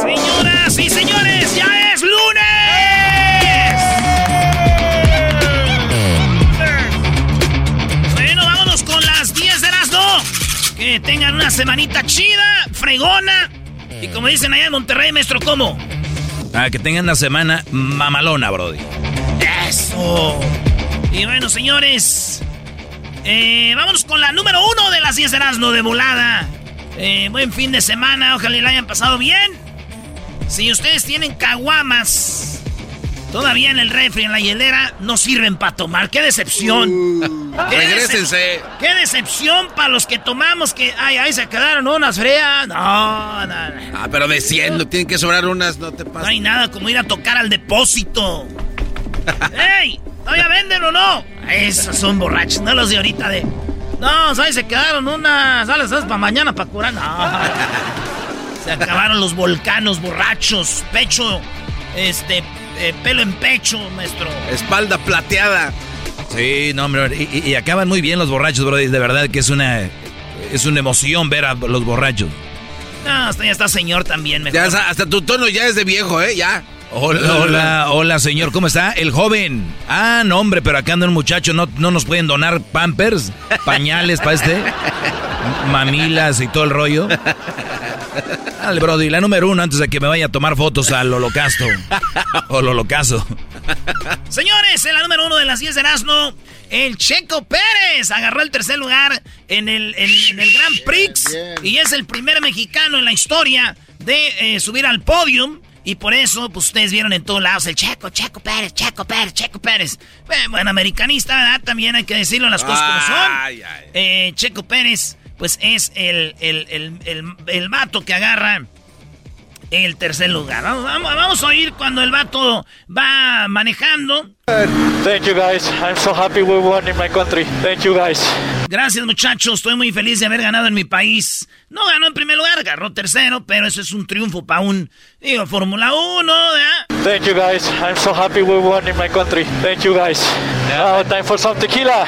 Señoras y señores, ya es lunes. Bueno, vámonos con las 10 de Erasmo. Que tengan una semanita chida, fregona. Y como dicen allá en Monterrey, maestro, ¿cómo? Ah, que tengan una semana mamalona, Brody. Eso. Y bueno, señores. eh, vámonos con la número uno de las 10 de Erasmo de volada. Eh, buen fin de semana, ojalá le hayan pasado bien. Si ustedes tienen caguamas todavía en el refri, en la hielera, no sirven para tomar. ¡Qué decepción! ¡Qué regrésense. decep- ¡Qué decepción para los que tomamos que, ay, ay, se quedaron unas frías! No, no, no. Ah, pero de 100, no tienen que sobrar unas, no te No pases. hay nada como ir a tocar al depósito. ¡Ey! ¿Todavía venden o no? Esos son borrachos, no los de ahorita de. No, ¿sabes? Se quedaron unas. Para mañana para curar? No. Se acabaron los volcanos borrachos. Pecho. Este. eh, pelo en pecho, maestro. Espalda plateada. Sí, no, hombre. Y, acaban muy bien los borrachos, Brody. De verdad que es una, es una emoción ver a los borrachos. No, hasta ya está señor también, mejor. Ya, hasta tu tono ya es de viejo, ¿eh? Ya. Hola, hola, hola, señor. ¿Cómo está? El joven. Ah, no, hombre, pero acá anda un muchacho. ¿No, no nos pueden donar pampers, pañales para este? Mamilas y todo el rollo. Dale, Brody, la número uno antes de que me vaya a tomar fotos al holocausto. O al holocausto. Señores, en la número uno de las 10 de Erasmo, el Checo Pérez agarró el tercer lugar en el, en, en el Grand Prix y es el primer mexicano en la historia de eh, subir al podium. Y por eso, pues ustedes vieron en todos lados el Checo, Checo Pérez, Checo Pérez, Checo Pérez. Bueno, americanista, ¿verdad? También hay que decirlo las cosas como son. Ay, ay. Eh, Checo Pérez, pues es el, el, el, el, el vato que agarra el tercer lugar. Vamos, vamos, vamos a oír cuando el vato va manejando. Thank you guys. I'm so happy we won in my country. Thank you guys. Gracias muchachos, estoy muy feliz de haber ganado en mi país. No ganó en primer lugar, agarró tercero, pero eso es un triunfo para un, digo, Fórmula 1, ¿verdad? Thank you guys. I'm so happy we won in my country. Thank you guys. Now time for some tequila.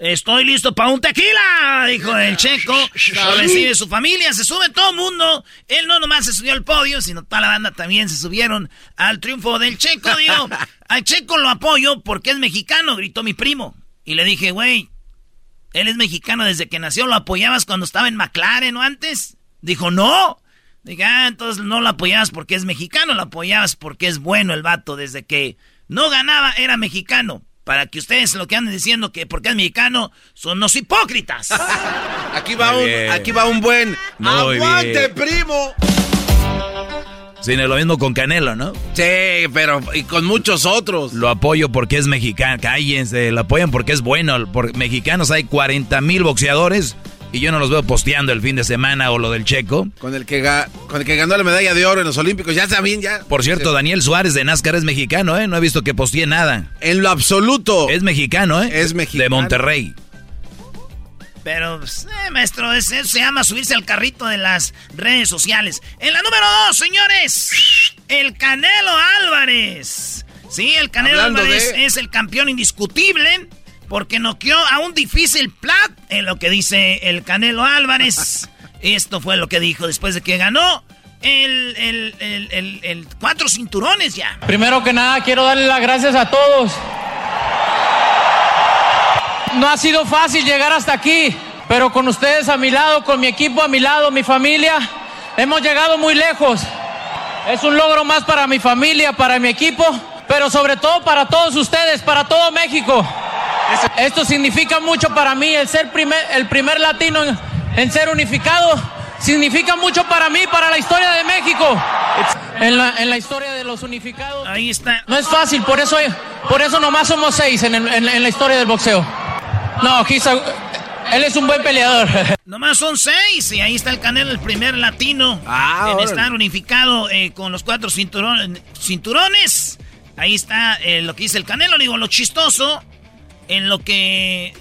Estoy listo para un tequila, dijo el checo. Lo recibe su familia, se sube todo el mundo. Él no nomás se subió al podio, sino toda la banda también se subieron al triunfo del checo. Digo, al checo lo apoyo porque es mexicano, gritó mi primo. Y le dije, güey, él es mexicano desde que nació, ¿lo apoyabas cuando estaba en McLaren o antes? Dijo, no. Dije, ah, entonces no lo apoyabas porque es mexicano, lo apoyabas porque es bueno el vato. Desde que no ganaba, era mexicano. Para que ustedes lo que anden diciendo que porque es mexicano son los hipócritas. Aquí va Muy un, bien. aquí va un buen. Muy ¡Aguante, bien. primo! Sí, lo mismo con Canelo, ¿no? Sí, pero y con muchos otros. Lo apoyo porque es mexicano. Cállense, lo apoyan porque es bueno. Por mexicanos hay 40 mil boxeadores y yo no los veo posteando el fin de semana o lo del checo. Con el que, ga- con el que ganó la medalla de oro en los Olímpicos, ya saben, ya. Por cierto, Daniel Suárez de NASCAR es mexicano, ¿eh? No he visto que postee nada. En lo absoluto. Es mexicano, ¿eh? Es mexicano. De Monterrey. Pero, pues, eh, maestro, es- eso se llama subirse al carrito de las redes sociales. En la número dos, señores, el Canelo Álvarez. Sí, el Canelo Hablando Álvarez de- es el campeón indiscutible porque noqueó a un difícil plat, en lo que dice el Canelo Álvarez. Esto fue lo que dijo después de que ganó el, el, el, el- el cuatro cinturones ya. Primero que nada, quiero darle las gracias a todos. No ha sido fácil llegar hasta aquí, pero con ustedes a mi lado, con mi equipo a mi lado, mi familia, hemos llegado muy lejos. Es un logro más para mi familia, para mi equipo, pero sobre todo para todos ustedes, para todo México. Esto significa mucho para mí, el ser primer, el primer latino en, en ser unificado, significa mucho para mí, para la historia de México. En la, en la historia de los unificados. Ahí está. No es fácil, por eso, por eso nomás somos seis en, el- en- en la historia del boxeo. No, he's a- él es un buen peleador. Nomás son seis y ahí está el Canelo, el primer latino Ah, en estar unificado eh, con los cuatro cinturón- cinturones. Ahí está eh, lo que dice el Canelo. Digo, lo chistoso en lo que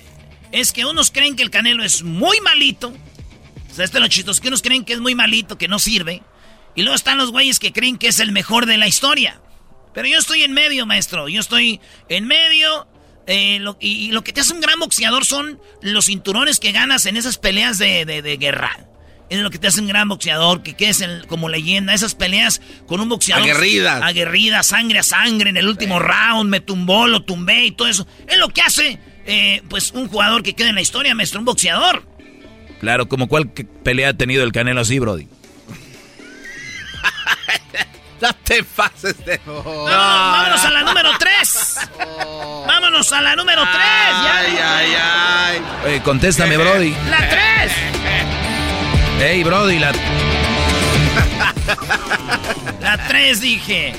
es que unos creen que el Canelo es muy malito. O sea, esto es lo chistoso, que unos creen que es muy malito, que no sirve. Y luego están los güeyes que creen que es el mejor de la historia. Pero yo estoy en medio, maestro. Yo estoy en medio. eh, y, lo que te hace un gran boxeador son los cinturones que ganas en esas peleas de- de guerra. Es lo que te hace un gran boxeador, que quedes en- como leyenda. Esas peleas con un boxeador. Aguerridas. Aguerridas, sangre a sangre en el último round. Me tumbó, lo tumbé y todo eso. Es lo que hace, eh, pues, un jugador que queda en la historia, maestro. Un boxeador. Claro, como cuál que- pelea ha tenido el Canelo así, Brody. No te pases de. Vámonos, vámonos a la número 3. Vámonos a la número 3. Ay, ay, ay. Oye, contéstame, Brody. La 3. Hey, Brody, la... La 3 dije.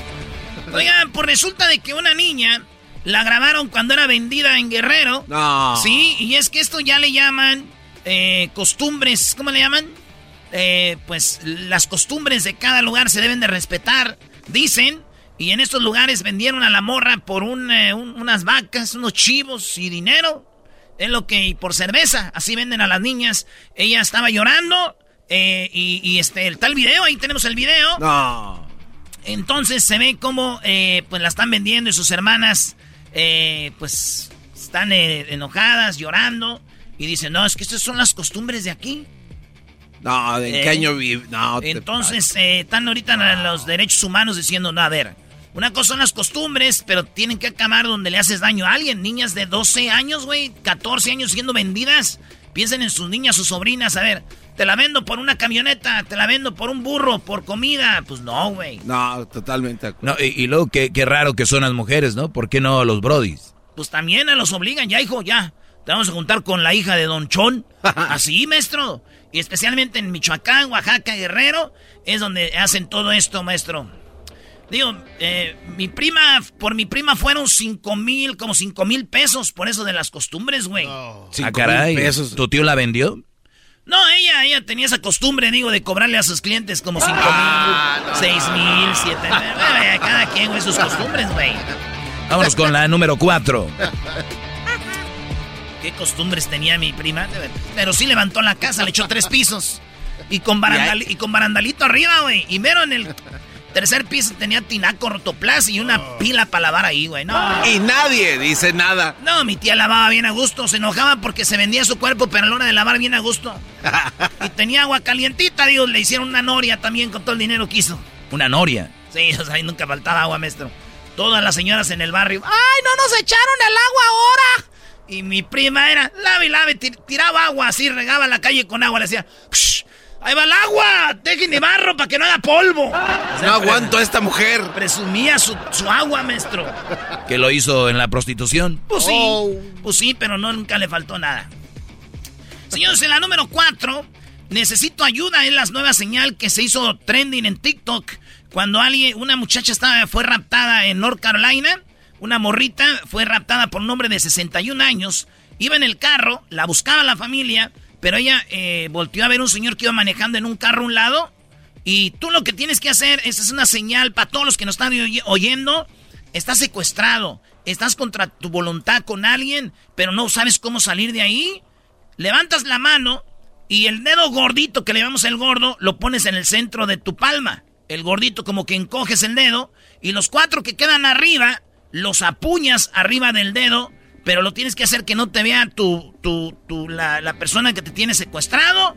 Oigan, pues resulta de que una niña la grabaron cuando era vendida en Guerrero. No. Sí, y es que esto ya le llaman eh, costumbres, ¿cómo le llaman? Eh, pues las costumbres de cada lugar se deben de respetar, dicen. Y en estos lugares vendieron a la morra por un, eh, un- unas vacas, unos chivos y dinero. Es lo que, y por cerveza, así venden a las niñas. Ella estaba llorando eh, y, y este, está el video, ahí tenemos el video. No. Entonces se ve como eh, pues la están vendiendo y sus hermanas eh, pues están eh, enojadas, llorando y dicen, no, es que estas son las costumbres de aquí. No, ¿de Eh, qué año vive? No, Entonces eh, están ahorita en los derechos humanos diciendo, no, a ver, una cosa son las costumbres, pero tienen que acabar donde le haces daño a alguien. Niñas de 12 años, güey, 14 años siendo vendidas. Piensen en sus niñas, sus sobrinas, a ver, te la vendo por una camioneta, te la vendo por un burro, por comida. Pues no, güey. No, totalmente. de acuerdo. No, y, y luego qué, qué raro que son las mujeres, ¿no? ¿Por qué no a los Brodis? Pues también a los obligan, ya hijo, ya. Te vamos a juntar con la hija de Don Chón. Así, maestro. Y especialmente en Michoacán, Oaxaca, Guerrero, es donde hacen todo esto, maestro. Digo, eh, mi prima, por mi prima fueron cinco mil, como cinco mil pesos por eso de las costumbres, güey. No. Cinco ah, caray. mil pesos. ¿Tu tío la vendió? ella, ella tenía esa costumbre, digo, de cobrarle a sus clientes como cinco mil, seis mil, siete mil. Cada quien, güey, sus costumbres, güey. Vámonos con la número 4. ¿Qué costumbres tenía mi prima? Pero sí levantó la casa, le echó tres pisos. Y con, barandal- y con barandalito arriba, güey. Y mero en el tercer piso tenía tinaco rotoplas y una pila para lavar ahí, güey. No. Y nadie dice nada. No, mi tía lavaba bien a gusto. Se enojaba porque se vendía su cuerpo, pero a la hora de lavar bien a gusto. Y tenía agua calientita, digo, le hicieron una noria también con todo el dinero que hizo. Una noria. Sí, o sea, ahí nunca faltaba agua, maestro. Todas las señoras en el barrio. ¡Ay, no nos echaron el agua ahora! Y mi prima era, lave, lave, tir- tiraba agua así, regaba la calle con agua, le decía, "Psh, ¡Ahí va el agua! ¡Dejen de barro para que no haga polvo! O sea, No aguanto a esta mujer. Presumía su, su agua, maestro. Que lo hizo en la prostitución. Pues sí, pues sí, pero no, nunca le faltó nada. Señores, en la número 4, necesito ayuda. Es la nueva señal que se hizo trending en TikTok cuando alguien, una muchacha estaba, fue raptada en North Carolina, una morrita fue raptada por un hombre de 61 años, iba en el carro, la buscaba la familia, pero ella eh, volteó a ver un señor que iba manejando en un carro a un lado, y tú lo que tienes que hacer, esa es una señal para todos los que nos están oyendo, estás secuestrado, estás contra tu voluntad con alguien, pero no sabes cómo salir de ahí, levantas la mano y el dedo gordito que le llamamos el gordo lo pones en el centro de tu palma. El gordito como que encoges el dedo y los cuatro que quedan arriba los apuñas arriba del dedo, pero lo tienes que hacer que no te vea tu, tu, tu la, la persona que te tiene secuestrado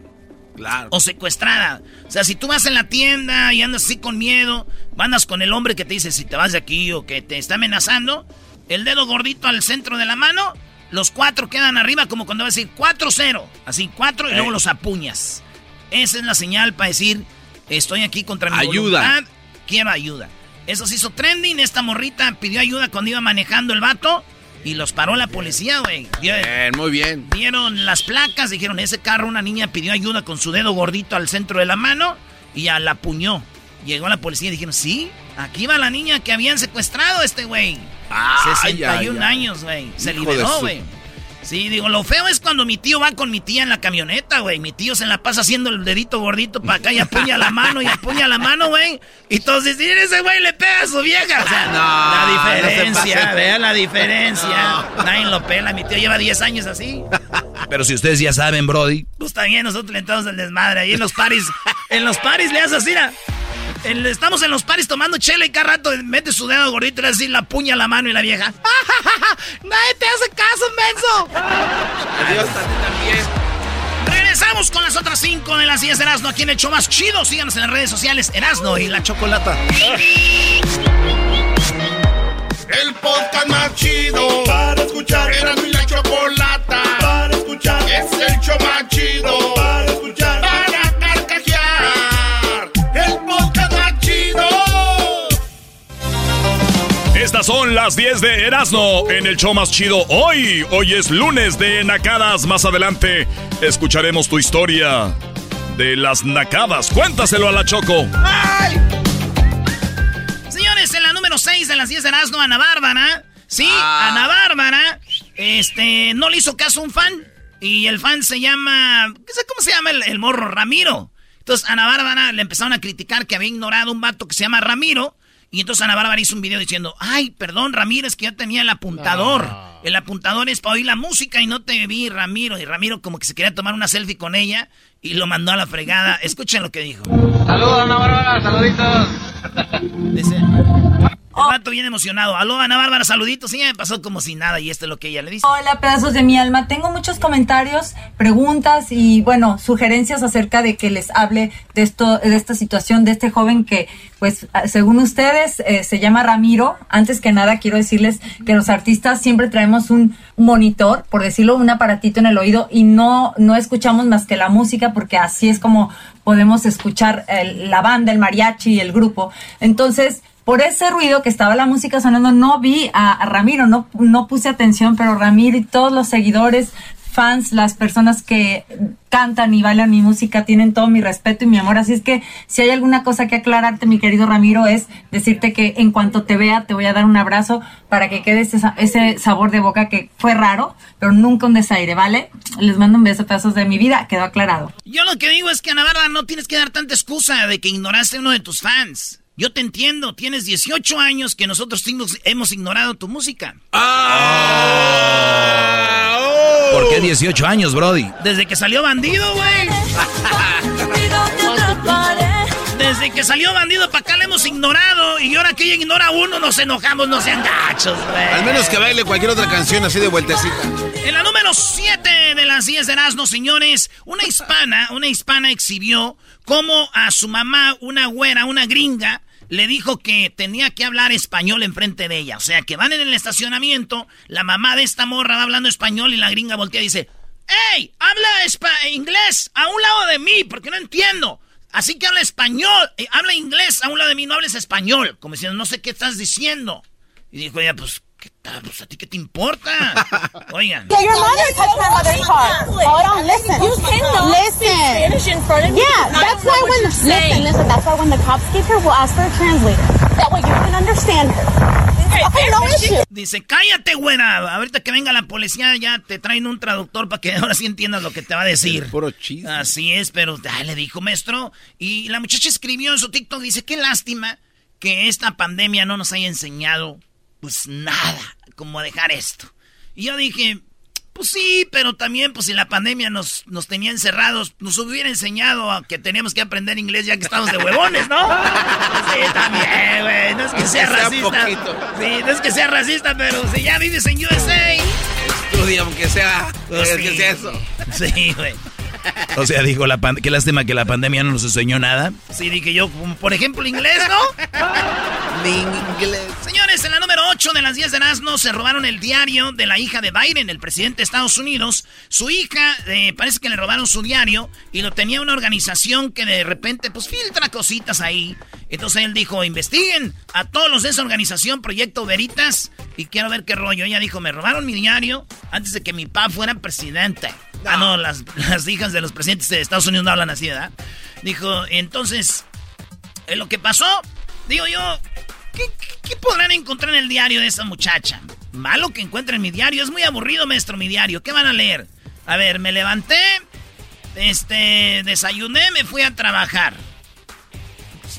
Claro. o secuestrada. O sea, si tú vas en la tienda y andas así con miedo, andas con el hombre que te dice si te vas de aquí o que te está amenazando, el dedo gordito al centro de la mano, los cuatro quedan arriba como cuando vas a decir 4-0. Así, cuatro y luego los apuñas. Esa es la señal para decir, estoy aquí contra mi Ayuda. voluntad, quiero ayuda. Eso se hizo trending, esta morrita pidió ayuda cuando iba manejando el vato y los paró la policía, güey. Bien, muy bien. Vieron las placas, dijeron, ese carro una niña pidió ayuda con su dedo gordito al centro de la mano y ya la apuñó. Llegó la policía y dijeron, sí, aquí va la niña que habían secuestrado a este güey. Ay, 61 ay, ay. años, güey. Se Hijo liberó, güey. Sí, digo, lo feo es cuando mi tío va con mi tía en la camioneta, güey. Mi tío se la pasa haciendo el dedito gordito para acá y apuña la mano y apuña la mano, güey. Y todos dicen, ese güey le pega a su vieja. O sea, No, la no diferencia, pase. vean la diferencia. Nadie lo pela. Mi tío lleva 10 años así. Pero si ustedes ya saben, Brody. Pues también nosotros le entramos el desmadre. Ahí en los paris, en los paris le haces así, mira. Estamos en los paris tomando chela y cada rato mete su dedo gordito y le hace así la puña a la mano y la vieja. Nadie te hace caso, menso. Adiós a ti también. Regresamos con las otras cinco de las 10 de Erasmo aquí en el show más chido. Síganos en las redes sociales Erasmo y la Chocolata. El podcast más chido para escuchar. Era mi la chocolata para escuchar. Es el show más chido Estas son las 10 de Erasmo en el show más chido hoy. Hoy es lunes de Nacadas. Más adelante escucharemos tu historia de las Nacadas. Cuéntaselo a la Choco. Señores, en la número 6 de las 10 de Erasmo, Ana Bárbara. Sí, Ah. Ana Bárbara. Este, no le hizo caso a un fan. Y el fan se llama. ¿qué sé ¿Cómo se llama el, el morro? Ramiro. Entonces, Ana Bárbara le empezaron a criticar que había ignorado un vato que se llama Ramiro. Y entonces Ana Bárbara hizo un video diciendo: Ay, perdón, Ramiro, es que yo tenía el apuntador. El apuntador es para oír la música y no te vi, Ramiro. Y Ramiro, como que se quería tomar una selfie con ella y lo mandó a la fregada. Escuchen lo que dijo. Saludos, Ana Bárbara, saluditos. Dice. El vato bien emocionado. Aló, Ana Bárbara, saluditos. Sí, me pasó como si nada y esto es lo que ella le dice. Hola, pedazos de mi alma. Tengo muchos comentarios, preguntas y, bueno, sugerencias acerca de que les hable de esto, de esta situación de este joven que, pues, a- según ustedes, eh, se llama Ramiro. Antes que nada, quiero decirles que los artistas siempre traemos un monitor, por decirlo, un aparatito en el oído y no, no escuchamos más que la música porque así es como podemos escuchar el- la banda, el mariachi y el grupo. Entonces, por ese ruido que estaba la música sonando, no vi a, Ramiro, no, no puse atención, pero Ramiro y todos los seguidores, fans, las personas que cantan y bailan mi música tienen todo mi respeto y mi amor. Así es que si hay alguna cosa que aclararte, mi querido Ramiro, es decirte que en cuanto te vea te voy a dar un abrazo para que quede ese, sa- ese sabor de boca que fue raro, pero nunca un desaire, ¿vale? Les mando un beso, pedazos de mi vida, quedó aclarado. Yo lo que digo es que, Ana Bárbara, no tienes que dar tanta excusa de que ignoraste a uno de tus fans. Yo te entiendo, tienes 18 años que nosotros hemos- hemos ignorado tu música. ¿Por qué 18 años, Brody? Desde que salió bandido, güey. Desde que salió bandido para acá le hemos ignorado. Y ahora que ella ignora a uno, nos enojamos, no sean gachos, güey. Al menos que baile cualquier otra canción así de vueltecita. En la número 7 de las 10 de Erasmo, señores, una hispana, una hispana exhibió cómo a su mamá, una güera, una gringa, le dijo que tenía que hablar español enfrente de ella. O sea, que van en el estacionamiento, la mamá de esta morra va hablando español y la gringa voltea y dice, ¡Ey! Habla inglés a un lado de mí, porque no entiendo. Así que habla español, eh, habla inglés a un lado de mí, no hables español. Como diciendo, no sé qué estás diciendo. Y dijo ella, pues, ¿qué, Ah, Pues a ti qué te importa. Oigan. Yeah, your mother touched my mother's car. Hold on, listen. You cannot listen. Spanish in front of me. Yeah, that's why when you're saying. listen, listen, that's why when the cops get here, we'll ask for a translator. That way you can understand her. Okay, no issue. Dice, cállate, güera. Ahorita que venga la policía ya te traen un traductor para que ahora sí entiendas lo que te va a decir. Puro chiste. Así es, pero ah, le dijo, maestro. Y la muchacha escribió en su TikTok, dice, qué lástima que esta pandemia no nos haya enseñado, pues nada, como dejar esto. Y yo dije, pues sí, pero también, pues si la pandemia nos, nos tenía encerrados, nos hubiera enseñado a que teníamos que aprender inglés ya que estamos de huevones, ¿no? Sí, también, güey. No es que sea racista. Sí, no es que sea racista, pero si ya vives en USA. Estudia, aunque sea, Pues que sí. sea eso. Sí, güey. O sea, dijo, la qué lástima que la pandemia no nos enseñó nada. Sí, dije yo, como por ejemplo inglés, ¿no? Inglés. Señores, en la número 8 de las 10 de Erasmo se robaron el diario de la hija de Biden, el presidente de Estados Unidos. Su hija, eh, parece que le robaron su diario y lo tenía una organización que de repente, pues filtra cositas ahí. Entonces él dijo, investiguen a todos los de esa organización, Proyecto Veritas, y quiero ver qué rollo. Ella dijo, me robaron mi diario antes de que mi papá fuera presidente. Ah, no, las, hijas de los presidentes de Estados Unidos no hablan así, ¿verdad? Dijo, entonces, lo que pasó, digo yo, ¿qué, podrán encontrar en el diario de esa muchacha? Malo que encuentren mi diario, es muy aburrido, maestro, mi diario. ¿Qué van a leer? A ver, me levanté, este, desayuné, me fui a trabajar.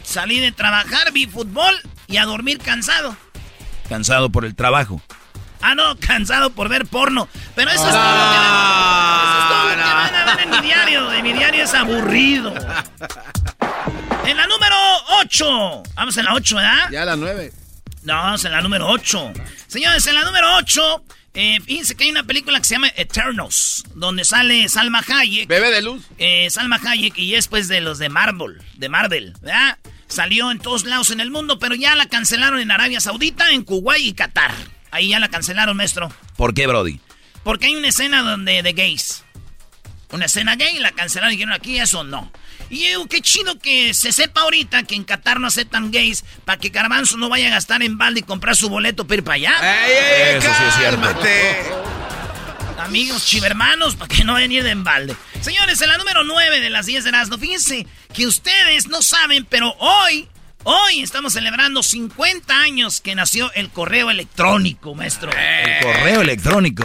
Salí de trabajar, vi fútbol y a dormir cansado. Cansado por el trabajo. Ah, no, cansado por ver porno. Pero eso es todo lo que van, eso es todo lo que van a ver en mi diario. En mi diario es aburrido. En la número 8. Vamos en la 8, ¿verdad? Ya a las nueve. No, vamos en la número 8. Señores, en la número 8, eh, fíjense que hay una película que se llama Eternals, donde sale Salma Hayek. Bebé de luz. Eh, Salma Hayek y es pues de los de Marvel, de Marvel, ¿verdad? Salió en todos lados en el mundo, pero ya la cancelaron en Arabia Saudita, en Kuwait y Qatar. Ahí ya la cancelaron, maestro. ¿Por qué, Brody? Porque hay una escena donde de gays. Una escena gay, la cancelaron y dijeron aquí eso no. Y yo, qué chido que se sepa ahorita que en Qatar no aceptan gays para que Garbanzo no vaya a gastar en balde y comprar su boleto para ir para allá. ¡Ey, ey, Eso sí es cierto. cálmate! Amigos chivermanos, para que no vayan a ir de embalde. Señores, en la número 9 de las 10 de Erasmo, fíjense que ustedes no saben, pero hoy, hoy estamos celebrando 50 años que nació el correo electrónico, maestro. El correo electrónico.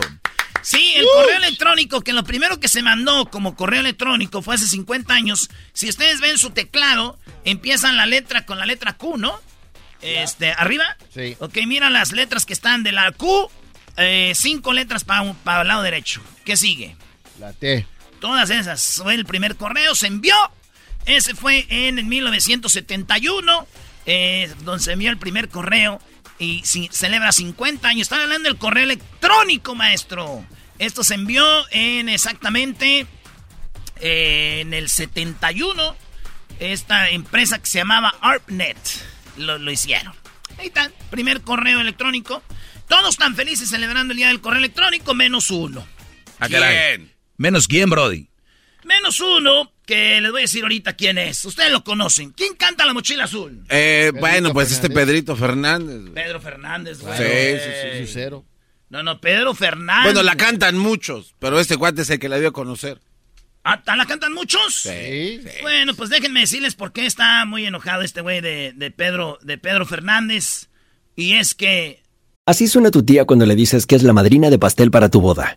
Sí, el correo electrónico, que lo primero que se mandó como correo electrónico fue hace 50 años. Si ustedes ven su teclado, empiezan la letra con la letra Q, ¿no? Este, arriba. Sí. Ok, mira las letras que están de la Q, eh, cinco letras para el lado derecho. ¿Qué sigue? La T. Todas esas. Fue el primer correo, se envió. Ese fue en el 1971, eh, donde se envió el primer correo y si- celebra 50 años. Están hablando del correo electrónico, maestro. Esto se envió en exactamente eh, en el 71. Esta empresa que se llamaba ARPNet lo, lo hicieron. Ahí está, primer correo electrónico. Todos están felices celebrando el día del correo electrónico, menos uno. Ah, caray. ¿Quién? ¿Menos quién, Brody? Menos uno, que les voy a decir ahorita quién es. Ustedes lo conocen. ¿Quién canta la mochila azul? Eh, bueno, pues este Pedrito Fernández. Pedro Fernández, güey. Sí, sí, sí, Cero. No, no, Pedro Fernández. Bueno, la cantan muchos, pero este cuate es el que la dio a conocer. Ah, ¿la cantan muchos? Sí. Bueno, pues déjenme decirles por qué está muy enojado este güey de, de Pedro, de Pedro Fernández. Y es que Así suena tu tía cuando le dices que es la madrina de pastel para tu boda.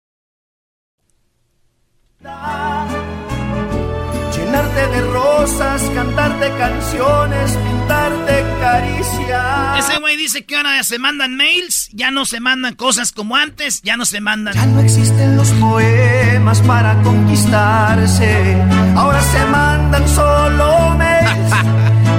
Cantarte canciones, pintarte caricias. Ese güey dice que ahora se mandan mails, ya no se mandan cosas como antes, ya no se mandan. Ya no existen los poemas para conquistarse, ahora se mandan solo mails.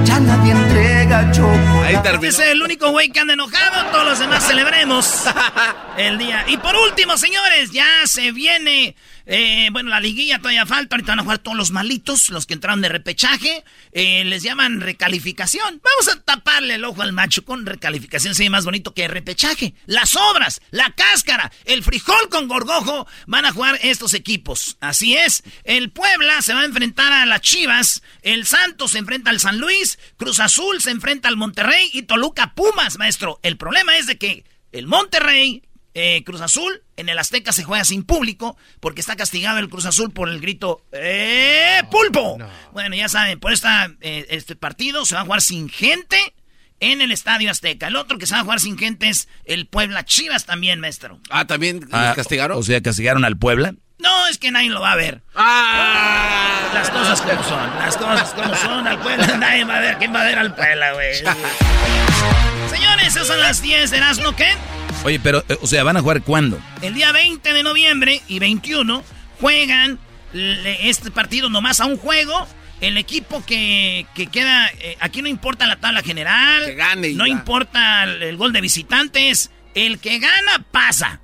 ya nadie entrega. Este es el único güey que anda enojado, todos los demás celebremos el día. Y por último, señores, ya se viene eh, bueno, la liguilla todavía falta. Ahorita van a jugar todos los malitos, los que entraron de repechaje. Eh, les llaman recalificación. Vamos a taparle el ojo al macho con recalificación. Sería más bonito que repechaje. Las obras, la cáscara, el frijol con gorgojo van a jugar estos equipos. Así es. El Puebla se va a enfrentar a las Chivas. El Santos se enfrenta al San Luis. Cruz Azul se enfrenta al Monterrey. Y Toluca Pumas, maestro. El problema es de que el Monterrey eh, Cruz Azul en el Azteca se juega sin público porque está castigado el Cruz Azul por el grito ¡Eh, pulpo! Bueno, ya saben, por esta, eh, este partido se va a jugar sin gente en el Estadio Azteca. El otro que se va a jugar sin gente es el Puebla Chivas también, maestro. Ah, ¿también Ah, castigaron? O sea, castigaron al Puebla. No, es que nadie lo va a ver. Ah. Las cosas como son, las cosas como son. Al Puebla nadie va a ver. ¿Quién va a ver al Puebla, güey? Señores, esas son las 10 de Erasmo, ¿qué? Oye, pero, eh, o sea, ¿van a jugar cuándo? El día 20 de noviembre y 21 juegan este partido nomás a un juego. El equipo que, que queda, eh, aquí no importa la tabla general, Que gane no ya. importa el, el gol de visitantes, el que gana pasa.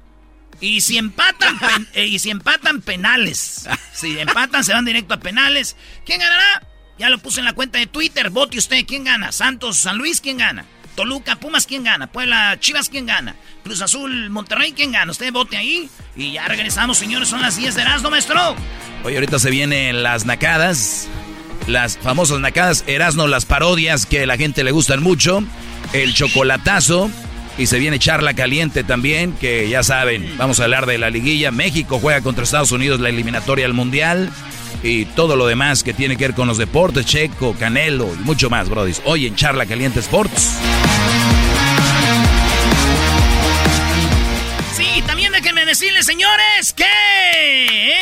Y si empatan, eh, y si empatan penales, si empatan se van directo a penales. ¿Quién ganará? Ya lo puse en la cuenta de Twitter. Vote usted. ¿Quién gana? Santos, San Luis, ¿quién gana? Toluca, Pumas, ¿quién gana? Puebla, Chivas, ¿quién gana? Cruz Azul, Monterrey, ¿quién gana? Usted vote ahí. Y ya regresamos, señores. Son las 10 de Erasmo, maestro. Oye, ahorita se vienen las nacadas, las famosas nacadas, Erasno, las parodias que a la gente le gustan mucho, el chocolatazo, y se viene charla caliente también, que ya saben, vamos a hablar de la liguilla, México juega contra Estados Unidos la eliminatoria al Mundial, y todo lo demás que tiene que ver con los deportes, Checo, Canelo y mucho más, brodis. Hoy en Charla Caliente Sports. Sí, también déjenme decirles, señores, que... eh,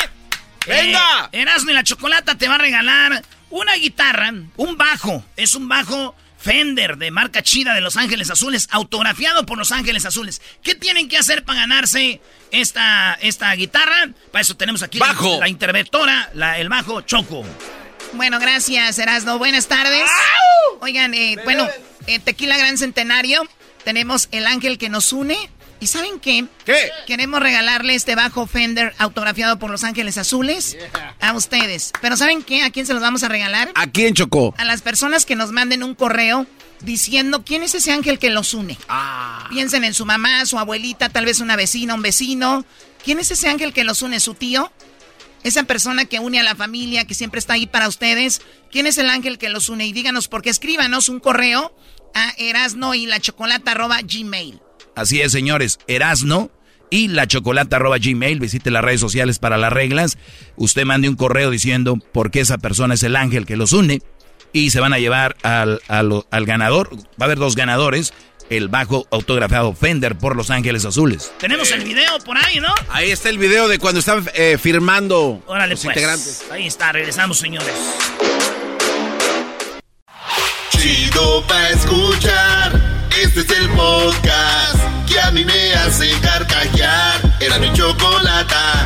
¡Venga! eh, Erasmo y la Chocolata te va a regalar una guitarra, un bajo. Es un bajo Fender de marca chida de Los Ángeles Azules, autografiado por Los Ángeles Azules. ¿Qué tienen que hacer para ganarse esta, esta guitarra? Para eso tenemos aquí la- Bajo. La, interventora, la- el bajo Choco. Bueno, gracias, Erasno. Buenas tardes. Oigan, eh, bueno, eh, Tequila Gran Centenario, tenemos el ángel que nos une. ¿Y saben qué? ¿Qué? Queremos regalarle este bajo Fender autografiado por Los Ángeles Azules a ustedes. Pero ¿saben qué? ¿A quién se los vamos a regalar? ¿A quién chocó? A las personas que nos manden un correo diciendo quién es ese ángel que los une. Ah. Piensen en su mamá, su abuelita, tal vez una vecina, un vecino. ¿Quién es ese ángel que los une? ¿Su tío? Esa persona que une a la familia, que siempre está ahí para ustedes. ¿Quién es el ángel que los une? Y díganos, porque escríbanos un correo a erasno y la chocolata arroba gmail. Así es, señores, Erasno y la arroba gmail, visite las redes sociales para las reglas. Usted mande un correo diciendo por qué esa persona es el ángel que los une y se van a llevar al, al- al ganador. Va a haber dos ganadores, el bajo autografiado Fender por Los Ángeles Azules. Tenemos el video por ahí, ¿no? Ahí está el video de cuando están eh, firmando Órale, los pues. integrantes. Ahí está, regresamos, señores. Chido pa' escuchar. Este es el podcast a mí me hace carcajear. Era mi chocolata.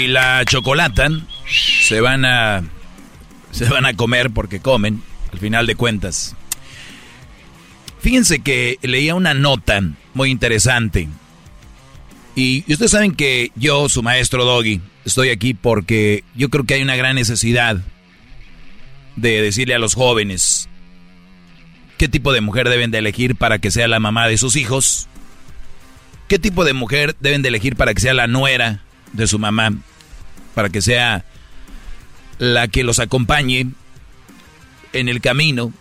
y la chocolatan se van a se van a comer porque comen, al final de cuentas. Fíjense que leía una nota muy interesante. Y, y ustedes saben que yo, su maestro Doggy, estoy aquí porque yo creo que hay una gran necesidad de decirle a los jóvenes qué tipo de mujer deben de elegir para que sea la mamá de sus hijos, qué tipo de mujer deben de elegir para que sea la nuera de su mamá, para que sea la que los acompañe en el camino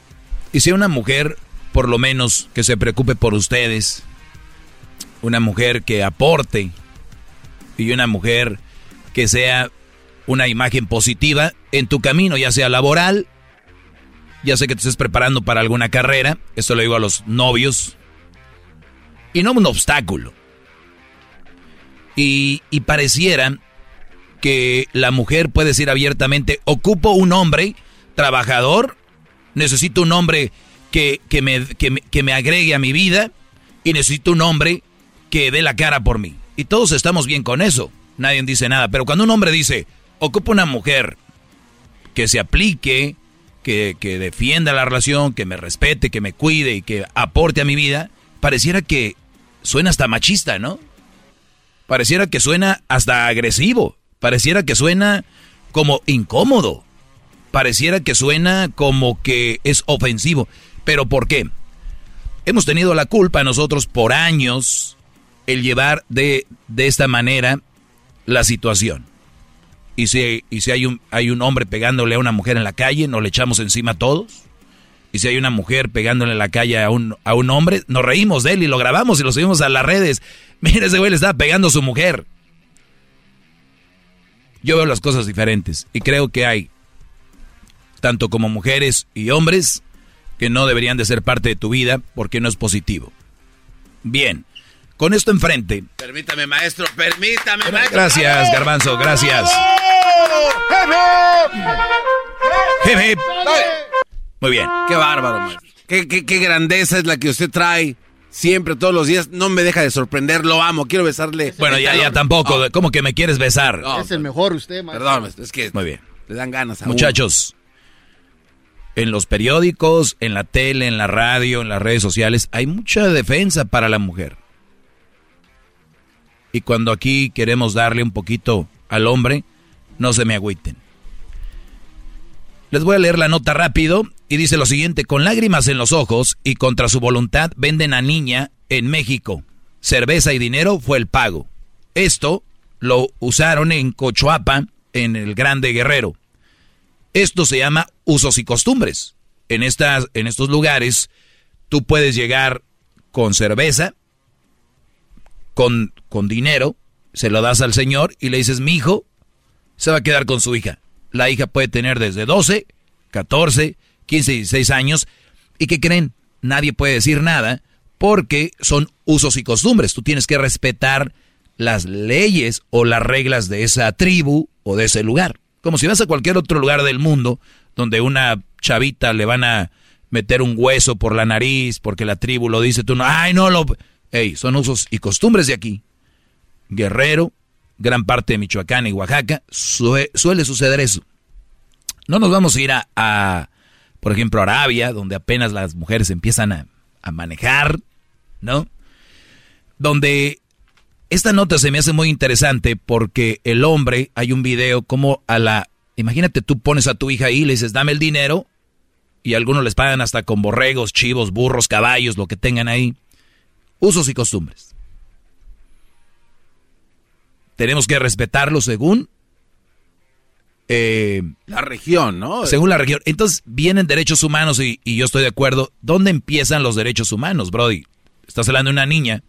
y sea una mujer por lo menos que se preocupe por ustedes, una mujer que aporte y una mujer que sea una imagen positiva en tu camino, ya sea laboral, ya sé que te estés preparando para alguna carrera, esto lo digo a los novios, y no un obstáculo. Y, pareciera que la mujer puede decir abiertamente, ocupo un hombre trabajador, necesito un hombre que, que, me, que, que me agregue a mi vida y necesito un hombre que dé la cara por mí. Y todos estamos bien con eso, nadie dice nada, pero cuando un hombre dice, ocupo una mujer que se aplique, que, que defienda la relación, que me respete, que me cuide y que aporte a mi vida, pareciera que suena hasta machista, ¿no? Pareciera que suena hasta agresivo. Pareciera que suena como incómodo. Pareciera que suena como que es ofensivo. ¿Pero por qué? Hemos tenido la culpa nosotros por años el llevar de, de esta manera la situación. Y si, y si hay, un, hay un hombre pegándole a una mujer en la calle, nos le echamos encima a todos. Y si hay una mujer pegándole en la calle a un, a un hombre, nos reímos de él y lo grabamos y lo subimos a las redes. Mira, ese güey le estaba pegando a su mujer. Yo veo las cosas diferentes y creo que hay, tanto como mujeres y hombres, que no deberían de ser parte de tu vida porque no es positivo. Bien, con esto enfrente. Permítame, maestro, permítame, maestro. Gracias, Garbanzo, gracias. Hip, hip. Muy bien. Qué bárbaro, maestro. Qué, qué, qué grandeza es la que usted trae. Siempre, todos los días, no me deja de sorprender, lo amo, quiero besarle. Bueno, ya, ya tampoco, No. ¿cómo que me quieres besar? No, Es el mejor usted, maestro. Perdón, maestro, es que Muy bien. le dan ganas a uno. Muchachos, en los periódicos, en la tele, en la radio, en las redes sociales, hay mucha defensa para la mujer. Y cuando aquí queremos darle un poquito al hombre, no se me agüiten. Les voy a leer la nota rápido y dice lo siguiente, con lágrimas en los ojos y contra su voluntad venden a niña en México. Cerveza y dinero fue el pago. Esto lo usaron en Cochuapa, en el Grande Guerrero. Esto se llama usos y costumbres. En, estas, en estos lugares tú puedes llegar con cerveza, con, con dinero, se lo das al señor y le dices, mi hijo se va a quedar con su hija. La hija puede tener desde 12, 14, 15, 16 años. ¿Y qué creen? Nadie puede decir nada porque son usos y costumbres. Tú tienes que respetar las leyes o las reglas de esa tribu o de ese lugar. Como si vas a cualquier otro lugar del mundo donde una chavita le van a meter un hueso por la nariz porque la tribu lo dice, tú no, ay, no lo... Ey, son usos y costumbres de aquí. Guerrero, gran parte de Michoacán y Oaxaca, sue- suele suceder eso. No nos vamos a ir a, por ejemplo, Arabia, donde apenas las mujeres empiezan a, a manejar, ¿no? Donde esta nota se me hace muy interesante porque el hombre, hay un video como a la... Imagínate, tú pones a tu hija ahí y le dices, dame el dinero, y algunos les pagan hasta con borregos, chivos, burros, caballos, lo que tengan ahí. Usos y costumbres. Tenemos que respetarlo según... eh, La región, ¿no? según la región. Entonces vienen derechos humanos y, y yo estoy de acuerdo. ¿Dónde empiezan los derechos humanos, Brody? Estás hablando de una niña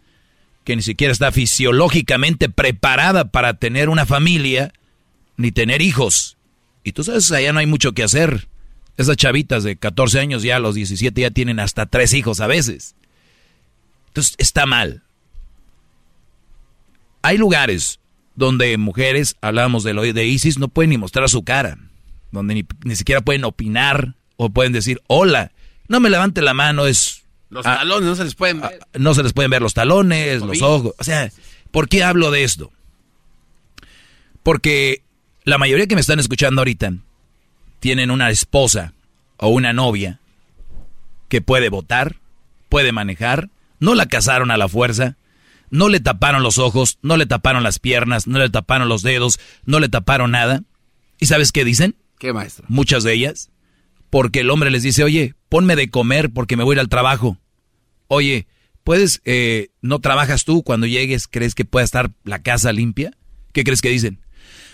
que ni siquiera está fisiológicamente preparada para tener una familia ni tener hijos. Y tú sabes, allá no hay mucho que hacer. Esas chavitas de 14 años ya a los 17 ya tienen hasta tres hijos a veces. Entonces está mal. Hay lugares donde mujeres, hablamos de, lo, de ISIS, no pueden ni mostrar su cara. Donde ni, ni siquiera pueden opinar o pueden decir hola. No me levante la mano, es... Los talones no se les pueden ver. no se les pueden ver los talones, los ojos. O sea, ¿por qué hablo de esto? Porque la mayoría que me están escuchando ahorita tienen una esposa o una novia que puede votar, puede manejar, no la casaron a la fuerza, no le taparon los ojos, no le taparon las piernas, no le taparon los dedos, no le taparon nada. ¿Y sabes qué dicen? ¿Qué maestro? Muchas de ellas. Porque el hombre les dice, oye, ponme de comer porque me voy a ir al trabajo. Oye, ¿puedes, eh, no trabajas tú cuando llegues, crees que pueda estar la casa limpia? ¿Qué crees que dicen?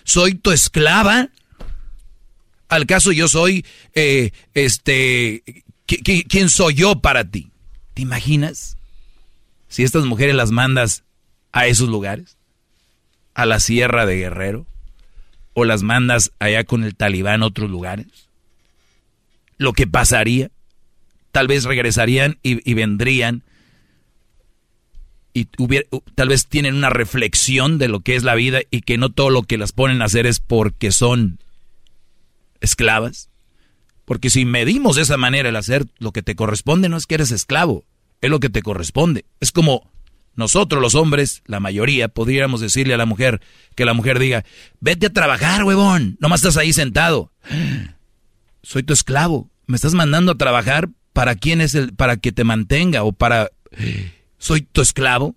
¿Soy tu esclava? ¿Al caso yo soy, eh, este, ¿quién soy yo para ti? ¿Te imaginas? Si estas mujeres las mandas a esos lugares, a la sierra de Guerrero, o las mandas allá con el talibán a otros lugares, lo que pasaría, tal vez regresarían y, vendrían y tal vez tienen una reflexión de lo que es la vida y que no todo lo que las ponen a hacer es porque son esclavas. Porque si medimos de esa manera el hacer lo que te corresponde, no es que eres esclavo, es lo que te corresponde. Es como nosotros los hombres, la mayoría, podríamos decirle a la mujer que la mujer diga, vete a trabajar, huevón, nomás estás ahí sentado. Soy tu esclavo, me estás mandando a trabajar para quién es el, para que te mantenga o para, soy tu esclavo.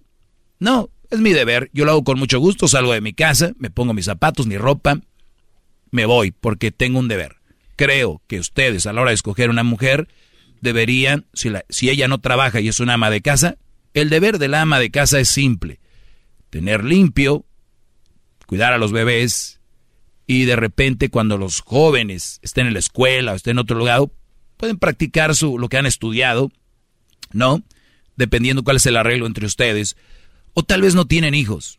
No, es mi deber, yo lo hago con mucho gusto, salgo de mi casa, me pongo mis zapatos, mi ropa, me voy porque tengo un deber. Creo que ustedes a la hora de escoger una mujer, deberían, si, la, ella no trabaja y es una ama de casa, el deber del ama de casa es simple. Tener limpio, cuidar a los bebés y de repente cuando los jóvenes estén en la escuela o estén en otro lugar, pueden practicar su, lo que han estudiado, ¿no? Dependiendo cuál es el arreglo entre ustedes. O tal vez no tienen hijos.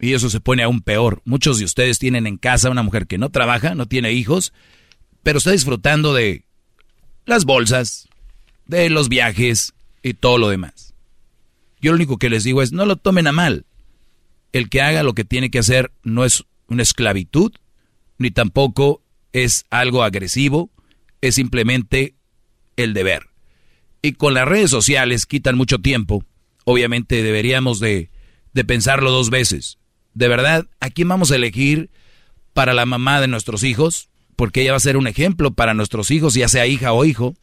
Y eso se pone aún peor. Muchos de ustedes tienen en casa una mujer que no trabaja, no tiene hijos, pero está disfrutando de las bolsas, de los viajes y todo lo demás. Yo lo único que les digo es, no lo tomen a mal. El que haga lo que tiene que hacer no es una esclavitud, ni tampoco es algo agresivo, es simplemente el deber. Y con las redes sociales quitan mucho tiempo, obviamente deberíamos de, de pensarlo dos veces. De verdad, ¿a quién vamos a elegir para la mamá de nuestros hijos? Porque ella va a ser un ejemplo para nuestros hijos, ya sea hija o hijo.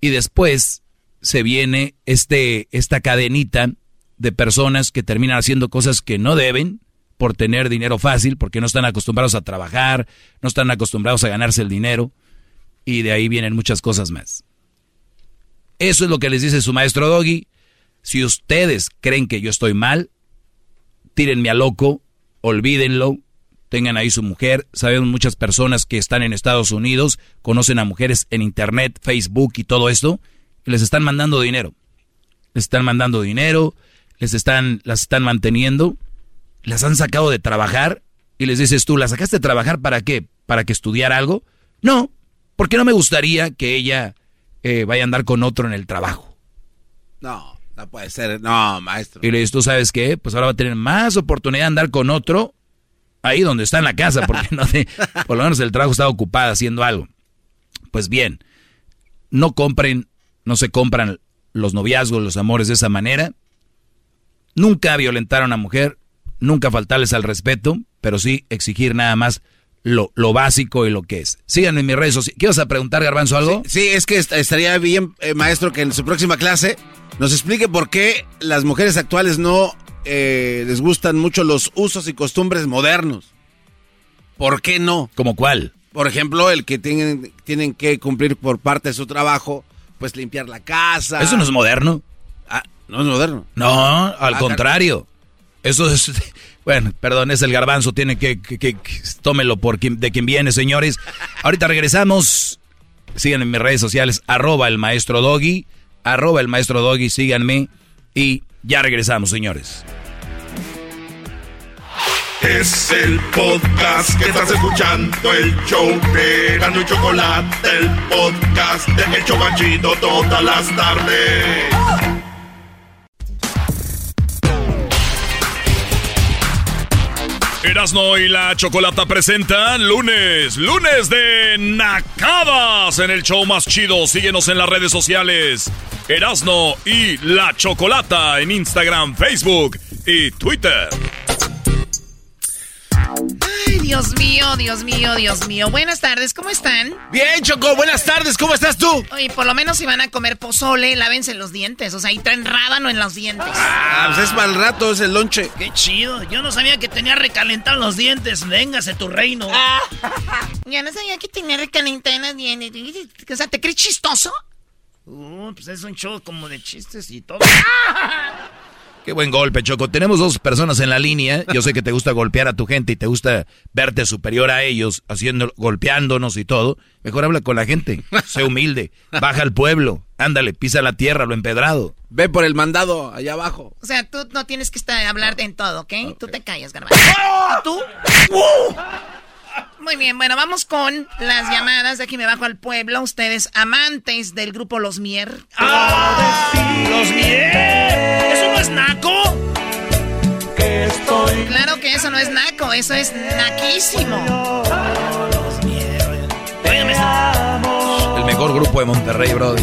Y después se viene este, esta cadenita de personas que terminan haciendo cosas que no deben por tener dinero fácil, porque no están acostumbrados a trabajar, no están acostumbrados a ganarse el dinero, y de ahí vienen muchas cosas más. Eso es lo que les dice su maestro Doggy. Si ustedes creen que yo estoy mal, tírenme a loco, olvídenlo, tengan ahí su mujer. Sabemos muchas personas que están en Estados Unidos, conocen a mujeres en Internet, Facebook y todo esto, y les están mandando dinero. Les están mandando dinero, les están, las están manteniendo, las han sacado de trabajar y les dices tú, ¿la sacaste de trabajar para qué? ¿Para que estudiara algo? No, porque no me gustaría que ella eh, vaya a andar con otro en el trabajo. No, no puede ser, no, maestro. Y le dices, ¿tú sabes qué? Pues ahora va a tener más oportunidad de andar con otro ahí donde está en la casa, porque no por lo menos el trabajo está ocupado haciendo algo. Pues bien, no compren, no se compran los noviazgos, los amores de esa manera. Nunca violentar a una mujer, nunca faltarles al respeto, pero sí exigir nada más lo, lo básico y lo que es. Síganme en mis redes sociales. ¿Qué vas a preguntar, Garbanzo, algo? Sí, es que estaría bien, eh, maestro, que en su próxima clase nos explique por qué las mujeres actuales no eh, les gustan mucho los usos y costumbres modernos. ¿Por qué no? ¿Como cuál? Por ejemplo, el que tienen, tienen que cumplir por parte de su trabajo, pues limpiar la casa. Eso no es moderno. Ah, no es moderno. No, al ah, contrario. Eso es, bueno, perdón, es el garbanzo, tiene que, que, tómelo por de quien viene, señores. Ahorita regresamos. Sigan en mis redes sociales, arroba el maestro Doggy, arroba el maestro Doggy, síganme y ya regresamos, señores. Es el podcast que estás escuchando, el show de Gano y Chocolate, el podcast de El Chocachito todas las tardes. Erasno y la Chocolata presenta lunes, lunes de Nacadas en el show más chido. Síguenos en las redes sociales. Erasno y la Chocolata en Instagram, Facebook y Twitter. Ay, Dios mío, Dios mío, Dios mío. Buenas tardes, ¿cómo están? Bien, Choco, buenas tardes, ¿cómo estás tú? Oye, por lo menos si van a comer pozole, lávense los dientes. O sea, ahí traen rábano en los dientes. Ah, pues es mal rato, es el lonche. Qué chido. Yo no sabía que tenía recalentados los dientes. Véngase tu reino. Ya no sabía que tenía recalentados los dientes. O sea, ¿te crees chistoso? Uh, pues es un show como de chistes y todo. Qué buen golpe, Choco. Tenemos dos personas en la línea. Yo sé que te gusta golpear a tu gente y te gusta verte superior a ellos, haciendo, golpeándonos y todo. Mejor habla con la gente. Sé humilde. Baja al pueblo. Ándale, pisa la tierra, lo empedrado. Ve por el mandado allá abajo. O sea, tú no tienes que estar, hablar en todo, ¿ok? Tú te callas, garbanzo. ¿Tú? Muy bien, bueno, vamos con las llamadas. De aquí me bajo al pueblo. Ustedes, amantes del grupo Los Mier. ¡Los Mier! ¿Eso no es naco? Claro que eso no es naco, eso es naquísimo. El mejor grupo de Monterrey, Brody.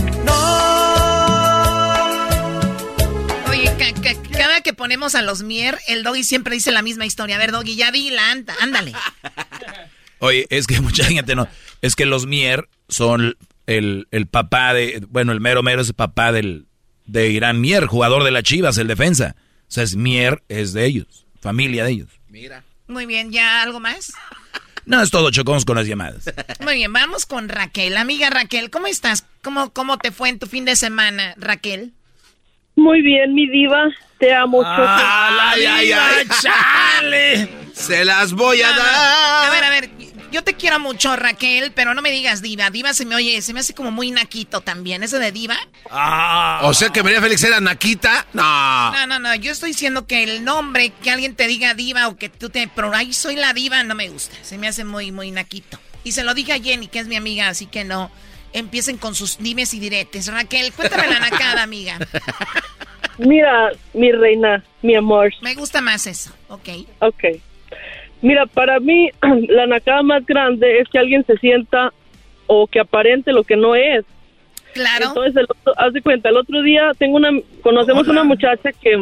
Cada que ponemos a los Mier, el Doggy siempre dice la misma historia. A ver, Doggy, ya dila, anda, ándale. Oye, es que mucha gente no. Es que los Mier son el, el papá de. Bueno, el mero mero es el papá del, de Irán Mier, jugador de las Chivas, el defensa. O sea, es Mier, es de ellos, familia de ellos. Mira. Muy bien, ¿ya algo más? No, es todo, chocamos con las llamadas. Muy bien, vamos con Raquel. Amiga Raquel, ¿cómo estás? ¿Cómo, cómo te fue en tu fin de semana, Raquel? Muy bien, mi diva. Te amo, Ah, Ay, ay, ay. ¡Chale! Se las voy a No, no. dar. A ver, a ver, yo te quiero mucho, Raquel, pero no me digas diva. Diva se me oye, se me hace como muy naquito también. ¿Eso de diva? Ah. O sea que María Félix era Naquita. No. No, no, no. Yo estoy diciendo que el nombre, que alguien te diga diva o que tú te. Pero ahí soy la diva, no me gusta. Se me hace muy, muy naquito. Y se lo dije a Jenny, que es mi amiga, así que no. Empiecen con sus dimes y diretes. Raquel, cuéntame la nacada, amiga. Mira, mi reina, mi amor. Me gusta más eso. Ok. Ok. Mira, para mí, la nacada más grande es que alguien se sienta o que aparente lo que no es. Claro. Entonces, el otro- haz de cuenta, el otro día tengo una, conocemos una muchacha que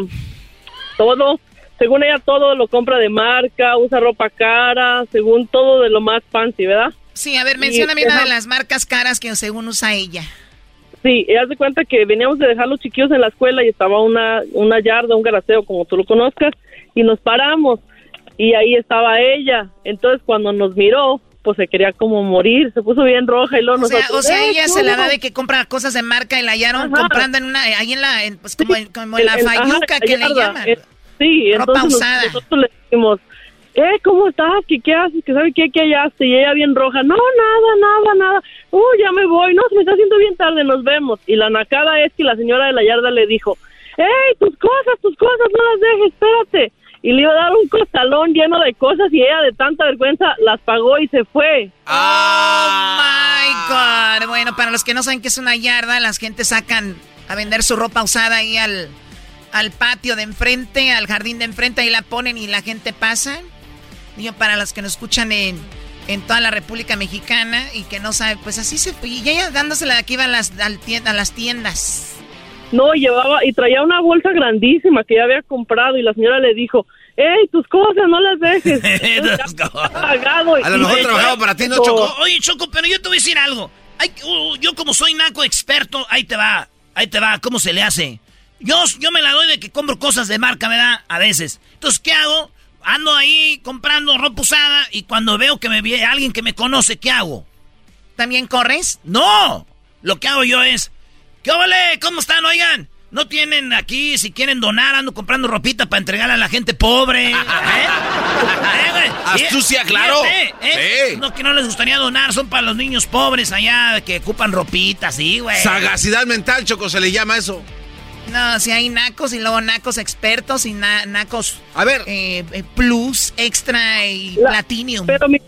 todo, según ella, todo lo compra de marca, usa ropa cara, según todo de lo más fancy, ¿verdad? Sí, a ver, mencióname una de las marcas caras que según usa ella. Sí, y haz de cuenta que veníamos de dejar los chiquillos en la escuela y estaba una, una yarda, un garaseo, como tú lo conozcas, y nos paramos. Y ahí estaba ella. Entonces, cuando nos miró, pues se quería como morir, se puso bien roja y luego O sea, nosotros, o sea "Eh, ella se la da ¿cómo?". de que compra cosas de marca y la hallaron Ajá. comprando en una, ahí en la, en, pues como, en, como en la El- ajá, que le llaman. Eh, Sí, Ropa entonces nos- nosotros le dijimos, eh, ¿cómo estás? ¿Qué, qué haces? ¿Qué sabe qué, qué hallaste? Y ella bien roja, no, nada, nada, nada. Uh, ya me voy, no, se me está haciendo bien tarde, nos vemos. Y la nacada es que la señora de la yarda le dijo, hey, tus cosas, tus cosas, no las dejes, espérate. Y le iba a dar un costalón lleno de cosas y ella de tanta vergüenza las pagó y se fue. Oh my God. Bueno, para los que no saben qué es una yarda, las gente sacan a vender su ropa usada ahí al, al patio de enfrente, al jardín de enfrente, ahí la ponen y la gente pasa. Digo, para los que nos escuchan en, en toda la República Mexicana y que no saben, pues así se fue. Y ella dándosela de aquí iba a las, al tien- a las tiendas. No, llevaba y traía una bolsa grandísima que ya había comprado y la señora le dijo, hey, tus cosas, no las dejes. Pagado A lo mejor trabajaba para ti, ¿no. Choco? Oye, Choco, pero yo te voy a decir algo. Ay, uh, yo como soy naco experto, ahí te va, ahí te va, ¿cómo se le hace? Yo, yo me la doy de que compro cosas de marca, ¿verdad? A veces. Entonces, ¿qué hago? Ando ahí comprando ropa usada y cuando veo que me viene alguien que me conoce, ¿qué hago? ¿También corres? No, lo que hago yo es, ¿qué? ¿Cómo están? Oigan, no tienen aquí, si quieren donar, ando comprando ropita para entregar a la gente pobre. ¿eh? ¿Eh? Astucia, claro. ¿eh? Sí. No, que no les gustaría donar, son para los niños pobres allá que ocupan ropita, sí, güey. Sagacidad mental, Choco, se le llama eso. No, si hay nacos y luego nacos expertos y na- nacos. A ver. eh, eh, plus, extra y La- platinum. Pero mi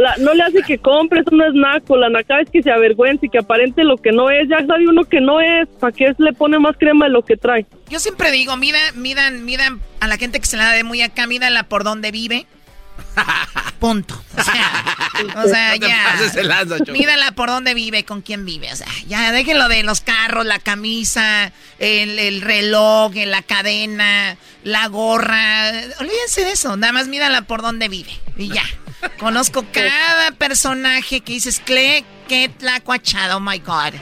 la- no le hace que compre, eso no es naco. La nacada es que se avergüence y que aparente lo que no es. Ya sabe uno que no es. ¿Para qué le pone más crema de lo que trae? Yo siempre digo, mida, midan, midan a la gente que se la da de muy acá, mídanla por donde vive. Punto. O sea, o sea No te ya. lanza. Mídanla por donde vive, con quién vive. O sea, ya déjenlo de los carros, la camisa, el, el reloj, la cadena, la gorra. Olvídense de eso. Nada más mídanla por donde vive. Y ya. Conozco cada personaje que dices, Cle, qué tlacuachado, oh my God.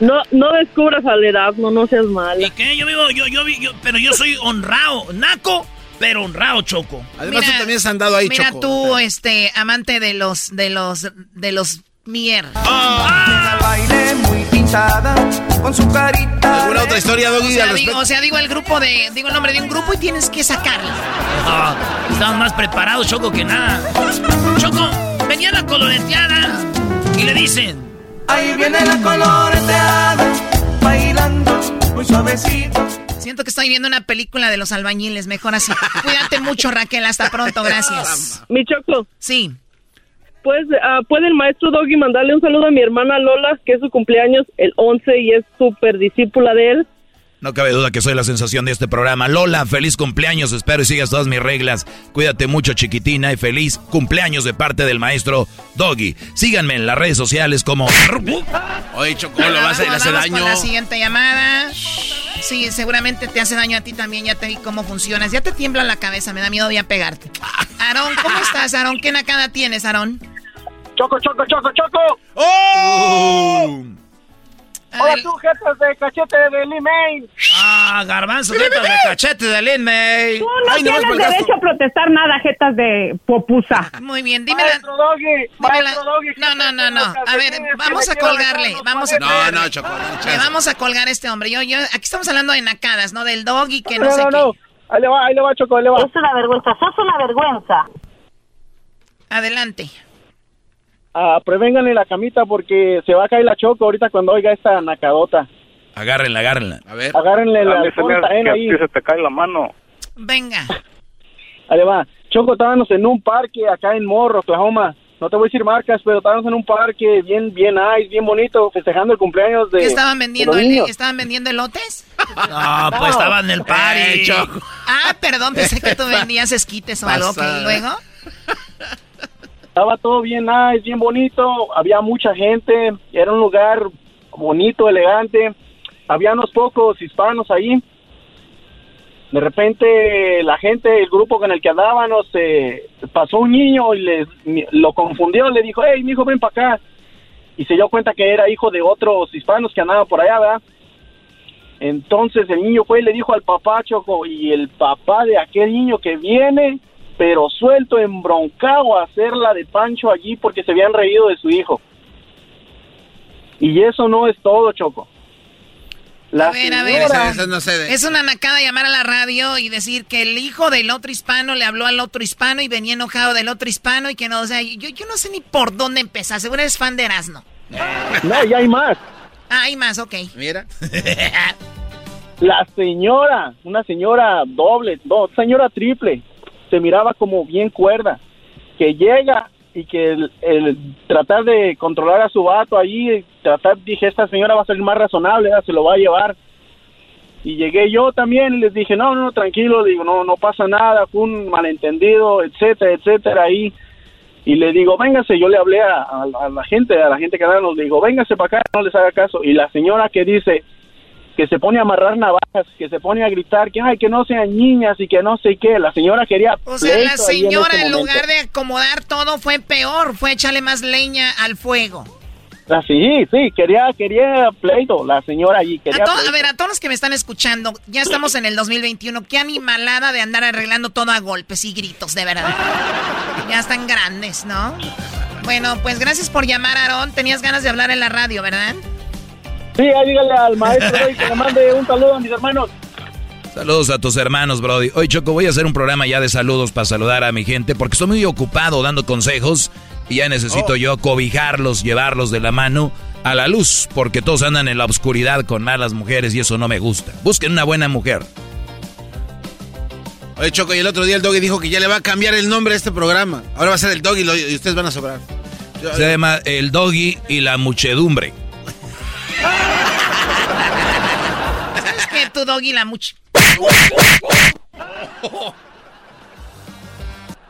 No, no descubras al Erasmo, no seas mala. ¿Y qué? Yo vivo, yo, yo, vi- yo- pero yo soy honrado, naco, pero honrado, Choco. Además, tú también has andado ahí, Mira Choco. tú, este, amante de los, de los, de los mier. Al baile muy pintada, con su carita. ¿Alguna otra historia, O Doggy, sea, al digo, respecto? o sea, digo el grupo de, digo el nombre de un grupo y tienes que sacarlo. Ah, estaban más preparados, Choco, que nada. Choco, venía la coloreteada y le dicen, Ahí viene la coloreteada, bailando muy suavecito. Siento que estoy viendo una película de los albañiles, mejor así. Cuídate mucho, Raquel, hasta pronto, gracias. Mi choco. Sí. Pues, ah, ¿puede el maestro Doggy mandarle un saludo a mi hermana Lola, que es su cumpleaños el 11 y es súper discípula de él? No cabe duda que soy la sensación de este programa. Lola, feliz cumpleaños. Espero y sigas todas mis reglas. Cuídate mucho, chiquitina, y feliz cumpleaños de parte del maestro Doggy. Síganme en las redes sociales como... Oye, Choco, lo vas a le hace Vamos daño. la siguiente llamada. Sí, seguramente te hace daño a ti también. Ya te vi cómo funcionas. Ya te tiembla la cabeza. Me da miedo voy a pegarte. Aarón, ¿cómo estás, Aarón? ¿Qué nacada tienes, Aarón? Choco, choco, choco, choco. ¡Oh! Hola, tú, jetas de cachete de Limay. ah, garbanzo, jetas de cachete de Lin May. Tú no tienes derecho a protestar nada, jetas de popusa. Muy bien, dime la... Maestro Doggy, maestro Doggy. No, no, no, no. A ver, vamos a colgarle. Vamos a No, colgarle. no, no, Le chance. vamos a colgar a este hombre. Yo, yo, aquí estamos hablando de nacadas, ¿no? Del dog y que no, No, sé no, no. Ahí le va, ahí le va, Choco, ahí le va. Es una vergüenza, sos una vergüenza. qué. Adelante. Ah, prevénganle la camita porque se va a caer la Choco ahorita cuando oiga esta nacadota. Agárrenla, agárrenla. A ver. Agárrenle la punta, que ahí. se te cae la mano. Venga. Ahí le va. Choco, estábamos en un parque acá en Morro, Oklahoma. No te voy a decir marcas, pero estábamos en un parque bien, bien nice, bien bonito, festejando el cumpleaños de. ¿Qué estaban vendiendo? el-. ¿Estaban vendiendo elotes? No, pues estaban en el party. Eh, Choco. Ah, perdón, pensé que tú vendías esquites o algo. ¿y luego? Estaba todo bien nice, bien bonito, había mucha gente, era un lugar bonito, elegante, había unos pocos hispanos ahí. De repente la gente, el grupo con el que andábamos, eh, pasó un niño y lo confundió, le dijo, hey, mi hijo, ven para acá. Y se dio cuenta que era hijo de otros hispanos que andaban por allá. Entonces el niño fue y le dijo al papá, Choco, y el papá de aquel niño que viene, pero suelto, embroncado a hacerla de Pancho allí porque se habían reído de su hijo. Y eso no es todo, Choco. La A ver, a ver. señora- no sé de- Es una nacada llamar a la radio y decir que el hijo del otro hispano le habló al otro hispano y venía enojado del otro hispano y que no, o sea, yo, yo no sé ni por dónde empezar. Seguro eres fan de Erasmo. No, ya hay más. Ah, hay más, ok. Mira. La señora, una señora doble, no, señora triple, se miraba como bien cuerda, que llega y que el, tratar de controlar a su vato ahí, tratar, dije, esta señora va a ser más razonable, se lo va a llevar. Y llegué yo también les dije, no, no, tranquilo, digo, no, no pasa nada, fue un malentendido, etcétera, etcétera, ahí. Y le digo, véngase, yo le hablé a la gente, a la gente que nos le digo, véngase para acá, no les haga caso. Y la señora que dice, que se pone a amarrar navajas, que se pone a gritar que ay que no sean niñas y que no sé qué. La señora quería O sea, la en señora en lugar de acomodar todo fue peor, fue echarle más leña al fuego. Ah, sí, sí, quería quería pleito, la señora allí A, quería to- a ver, a todos los que me están escuchando, ya estamos en el 2021. Qué animalada de andar arreglando todo a golpes y gritos, de verdad. Ya están grandes, ¿no? Bueno, pues gracias por llamar, Aarón. Tenías ganas de hablar en la radio, ¿verdad? Sí, ahí dígale al maestro que le mande un saludo a mis hermanos. Saludos a tus hermanos, Brody. Hoy, Choco, voy a hacer un programa ya de saludos para saludar a mi gente porque estoy muy ocupado dando consejos y ya necesito Oh. yo cobijarlos, llevarlos de la mano a la luz, porque todos andan en la oscuridad con malas mujeres y eso no me gusta. Busquen una buena mujer. Oye, Choco, y el otro día el Doggy dijo que ya le va a cambiar el nombre a este programa. Ahora va a ser el Doggy y ustedes van a sobrar. Se llama El Doggy y la Muchedumbre. ¿Sabes qué? Tu Doggy la much...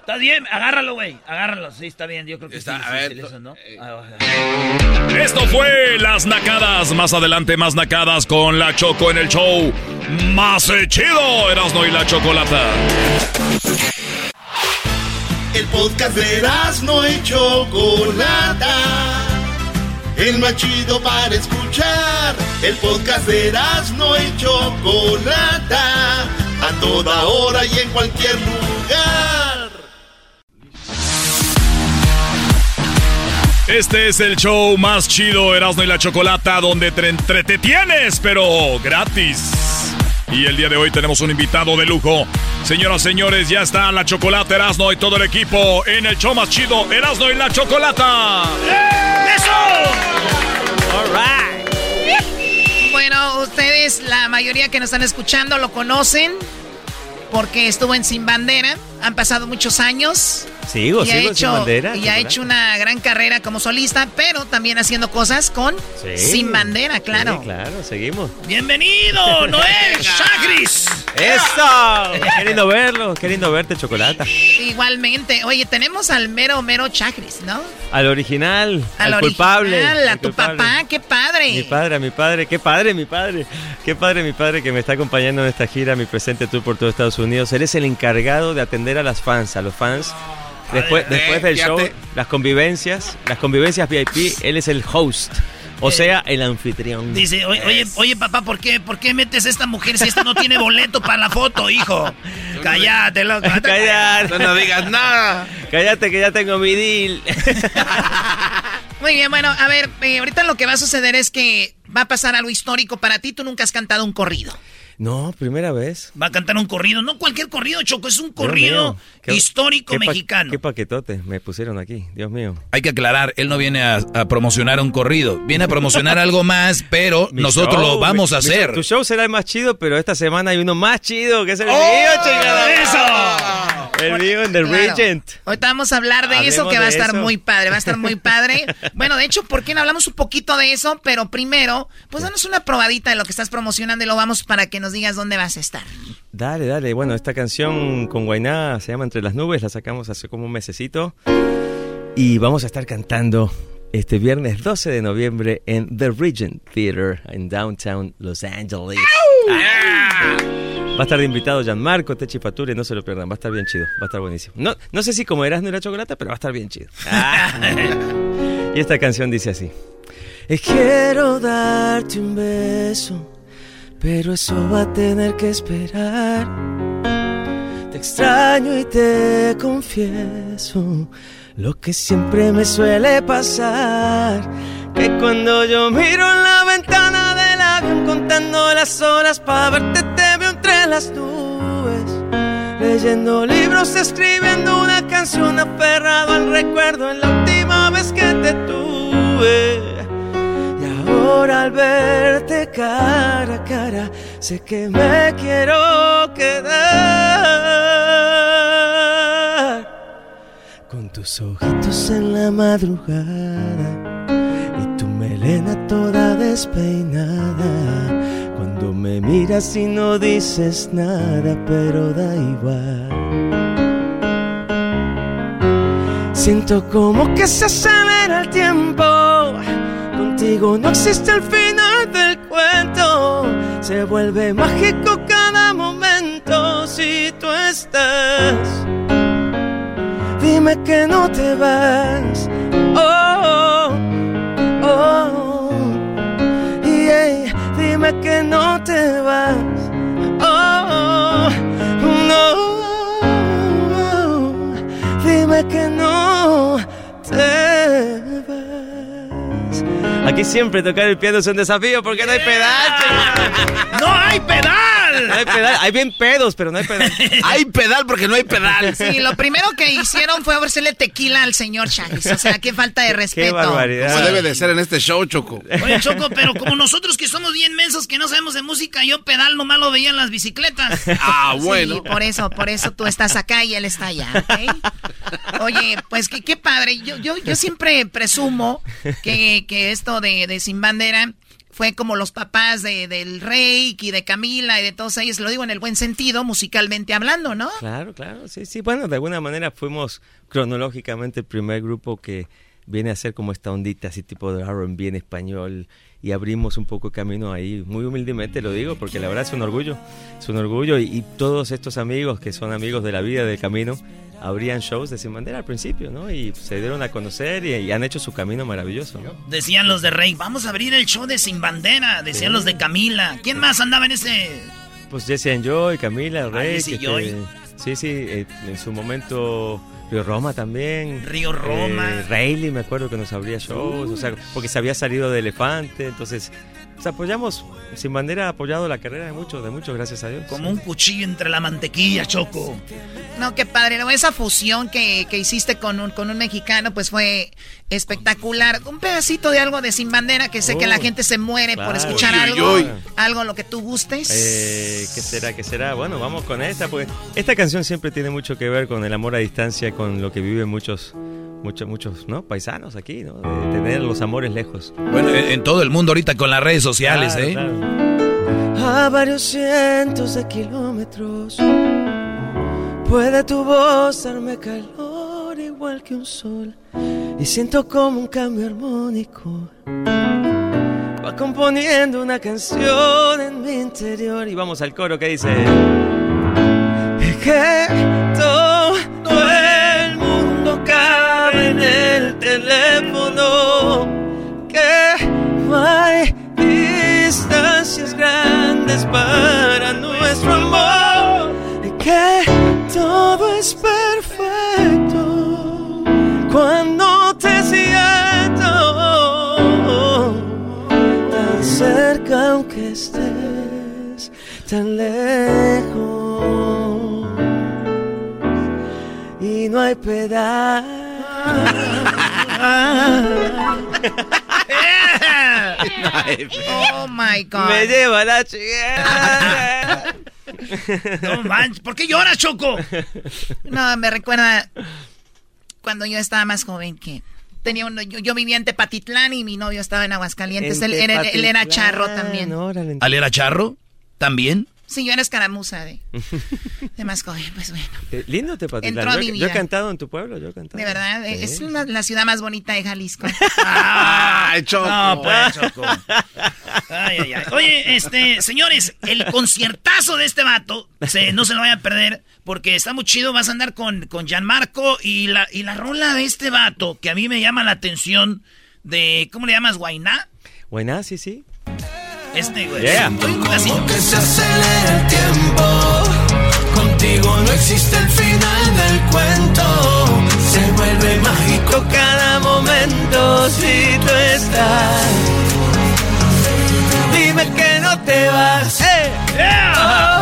Está bien, agárralo, güey. Agárralo. Sí, está bien. Yo creo que está, sí, a ver, eso, ¿no? Eh. Esto fue Las Nacadas. Más adelante, más Nacadas con la Choco en el show. Más chido, Erasno y la Chocolata. El podcast de Erasno y Chocolata. El más chido para escuchar. El podcast de Erasno y Chocolata. A toda hora y en cualquier lugar. Este es el show más chido, Erasmo y la Chocolata, donde te entretienes, pero gratis. Y el día de hoy tenemos un invitado de lujo. Señoras, señores, ya está la Chocolata, Erasmo y todo el equipo en el show más chido, Erasmo y la Chocolata. ¡Eso! All right. Bueno, ustedes, la mayoría que nos están escuchando, lo conocen porque estuvo en Sin Bandera. Han pasado muchos años. Sigo, y sigo ha hecho, sin bandera. Y ha hecho una gran carrera como solista, pero también haciendo cosas con Sí. Sin Bandera, claro. Sí, claro, seguimos. Bienvenido, Noel Chagris. ¡Eso! Qué lindo verlo, qué lindo verte, Chocolata. Igualmente. Oye, tenemos al mero, mero Chagris, ¿no? Al original, Al al, culpable. original, a tu culpable. papá, qué padre. Mi padre, a mi padre, qué padre, mi padre. Qué padre, mi padre que me está acompañando en esta gira, mi presente tour por todo Estados Unidos. Él es el encargado de atender a las fans, a los fans. Después, después del show, las convivencias, las convivencias VIP, él es el host, o sea, el anfitrión. Dice, oye, oye, oye, papá, ¿por qué, ¿por qué metes a esta mujer si esta no tiene boleto para la foto, hijo? Cállate, loco. Cállate. No, no digas nada. Cállate que ya tengo mi deal. Muy bien, bueno, a ver, eh, ahorita lo que va a suceder es que va a pasar algo histórico para ti. Tú nunca has cantado un corrido. No, primera vez. Va a cantar un corrido, no cualquier corrido, Choco, es un corrido qué- histórico qué mexicano. Qué paquetote me pusieron aquí, Dios mío. Hay que aclarar, él no viene a, a promocionar un corrido, viene a promocionar algo más, pero Mi nosotros show, lo vamos mi- a hacer. show- tu show será el más chido, pero esta semana hay uno más chido, que es el ¡Oh! mío, chingada. ¡Eso! El en The Claro. Regent. Ahorita vamos a hablar de eso que va a estar eso. muy padre, va a estar muy padre. bueno, de hecho, ¿por qué no hablamos un poquito de eso? Pero primero, pues danos una probadita de lo que estás promocionando y lo vamos para que nos digas dónde vas a estar. Dale, dale. Bueno, esta canción con Guainá se llama Entre las Nubes, la sacamos hace como un mesecito. Y vamos a estar cantando este viernes 12 de noviembre en The Regent Theater en Downtown Los Angeles. Ah. Va a estar de invitado Gianmarco Techi Faturi, no se lo pierdan, va a estar bien chido, va a estar buenísimo. No, no sé si como eras no era chocolate, pero va a estar bien chido. Ah. y esta canción dice así. Eh, Quiero darte un beso, pero eso va a tener que esperar. Te extraño y te confieso lo que siempre me suele pasar. Que cuando yo miro en la ventana del avión contando las horas para verte te entre las nubes. Leyendo libros, escribiendo una canción aferrado al recuerdo en la última vez que te tuve. Y ahora al verte cara a cara, sé que me quiero quedar con tus ojitos en la madrugada y tu melena toda despeinada. Me miras y no dices nada, pero da igual. Siento como que se acelera el tiempo. Contigo no existe el final del cuento. Se vuelve mágico cada momento si tú estás. Dime que no te vas. Oh, Dime que no te vas. Oh, no. Dime que no te vas. Aquí siempre tocar el piano es un desafío porque no hay pedal. ¡No hay pedal! pedal! No hay pedal. Hay bien pedos, pero no hay pedal. hay pedal porque no hay pedal. Sí, lo primero que hicieron fue ofrecerle tequila al señor Chávez. O sea, qué falta de respeto. Qué barbaridad. Como debe de ser en este show, Choco. Oye, Choco, pero como nosotros que somos bien mensos, que no sabemos de música, yo pedal nomás lo veía en las bicicletas. Ah, bueno. Sí, por eso, por eso tú estás acá y él está allá, ¿ok? Oye, pues qué, qué padre. Yo, yo, yo siempre presumo que, que esto de, Sin Bandera fue como los papás de, del Rey y de Camila y de todos ellos, lo digo en el buen sentido, musicalmente hablando, ¿no? Claro, claro, sí, sí. Bueno, de alguna manera fuimos cronológicamente el primer grupo que viene a ser como esta ondita así tipo de R&B en español y abrimos un poco camino ahí, muy humildemente lo digo, porque la verdad es un orgullo, es un orgullo y, y todos estos amigos que son amigos de la vida, del camino, abrían shows de Sin Bandera al principio, ¿no? Y se dieron a conocer y, y han hecho su camino maravilloso, ¿no? Decían los de Rey, vamos a abrir el show de Sin Bandera. Decían Sí. los de Camila. ¿Quién más andaba en ese...? Pues Jesse and Joy, Camila, Rey. Jesse que Joy. te- sí, sí, eh, en su momento Río Roma también. Río Roma. Eh, Rayleigh, me acuerdo que nos abría shows, o sea, porque se había salido de Elefante, entonces, pues apoyamos, Sin Bandera ha apoyado la carrera de muchos, de muchos, gracias a Dios. Como un cuchillo entre la mantequilla, Choco. No, qué padre. Esa fusión que, que hiciste con un, con un mexicano, pues fue espectacular. Un pedacito de algo de Sin Bandera, que sé que Oh, la gente se muere por escuchar algo. uy. Algo lo que tú gustes. Eh, ¿Qué será? ¿Qué será? Bueno, vamos con esta, porque esta canción siempre tiene mucho que ver con el amor a distancia, con lo que viven muchos, muchos, muchos, ¿no? Paisanos aquí, ¿no? De tener los amores lejos. Bueno, en, en todo el mundo ahorita con las redes sociales, Claro, ¿eh? claro. A varios cientos de kilómetros puede tu voz darme calor igual que un sol y siento como un cambio armónico va componiendo una canción en mi interior Y vamos al coro que dice. que para nuestro amor que todo es perfecto cuando te siento tan cerca aunque estés tan lejos y no hay pedal. Oh my God. Me lleva la chica. No manches, ¿por qué lloras, Choco? No, me recuerda cuando yo estaba más joven que tenía uno, yo, yo vivía en Tepatitlán y mi novio estaba en Aguascalientes. En Él, él- él era charro también. ¿Al era charro? ¿También? Sí, yo era escaramuza de, de más joven, pues bueno. Eh, Lindo Tepatitlán. Entró a Yo, mi yo he cantado en tu pueblo, yo he cantado. De verdad, Sí. es una- la ciudad más bonita de Jalisco. ¡Ay, Choco! No, pues, Choco. Ay, ay, ay. Oye, este, señores, el conciertazo de este vato, se- no se lo vayan a perder, porque está muy chido, vas a andar con, con Gianmarco y la, y la rola de este vato, que a mí me llama la atención, de, ¿cómo le llamas, Guainá? Buena, sí, sí. Este, güey. Yeah. Que se acelera el tiempo. Contigo no existe el final del cuento. Se vuelve mágico cada momento si tú estás. Dime que no te vas. Oh,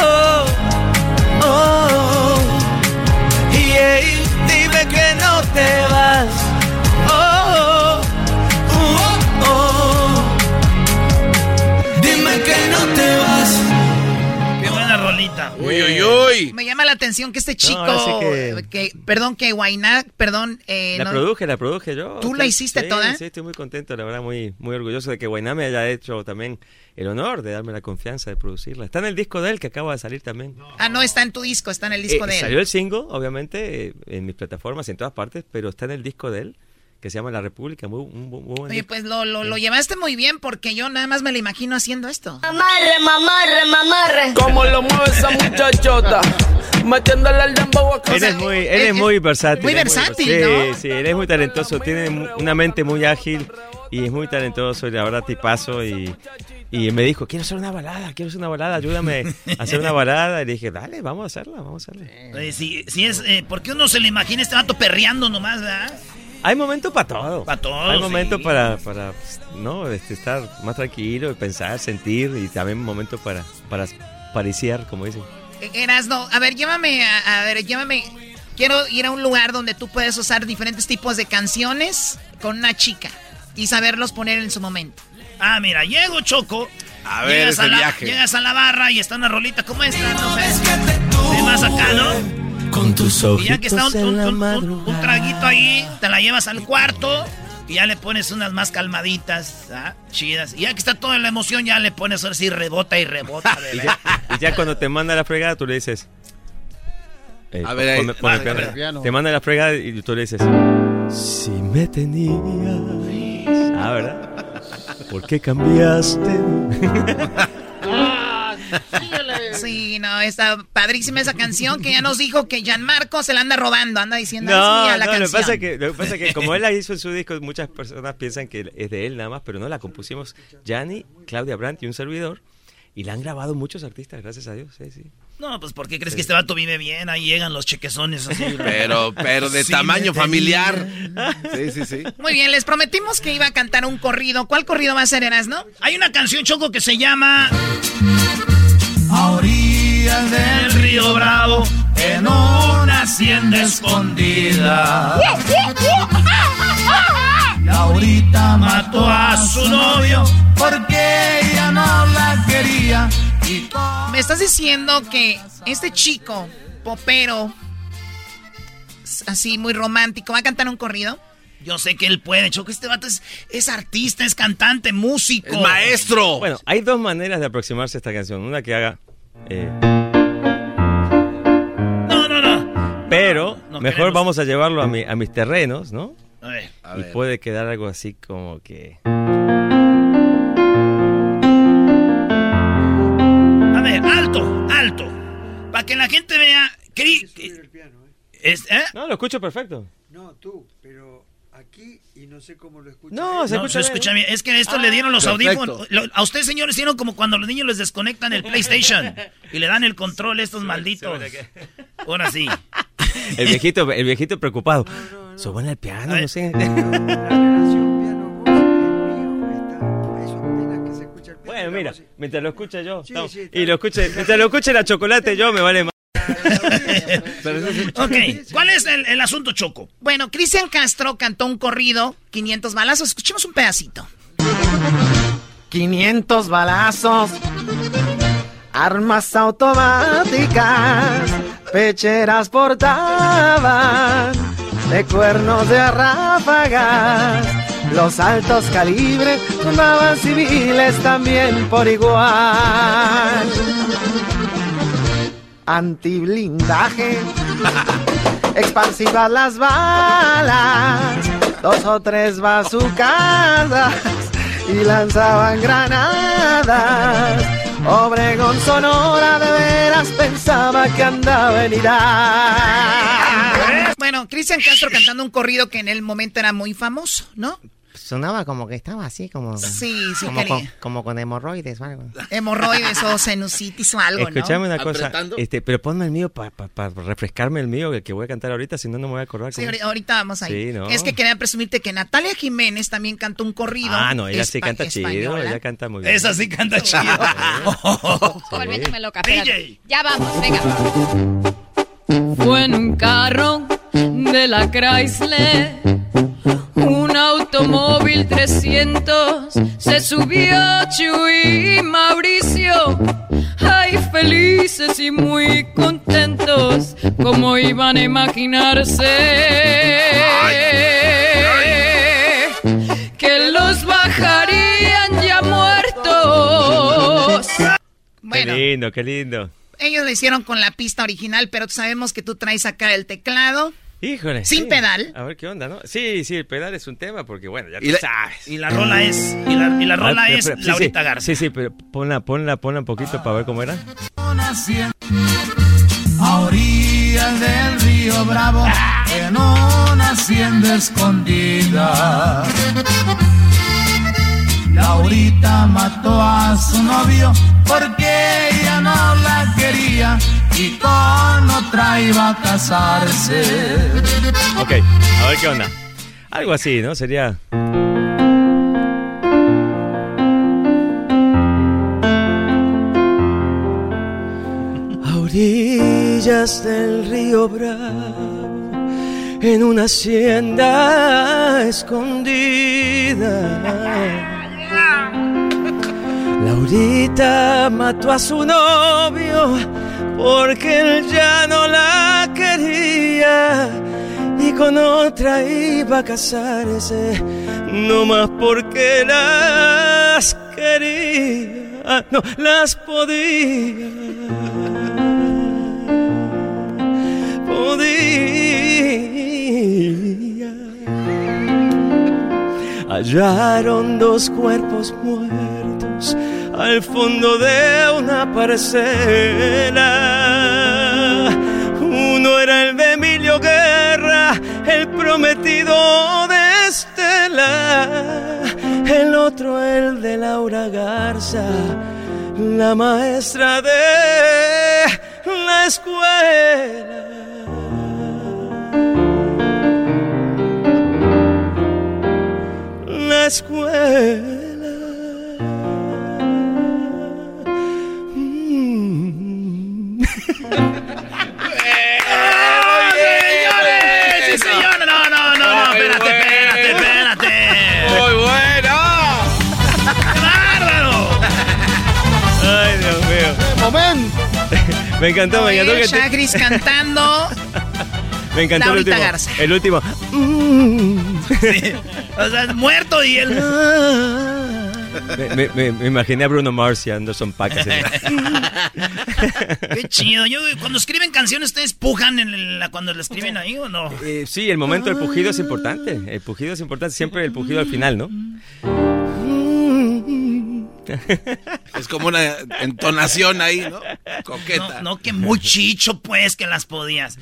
rolita. Uy, uy, uy. Me llama la atención que este chico, sí que- que... perdón, que Guainá, perdón, eh, La no- produje, la produje yo. ¿Tú la hiciste Sí, toda? Sí, estoy muy contento, la verdad, muy, muy orgulloso de que Guainá me haya hecho también el honor de darme la confianza de producirla. Está en el disco de él que acaba de salir también. Ah, no, está en tu disco, está en el disco Eh, de él. Salió el single, obviamente, eh, en mis plataformas, en todas partes, pero está en el disco de él, que se llama La República. Muy, un- muy, muy buen Oye, pues lo, lo, lo llevaste muy bien porque yo nada más me lo imagino haciendo esto. Mamarre, mamarre, mamarre. ¿Cómo lo mueve esa muchachota? Metiéndole al dembow a Él es muy, él es muy versátil. muy versátil, sí, ¿no? Sí, él es muy talentoso, tiene una mente muy ágil y es muy talentoso y la verdad tipazo y, y me dijo, quiero hacer una balada, quiero hacer una balada, ayúdame a hacer una balada. Y le dije, dale, vamos a hacerla, vamos a hacerla. Oye, si, si es, eh, ¿por qué uno se le imagina este vato perreando nomás, verdad? Hay momentos para todo. Para todo, Hay momentos sí. para, para no, este, estar más tranquilo pensar, sentir y también momentos para, para pariciar, como dicen. Erasno, a ver, llévame, a, a ver, llévame. Quiero ir a un lugar donde tú puedes usar diferentes tipos de canciones con una chica y saberlos poner en su momento. Ah, mira, llego, Choco. A ver, llegas ese a la, viaje. Llegas a la barra y está una rolita como esta, no sé. De más acá, ¿no? Con tus Y ya que está un, un- un- un- un traguito ahí, te la llevas al cuarto y ya le pones unas más calmaditas, ¿ah? chidas. Y ya que está toda la emoción, ya le pones ahora sí rebota y rebota. Y ya, y ya cuando te manda la fregada, tú le dices. eh, A ver, ahí, ponme- ponme ah, el piano. el piano. Te manda la fregada y tú le dices. Si me tenías. Ah, ¿verdad? ¿Por qué cambiaste? Sí, no, está padrísima esa canción que ya nos dijo que Gianmarco se la anda robando, anda diciendo, es No, mía la no, lo que, canción. pasa que, lo que pasa que como él la hizo en su disco, muchas personas piensan que es de él nada más, pero no, la compusimos Gianni, Claudia Brandt y un servidor. Y la han grabado muchos artistas, gracias a Dios. Sí, sí. No, pues ¿por qué crees que este vato vive bien? Ahí llegan los chequezones así. Pero, pero de Sí, tamaño familiar. Sí, sí, sí. Muy bien, les prometimos que iba a cantar un corrido. ¿Cuál corrido va a ser, Erasno? Hay una canción, Choco, que se llama... Orillas del río Bravo, en una hacienda escondida. Laurita mató a su novio porque ella no la quería. Y Me estás diciendo que este chico, popero, así muy romántico, va a cantar un corrido. Yo sé que él puede, Choco. Este vato es, es artista, es cantante, músico. maestro. Bueno, hay dos maneras de aproximarse a esta canción. Una que haga. Eh, No, no, no. pero no mejor queremos. vamos a llevarlo a, mi- a mis terrenos, ¿no? A ver. y puede quedar algo así como que. A ver, alto, alto. Para que la gente vea... Cri- Es- ¿eh? No, lo escucho perfecto. No, tú, pero aquí y no sé cómo lo escuchas. No, se No, escucha se bien, escucha ¿no? bien. Es que esto Ah, le dieron los perfecto. audífonos. Lo- a ustedes, señores, hicieron como cuando los niños les desconectan el PlayStation y le dan el control a estos malditos. Ahora sí. El viejito, el viejito preocupado. Suban el piano, no sé. Bueno, mira, mientras lo escucha yo. y lo escuche, mientras lo escuche la chocolate yo me vale más. Ok, ¿cuál es el, el asunto, Choco? Bueno, Cristian Castro cantó un corrido, 500 balazos. Escuchemos un pedacito. 500 balazos, armas automáticas, pecheras portaban, de cuernos de ráfagas, los altos calibres tomaban civiles también por igual. Antiblindaje, expansivas las balas, dos o tres bazucadas y lanzaban granadas. Obregón Sonora de veras pensaba que andaba en Irak. Bueno, Cristian Castro cantando un corrido que en el momento era muy famoso, ¿no? Sonaba como que estaba así, como, Sí, sí, como, con, como con hemorroides o algo. Hemorroides o sinusitis o algo, ¿no? Escuchame una cosa, este, pero ponme el mío para refrescarme el mío, el que voy a cantar ahorita, si no, no me voy a acordar. Sí, cómo- ahorita vamos ahí. Sí, ¿no? Es que quería presumirte que Natalia Jiménez también cantó un corrido. Ah, no, ella sí canta chido, española. ella canta muy bien. Esa sí canta chido. Volviéndome loca. DJ. Ya vamos, venga. Fue en un carro de la Chrysler, un automóvil 300, se subió Chuy y Mauricio, ay felices y muy contentos, como iban a imaginarse que los bajarían ya muertos. Bueno. Qué lindo, qué lindo. Ellos lo hicieron con la pista original, pero sabemos que tú traes acá el teclado. Híjole. Sin sí. pedal. A ver qué onda, ¿no? Sí, sí, el pedal es un tema porque, bueno, ya Y tú la- sabes. y la rola es- y la- y la rola pero- es sí, Laurita sí, Garza. Sí, sí, pero ponla, ponla, ponla un poquito para ver cómo era. a orillas del río Bravo, en una hacienda escondida. Laurita mató a su novio porque no la quería y con otra iba a casarse. Ok, a ver qué onda. Algo así, ¿no? Sería... orillas del río Bravo, en una hacienda escondida. Laurita mató a su novio porque él ya no la quería y con otra iba a casarse, no más porque las quería, no las podía. Podía. Hallaron dos cuerpos muertos al fondo de una parcela. Uno era el de Emilio Guerra, el prometido de Estela. El otro el de Laura Garza, la maestra de la escuela. La escuela. Me encantó, me encantó Oye, que te- Chagris cantando. Me encantó el último. Garza. El último. O sea, muerto y él. Me, me- me- me imaginé a Bruno Mars y a Anderson Paak. Qué chido. Yo, cuando escriben canciones, ¿ustedes pujan en la, cuando la escriben ahí o no? Eh, sí, el momento del pujido es importante. El pujido es importante. Siempre el pujido al final, ¿no? Es como una entonación ahí, ¿no? No, Coqueta. no, que muy chicho, pues, que las podías.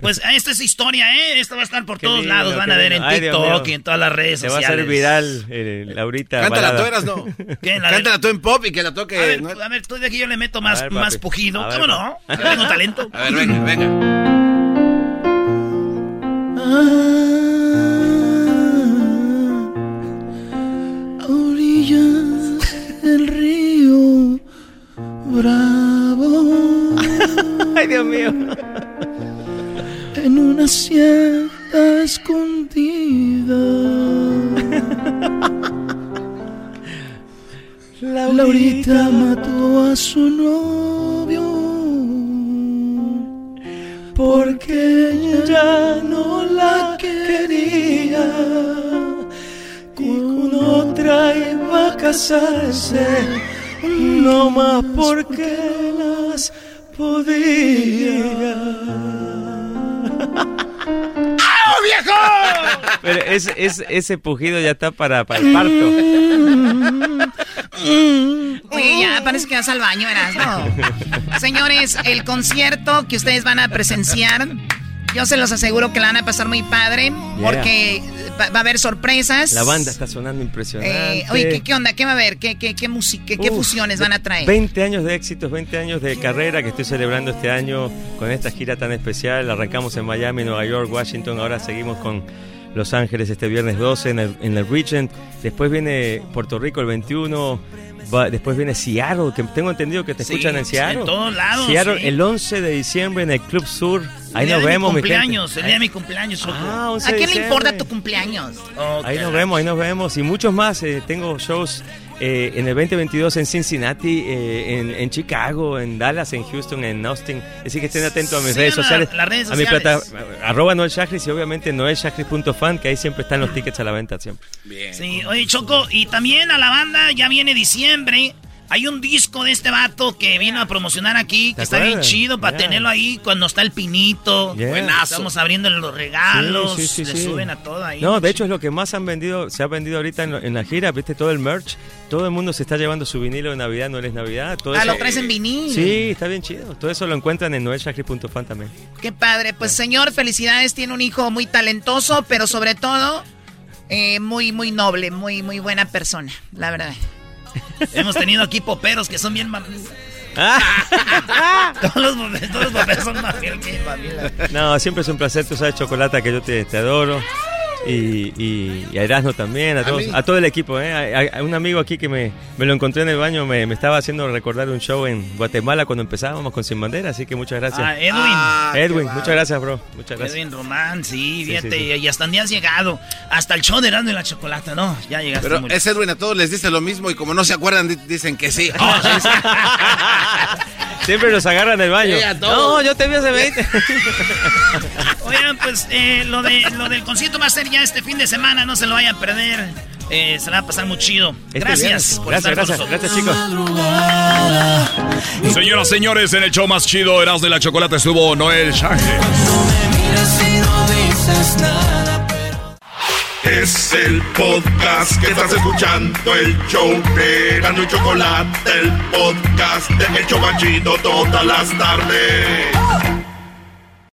Pues esta es historia, ¿eh? Esto va a estar por Qué todos lindo, lados. Van a ver en lindo. TikTok y en todas las redes Se va a sociales. hacer viral eh, Laurita. Cántala balada. tú, eras, no. ¿Qué? La- Cántala tú en pop y que la toque. A ver, ¿no? a ver, tú de aquí yo le meto más, ver, más pujido. A ver, ¿Cómo no? Yo tengo talento. A ver, venga, venga. Bravo, Ay, Dios mío. en una hacienda escondida. Laurita mató a su novio porque ella ya no la quería. Con otra iba a casarse, no más porque las podía. ¡Ah, viejo! Pero ese, ese, ese pujido ya está para, para el parto. Oye, ya parece que vas al baño, eras, ¿no? Señores, el concierto que ustedes van a presenciar, yo se los aseguro que la van a pasar muy padre, porque va, va a haber sorpresas. La banda está sonando impresionante. Eh, oye, ¿qué, qué onda? ¿Qué va a haber? ¿Qué, qué, qué, música, qué, qué Uf, fusiones van a traer? 20 años de éxitos, 20 años de carrera que estoy celebrando este año con esta gira tan especial. Arrancamos en Miami, Nueva York, Washington, ahora seguimos con Los Ángeles este viernes 12 en el, en el Regent. Después viene Puerto Rico el 21. Va- después viene Seattle, que tengo entendido que te Sí, escuchan en Seattle. en todos lados, Seattle sí. el 11 de diciembre en el Club Sur. Ahí nos vemos, mi cumpleaños, el día de mi cumpleaños. Ah, 11 ¿A quién le importa tu cumpleaños? Ahí nos vemos, ahí nos vemos. Y muchos más. eh, tengo shows eh, en el 2022 en Cincinnati, eh, en, en Chicago, en Dallas, en Houston, en Austin. Así que estén atentos a mis redes sociales. las redes A mi plata, arroba Noel Chagris y obviamente noelchagris.fan, que ahí siempre están los tickets a la venta siempre. Sí, oye, Choco, y también a la banda ya viene diciembre. Hay un disco de este vato que vino a promocionar aquí, que ¿Te está bien chido para Yeah. tenerlo ahí cuando está el pinito. Yeah. Buenazo. Estamos abriéndole los regalos, Sí, sí, sí, le suben a todo ahí. No, de hecho es lo que más han vendido, se ha vendido ahorita en, en la gira, viste todo el merch, todo el mundo se está llevando su vinilo de Navidad, no eres Navidad, todo Ah, eso- lo traes en vinil. Sí, está bien chido. Todo eso lo encuentran en noelchagris.fan también. Qué padre. Pues señor, felicidades. Tiene un hijo muy talentoso, pero sobre todo eh, muy, muy noble, muy, muy buena persona, la verdad. Hemos tenido aquí poperos que son bien mam- Ah. todos, los, poperos- todos los son más fieles que mi familia. No, siempre es un placer, tú sabes, Chocolata, que yo te, te adoro. Y, y, y a Erasmo también, a, todos, a, todo el equipo. ¿eh? A, a un amigo aquí que me, me, lo encontré en el baño me, me, estaba haciendo recordar un show en Guatemala cuando empezábamos con Sin Bandera, así que muchas gracias. Ah, Edwin. Ah, Edwin, muchas gracias, bro. Muchas gracias. Edwin Román, sí, fíjate, sí, sí, sí. y hasta ni has llegado. Hasta el show de Erasmo y la Chocolata, ¿no? Ya llegaste. Pero es Edwin, a todos les dice lo mismo y como no se acuerdan, dicen que sí. Oh, sí Siempre nos agarran el baño. no, yo te vi hace 20. Oigan, pues eh, lo, de, lo del concierto va a ser ya este fin de semana, no se lo vayan a perder. Eh, se la va a pasar muy chido. Este gracias por gracias, estar gracias, con gracias, chicos. Señoras, señores, en el show más chido, Eras de la Chocolate estuvo Noel Shaggy. Es el podcast que estás escuchando, el show de Erasmo y Chocolate, el podcast de El Chobachito todas las tardes.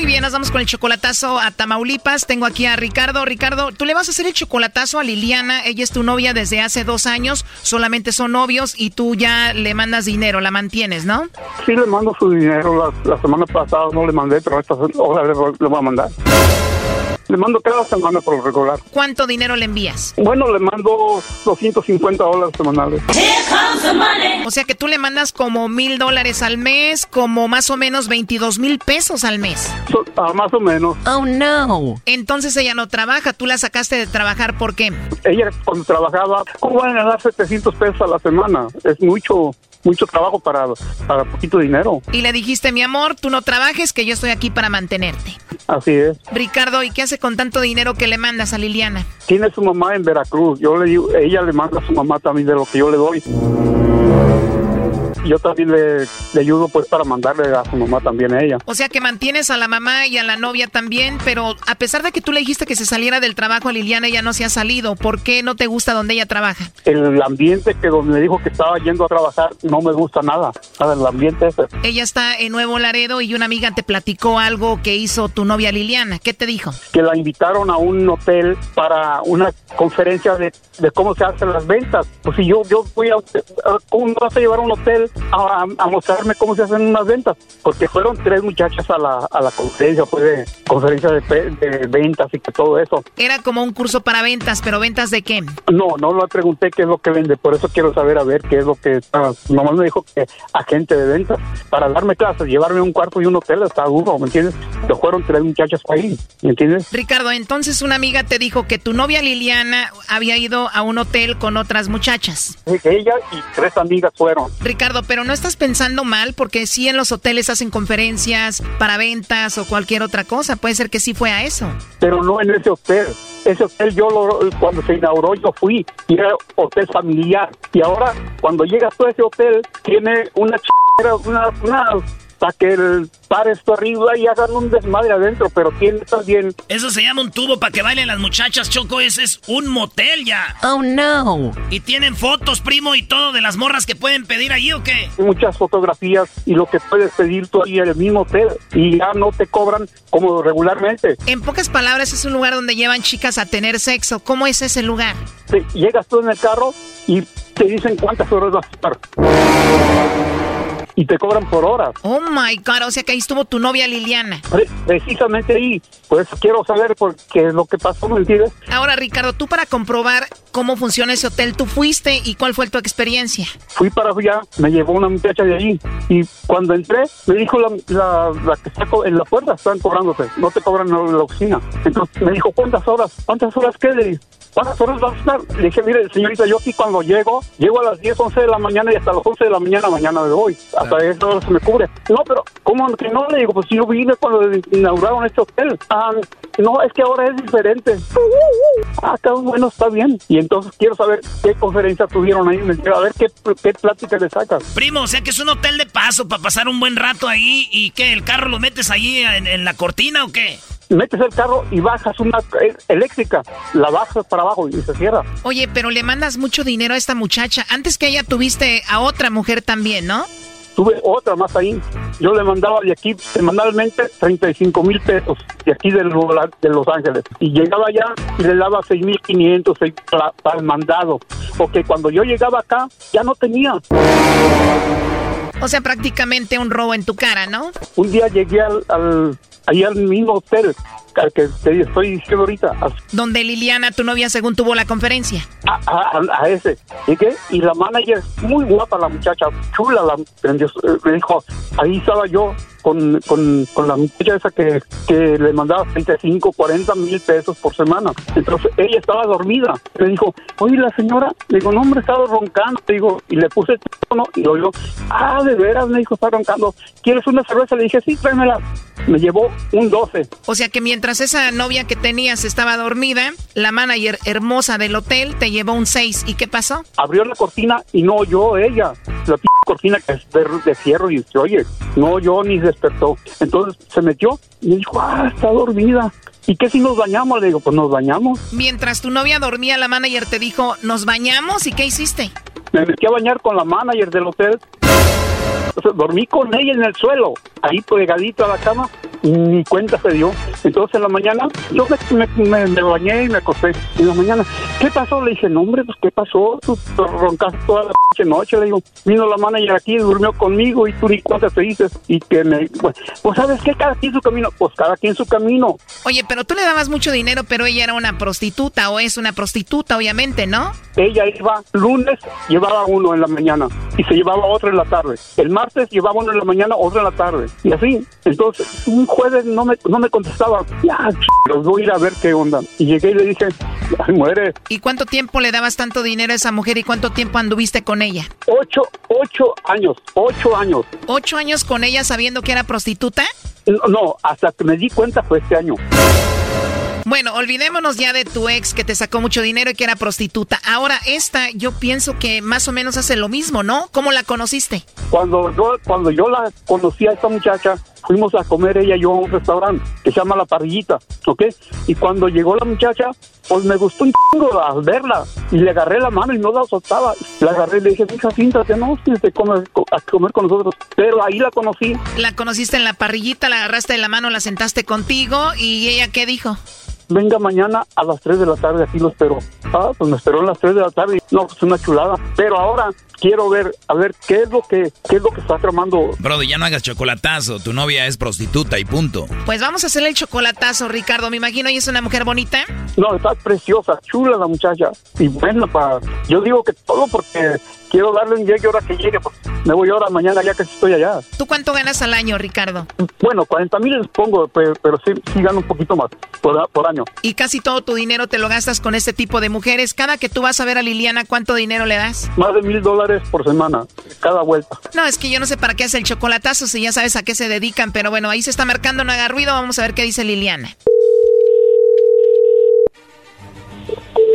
Muy bien, nos vamos con el chocolatazo a Tamaulipas. Tengo aquí a Ricardo. Ricardo, tú le vas a hacer el chocolatazo a Liliana. Ella es tu novia desde hace dos años. Solamente son novios y tú ya le mandas dinero, la mantienes, ¿no? Sí, le mando su dinero. La, la semana pasada no le mandé, pero esta le voy a mandar. Le mando cada semana por lo regular. ¿Cuánto dinero le envías? Bueno, le mando 250 dólares semanales. O sea que tú le mandas como mil dólares al mes, como más o menos 22 mil pesos al mes. So, ah, más o menos. Oh, no. Entonces ella no trabaja, tú la sacaste de trabajar, ¿por qué? Ella cuando trabajaba, ¿cómo van a ganar 700 pesos a la semana? Es mucho mucho trabajo para, para poquito dinero. Y le dijiste, mi amor, tú no trabajes, que yo estoy aquí para mantenerte. Así es. Ricardo, ¿y qué hace con tanto dinero que le mandas a Liliana? Tiene su mamá en Veracruz. Yo le digo, ella le manda a su mamá también de lo que yo le doy. Yo también le, le, ayudo pues para mandarle a su mamá también a ella. O sea que mantienes a la mamá y a la novia también, pero a pesar de que tú le dijiste que se saliera del trabajo a Liliana, ella no se ha salido. ¿Por qué no te gusta donde ella trabaja? El ambiente que donde me dijo que estaba yendo a trabajar no me gusta nada. Nada, el ambiente ese. Ella está en Nuevo Laredo y una amiga te platicó algo que hizo tu novia Liliana. ¿Qué te dijo? Que la invitaron a un hotel para una conferencia de, de cómo se hacen las ventas. Pues si yo, yo voy a, ¿cómo vas a llevar a un hotel a, a, mostrarme cómo se hacen unas ventas, porque fueron tres muchachas a la, a la conferencia, pues de conferencia de, de, ventas y que todo eso. Era como un curso para ventas, pero ventas de qué? No, no le pregunté qué es lo que vende, por eso quiero saber a ver qué es lo que ah, nomás me dijo que agente de ventas para darme clases, llevarme un cuarto y un hotel está duro, ¿me entiendes? Que fueron tres muchachas ahí, ¿me entiendes? Ricardo, entonces una amiga te dijo que tu novia Liliana había ido a un hotel con otras muchachas. Ella y tres amigas fueron. Ricardo, pero no estás pensando mal porque sí en los hoteles hacen conferencias para ventas o cualquier otra cosa. Puede ser que sí fue a eso. Pero no en ese hotel. Ese hotel yo lo, cuando se inauguró yo fui y era hotel familiar. Y ahora cuando llegas a ese hotel tiene una ch... una, una para que el par esto arriba y hagan un desmadre adentro, pero tiene también... Eso se llama un tubo para que bailen las muchachas, Choco, ese es un motel ya. Oh, no. ¿Y tienen fotos, primo, y todo de las morras que pueden pedir allí o qué? Muchas fotografías y lo que puedes pedir tú ahí en el mismo hotel y ya no te cobran como regularmente. En pocas palabras, es un lugar donde llevan chicas a tener sexo. ¿Cómo es ese lugar? Sí, llegas tú en el carro y te dicen cuántas horas vas a estar y te cobran por horas. Oh my God, o sea que ahí estuvo tu novia Liliana. Precisamente ahí, pues quiero saber por qué es lo que pasó, ¿me entiendes? Ahora, Ricardo, tú para comprobar cómo funciona ese hotel, tú fuiste y cuál fue tu experiencia. Fui para allá, me llevó una muchacha de allí y cuando entré me dijo la, la, la que está en la puerta, están cobrándote, no te cobran en la oficina. Entonces me dijo, ¿cuántas horas? ¿Cuántas horas qué? ¿Cuántas horas vas a estar? Le dije, mire, señorita, yo aquí cuando llego, llego a las 10, 11 de la mañana y hasta las 11 de la mañana mañana me voy. Hasta esa hora se me cubre. No, pero, ¿cómo que no? Le digo, pues yo vine cuando inauguraron este hotel. Ah, no, es que ahora es diferente. Ah, está bueno, está bien. Y entonces quiero saber qué conferencia tuvieron ahí. A ver qué, qué plática le sacas. Primo, o sea que es un hotel de paso para pasar un buen rato ahí y que el carro lo metes ahí en, en la cortina o qué? metes el carro y bajas una eh, eléctrica, la bajas para abajo y se cierra. Oye, pero le mandas mucho dinero a esta muchacha. Antes que ella tuviste a otra mujer también, ¿no? Tuve otra más ahí. Yo le mandaba de aquí semanalmente 35 mil pesos, de aquí de, Lo- de Los Ángeles. Y llegaba allá y le daba 6 mil 500 para, para el mandado. Porque cuando yo llegaba acá, ya no tenía. O sea, prácticamente un robo en tu cara, ¿no? Un día llegué al, al, ahí al mismo hotel al que te estoy diciendo ahorita, Donde Liliana, tu novia, según tuvo la conferencia. a, a- a ese. Llegué y la manager, muy guapa la muchacha, chula, la, me dijo, ahí estaba yo con, con, con la muchacha esa que, que le mandaba 35, 40 mil pesos por semana. Entonces ella estaba dormida. Me dijo, oye, la señora, le digo, no, hombre, estaba roncando. Le digo, y le puse el teléfono y lo yo, ah, de veras, me dijo, está roncando. ¿Quieres una cerveza? Le dije, sí, tráemela. Me llevó un 12. O sea que mientras esa novia que tenías estaba dormida, la manager hermosa del hotel te llevó un 6. ¿Y qué pasó? abrió la cortina y no oyó ella. La p cortina que es de, de fierro y se oye, no oyó ni despertó. Entonces se metió y dijo, ah, está dormida. ¿Y qué si nos bañamos? Le digo, pues nos bañamos. Mientras tu novia dormía, la manager te dijo, ¿nos bañamos? ¿Y qué hiciste? Me metí a bañar con la manager del hotel. O sea, dormí con ella en el suelo, ahí pegadito a la cama, ni cuenta se dio. Entonces en la mañana yo me, me- bañé y me acosté. En la mañana, ¿qué pasó? Le dije, no hombre, pues ¿qué pasó? Tú te roncaste toda la noche. Le digo, vino la manager aquí, durmió conmigo y tú ni cuenta te dices. Y que me, pues, pues ¿sabes qué? Cada quien su camino. Pues cada quien su camino. Oye, pero tú le dabas mucho dinero, pero ella era una prostituta o es una prostituta, obviamente, ¿no? Ella iba lunes, llevaba uno en la mañana y se llevaba otro en la tarde. El martes llevaba uno en la mañana, otro en la tarde. Y así. Entonces, un jueves no me, no me contestaba. Ya, ch- los voy a ir a ver qué onda. Y llegué y le dije, ay, muere. ¿Y cuánto tiempo le dabas tanto dinero a esa mujer y cuánto tiempo anduviste con ella? Ocho, ocho años, ocho años. ¿Ocho años con ella sabiendo que era prostituta? No, no, hasta que me di cuenta fue este año. Bueno, olvidémonos ya de tu ex que te sacó mucho dinero y que era prostituta. Ahora esta, yo pienso que más o menos hace lo mismo, ¿no? ¿Cómo la conociste? Cuando yo, cuando yo la conocí a esta muchacha, fuimos a comer ella y yo a un restaurante que se llama La Parrillita, ¿ok? Y cuando llegó la muchacha, pues me gustó un chingo al verla y le agarré la mano y no la soltaba. La agarré y le dije, hija, siéntate, no, siéntate come- a comer con nosotros. Pero ahí la conocí. La conociste en la parrillita, la agarraste de la mano, la sentaste contigo y ella qué dijo? Venga mañana a las 3 de la tarde, aquí lo espero. Ah, pues me esperó a las 3 de la tarde. No, pues una chulada. Pero ahora quiero ver, a ver, qué es lo que, qué es lo que está tramando. Brody, ya no hagas chocolatazo. Tu novia es prostituta y punto. Pues vamos a hacerle el chocolatazo, Ricardo. Me imagino ella es una mujer bonita. No, está preciosa, chula la muchacha. Y bueno, para, yo digo que todo porque quiero darle un llegue ahora que llegue. Pues me voy ahora, mañana ya que estoy allá. ¿Tú cuánto ganas al año, Ricardo? Bueno, 40 mil les pongo, pero, pero sí, sí gano un poquito más por, por año. Y casi todo tu dinero te lo gastas con este tipo de mujeres. Cada que tú vas a ver a Liliana, ¿cuánto dinero le das? Más de mil dólares por semana, cada vuelta. No, es que yo no sé para qué hace el chocolatazo si ya sabes a qué se dedican, pero bueno, ahí se está marcando, no haga ruido, vamos a ver qué dice Liliana.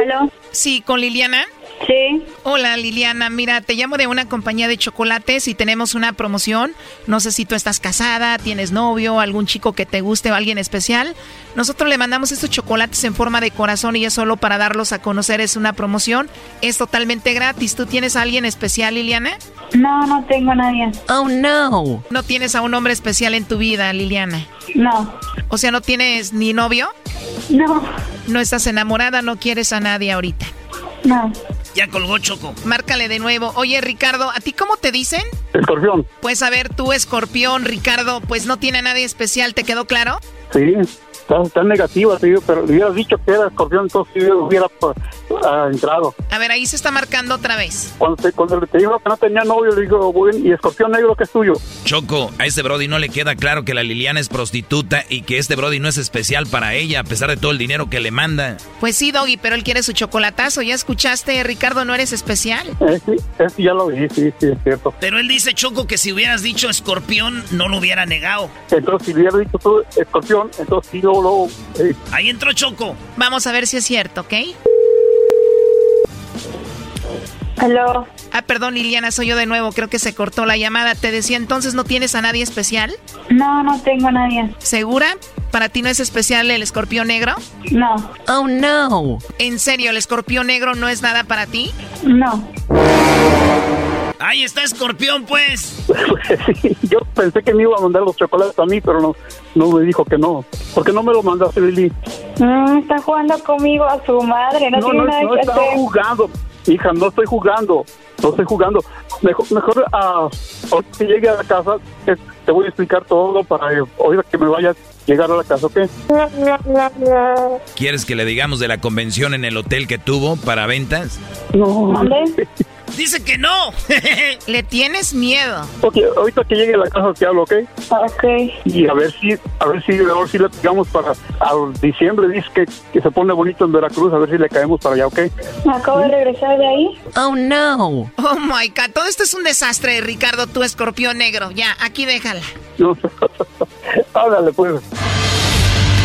¿Aló? Sí, con Liliana. Sí. Hola Liliana, mira, te llamo de una compañía de chocolates y tenemos una promoción. No sé si tú estás casada, tienes novio, algún chico que te guste o alguien especial. Nosotros le mandamos estos chocolates en forma de corazón y es solo para darlos a conocer, es una promoción. Es totalmente gratis. ¿Tú tienes a alguien especial, Liliana? No, no tengo a nadie. Oh, no. ¿No tienes a un hombre especial en tu vida, Liliana? No. O sea, ¿no tienes ni novio? No. ¿No estás enamorada? ¿No quieres a nadie ahorita? No. Ya colgó Choco. Márcale de nuevo. Oye, Ricardo, ¿a ti cómo te dicen? Escorpión. Pues a ver, tú, escorpión, Ricardo, pues no tiene a nadie especial, ¿te quedó claro? Sí, está, está negativa, te digo, pero le hubieras dicho que era escorpión, entonces sí hubiera pues, ah, entrado. A ver, ahí se está marcando otra vez. Cuando te, cuando te digo que no tenía novio, le digo, bueno, ¿y escorpión negro que es tuyo? Choco, a este Brody no le queda claro que la Liliana es prostituta y que este Brody no es especial para ella a pesar de todo el dinero que le manda. Pues sí, Doggy, pero él quiere su chocolatazo. ¿Ya escuchaste, Ricardo, no eres especial? Eh, sí, es, ya lo vi, sí, sí, es cierto. Pero él dice, Choco, que si hubieras dicho escorpión, no lo hubiera negado. Entonces, si hubiera dicho tú escorpión, entonces sí, luego, luego, eh, Ahí entró Choco. Vamos a ver si es cierto, ¿ok? Aló. Ah, perdón, Liliana, soy yo de nuevo. Creo que se cortó la llamada. Te decía entonces, ¿no tienes a nadie especial? No, no tengo a nadie. ¿Segura? ¿Para ti no es especial el escorpión negro? No. Oh, no. ¿En serio, el escorpión negro no es nada para ti? No. Ahí está Escorpión, pues. Sí, yo pensé que me iba a mandar los chocolates a mí, pero no, no me dijo que no. ¿Por qué no me lo mandaste, Lili? Mm, está jugando conmigo a su madre, no, No, tiene no, nada no que estaba hacer. jugando. Hija, no estoy jugando. No estoy jugando. Mejor, mejor ahorita que llegue a la casa, te, voy a explicar todo para eh, ahorita que me vaya a llegar a la casa, ¿ok? ¿Quieres que le digamos de la convención en el hotel que tuvo para ventas? No. Dice que no. Le tienes miedo. Ok, ahorita que llegue a la casa te hablo, ¿ok? Ok. Y a ver si, a ver si, a ver si le pegamos para al diciembre, dice que, que se pone bonito en Veracruz, a ver si le caemos para allá, ¿ok? Acabo de regresar de ahí. Oh, no. Oh, my God. Todo esto es un desastre, Ricardo, tu escorpión negro. Ya, aquí déjala. No. Háblale, pues.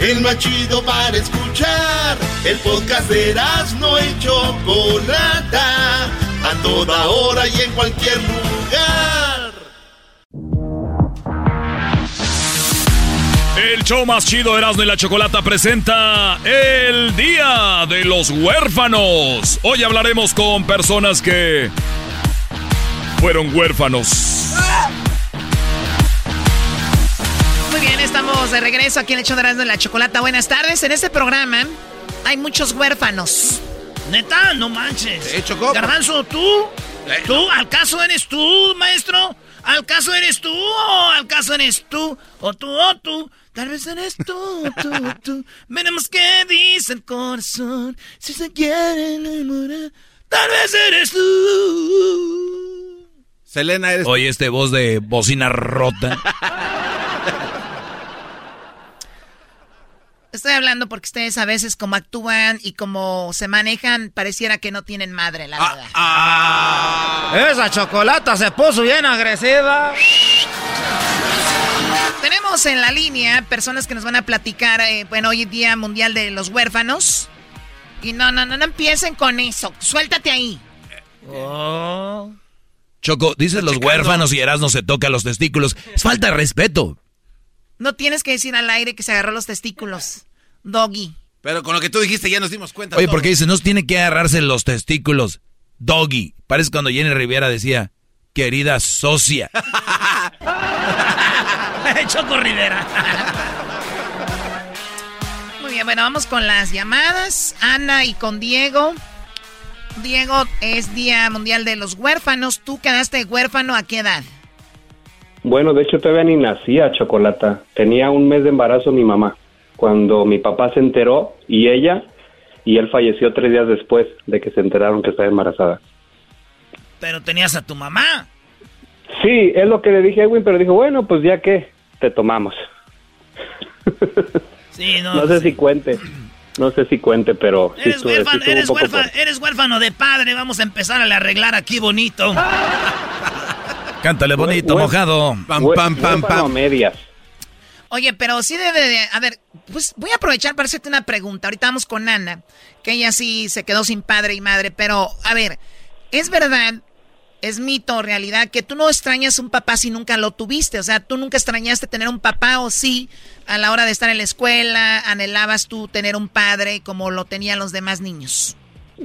El más chido para escuchar. El podcast de no y Chocolata. A toda hora y en cualquier lugar. El show más chido Erasmo y la Chocolata presenta el Día de los Huérfanos. Hoy hablaremos con personas que fueron huérfanos. Muy estamos de regreso aquí en el show de Erasmo la Chocolata. Buenas tardes. En este programa hay muchos huérfanos. Neta, no manches. Eh, Choco. Garbanzo, ¿tú? ¿Tú? ¿Al caso eres tú, maestro? ¿Al caso eres tú o al caso eres tú? ¿O tú o tú? Tal vez eres tú, tú, tú. Veremos qué dice el corazón. Si se quiere enamorar, tal vez eres tú. Selena, eres. Oye, este voz de bocina rota. Estoy hablando porque ustedes a veces como actúan y como se manejan, pareciera que no tienen madre, la verdad. Esa chocolata se puso bien agresiva. Tenemos en la línea personas que nos van a platicar, eh, bueno, hoy es Día Mundial de los Huérfanos. Y no, no, no, no empiecen con eso. Suéltate ahí. Choco, dices los huérfanos y Erasmo se toca los testículos. Es falta de respeto. No tienes que decir al aire que se agarró los testículos. Doggy. Pero con lo que tú dijiste ya nos dimos cuenta. Oye, todos. porque dice, no tiene que agarrarse los testículos. Doggy. Parece cuando Jenny Rivera decía, querida socia. Choco Rivera. Muy bien, bueno, vamos con las llamadas. Ana y con Diego. Diego, es Día Mundial de los Huérfanos. ¿Tú quedaste huérfano a qué edad? Bueno, de hecho todavía ni nacía Chocolata. Tenía un mes de embarazo mi mamá. Cuando mi papá se enteró y ella, y él falleció tres días después de que se enteraron que estaba embarazada. Pero tenías a tu mamá. Sí, es lo que le dije a Edwin, pero dijo, bueno, pues ya que te tomamos. Sí, no. No sé si cuente, no sé si cuente, pero Eres sí huérfano, eres, huérfano, eres huérfano de padre. Vamos a empezar a le arreglar aquí bonito. Cántale bonito, mojado. hue- huérfano a medias. Oye, pero sí debe de... A ver, pues voy a aprovechar para hacerte una pregunta. Ahorita vamos con Ana, que ella sí se quedó sin padre y madre, pero a ver, ¿es verdad, es mito o realidad que tú no extrañas un papá si nunca lo tuviste? O sea, ¿tú nunca extrañaste tener un papá o sí a la hora de estar en la escuela anhelabas tú tener un padre como lo tenían los demás niños?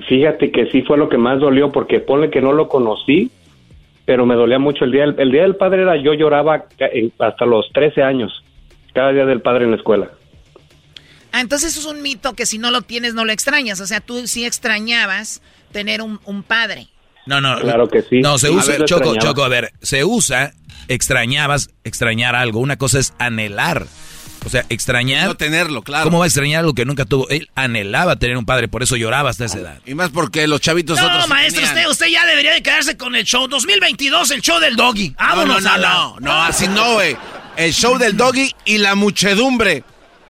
Fíjate que sí fue lo que más dolió porque ponle que no lo conocí, pero me dolía mucho el día. El, el día del padre era yo lloraba ca- en- hasta los 13 años, cada día del padre en la escuela. Ah, entonces eso es un mito que si no lo tienes no lo extrañas. O sea, tú sí extrañabas tener un, un padre. No, no. Claro que sí. No, se usa, ver, Choco, extrañaba. Choco, a ver, se usa, extrañabas, extrañar algo. Una cosa es anhelar. O sea, extrañar. No tenerlo, claro. ¿Cómo va a extrañar algo que nunca tuvo? Él anhelaba tener un padre, por eso lloraba hasta esa edad. Y más porque los chavitos No, otros. maestro, tenían. usted, usted ya debería de quedarse con el show 2022, el show del doggy. No, no, no, no, no, así no, güey. El show del doggy y la muchedumbre.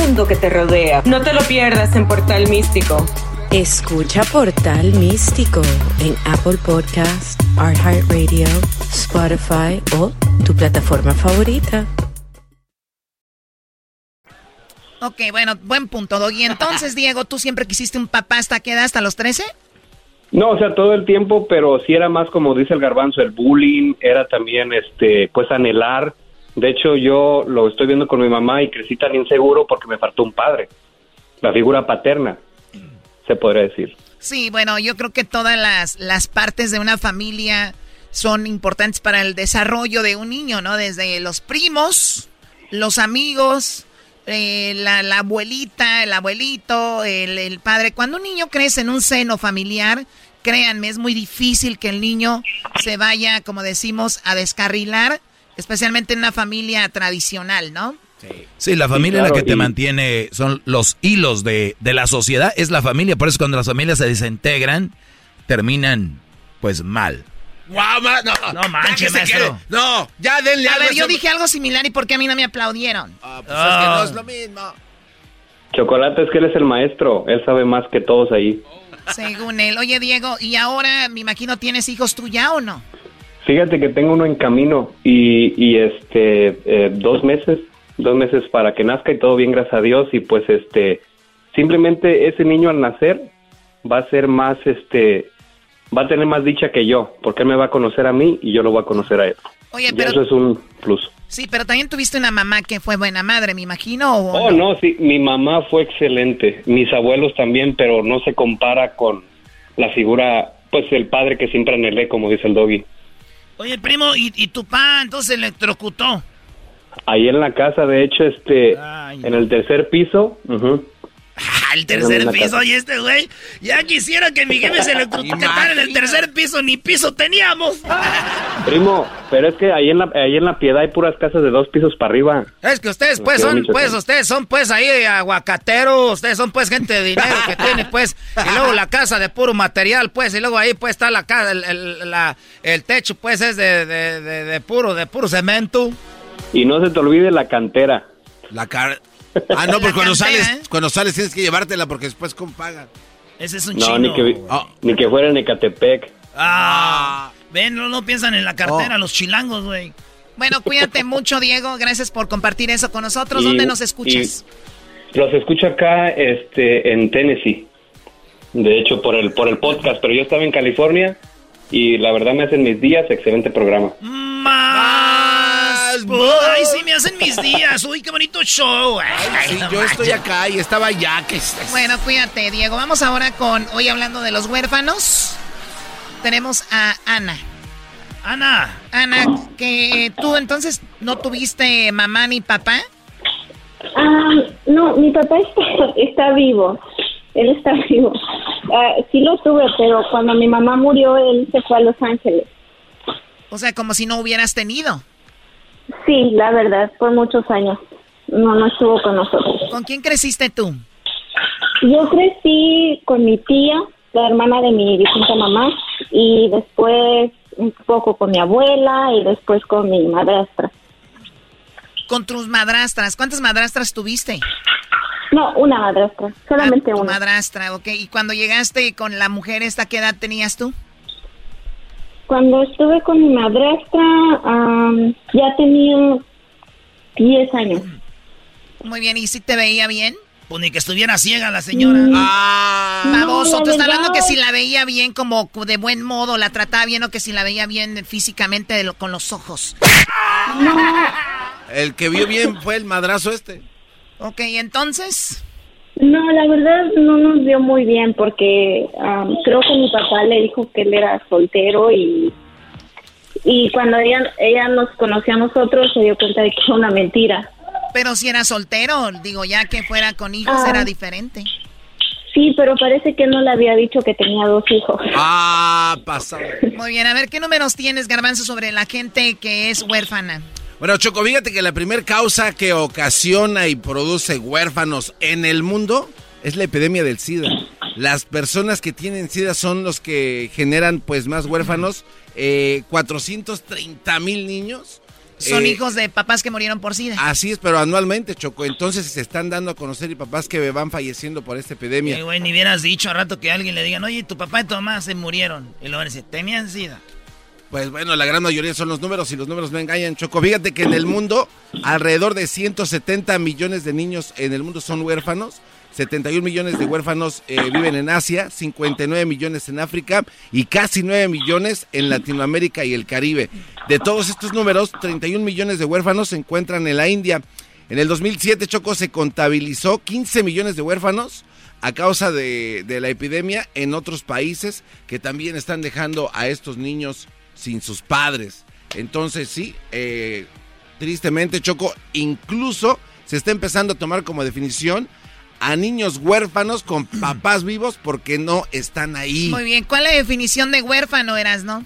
que te rodea. No te lo pierdas en Portal Místico. Escucha Portal Místico en Apple Podcast, iHeartRadio, Spotify o tu plataforma favorita. Ok, bueno, buen punto, Doggy. Entonces, Diego, ¿tú siempre quisiste un papá hasta qué edad? ¿Hasta los 13? No, o sea, todo el tiempo, pero sí era más como dice el garbanzo, el bullying, era también, este, pues anhelar de hecho, yo lo estoy viendo con mi mamá y crecí tan inseguro porque me faltó un padre, la figura paterna, se podría decir. Sí, bueno, yo creo que todas las, las partes de una familia son importantes para el desarrollo de un niño, ¿no? Desde los primos, los amigos, eh, la, abuelita, el abuelito, el, el padre. Cuando un niño crece en un seno familiar, créanme, es muy difícil que el niño se vaya, como decimos, a descarrilar especialmente en una familia tradicional, ¿no? Sí, la familia es la que te mantiene, son los hilos de, de, la sociedad, es la familia, por eso cuando las familias se desintegran, terminan pues mal. Wow, no, no manches, maestro. No, ya denle A ver, yo dije algo similar y ¿por qué a mí no me aplaudieron? Ah, pues es que no es lo mismo. Chocolate es que él es el maestro, él sabe más que todos ahí. Según él. Oye, Diego, ¿y ahora me imagino tienes hijos tú ya o no? Fíjate que tengo uno en camino y, y este eh, dos meses, dos meses para que nazca y todo bien, gracias a Dios y pues este simplemente ese niño al nacer va a ser más este va a tener más dicha que yo porque él me va a conocer a mí y yo lo voy a conocer a él. Oye, pero eso es un plus. Sí, pero también tuviste una mamá que fue buena madre, me imagino. oh, no? sí, mi mamá fue excelente, mis abuelos también, pero no se compara con la figura, pues el padre que siempre anhelé, como dice el doggy. Oye, primo, ¿y, y tu pa entonces electrocutó? Ahí en la casa, de hecho, este, en el tercer piso. Ah, el tercer piso, y este güey, ya quisiera que mi jefe se electrocutara en el tercer piso, ni piso teníamos. Primo, pero es que ahí en la, ahí en la piedad hay puras casas de dos pisos para arriba. Es que ustedes pues son, pues, ustedes son pues ahí aguacateros, ustedes son pues gente de dinero que tiene pues, y luego la casa de puro material pues, y luego ahí pues está la casa, el, la, el techo pues es de, de, de, puro, de puro cemento. Y no se te olvide la cantera. La car Ah, no, porque cuando sales, ¿eh? cuando sales tienes que llevártela porque después ¿cómo pagan? Ese es un no, chino. Ni que, ni que fuera en Ecatepec. Ah, ven, no, no piensan en la cartera, oh. los chilangos, güey. Bueno, cuídate mucho, Diego. Gracias por compartir eso con nosotros. ¿Dónde nos escuchas? Los escucho acá este, en Tennessee. De hecho, por el, por el podcast, pero yo estaba en California y la verdad me hacen mis días. Excelente programa. Ay, sí, me hacen mis días. Uy, qué bonito show. Ay, yo estoy acá y estaba allá. Que... Bueno, cuídate, Diego. Vamos ahora con, hoy hablando de los huérfanos, tenemos a Ana. Ana. Ana, que tú entonces no tuviste mamá ni papá. Ah, no, mi papá está, vivo. Él está vivo. Ah, sí lo tuve, pero cuando mi mamá murió, él se fue a Los Ángeles. O sea, como si no hubieras tenido. Sí, la verdad, por muchos años. No, no estuvo con nosotros. ¿Con quién creciste tú? Yo crecí con mi tía, la hermana de mi difunta mamá, y después un poco con mi abuela y después con mi madrastra. Con tus madrastras. ¿Cuántas madrastras tuviste? No, una madrastra, solamente Ah, una. madrastra, ok. ¿Y cuando llegaste con la mujer esta, qué edad tenías tú? Cuando estuve con mi madrastra, ya tenía 10 años. Muy bien, ¿y si te veía bien? Pues ni que estuviera ciega la señora. Mm. Ah, Baboso, la tú estás hablando que si la veía bien como de buen modo, la trataba bien o que si la veía bien físicamente de lo- con los ojos. El que vio bien fue el madrazo este. Ok, entonces. No, la verdad no nos vio muy bien porque creo que mi papá le dijo que él era soltero y y cuando ella, ella nos conoció a nosotros se dio cuenta de que era una mentira. Pero si era soltero, digo, ya que fuera con hijos Ah. era diferente. Sí, pero parece que no le había dicho que tenía dos hijos. Ah, pasado. Muy bien, a ver, ¿qué números tienes, Garbanzo, sobre la gente que es huérfana? Bueno, Choco, fíjate que la primera causa que ocasiona y produce huérfanos en el mundo es la epidemia del SIDA. Las personas que tienen SIDA son los que generan pues más huérfanos. Eh, 430 mil niños. Son Eh, hijos de papás que murieron por SIDA. Así es, pero anualmente, Choco. Entonces se están dando a conocer y papás que van falleciendo por esta epidemia. Eh, güey, ni hubieras dicho a rato que alguien le digan, oye, tu papá y tu mamá se murieron. Y luego decir, tenían sida. Pues bueno, la gran mayoría son los números y los números no engañan, Choco. Fíjate que en el mundo alrededor de 170 millones de niños en el mundo son huérfanos. 71 millones de huérfanos eh, viven en Asia, 59 millones en África y casi 9 millones en Latinoamérica y el Caribe. De todos estos números, 31 millones de huérfanos se encuentran en la India. En el 2007, Choco, se contabilizó 15 millones de huérfanos a causa de, de la epidemia en otros países que también están dejando a estos niños sin sus padres. Entonces sí, eh, tristemente Choco, incluso se está empezando a tomar como definición a niños huérfanos con papás vivos porque no están ahí. Muy bien, ¿cuál es la definición de huérfano eras, no?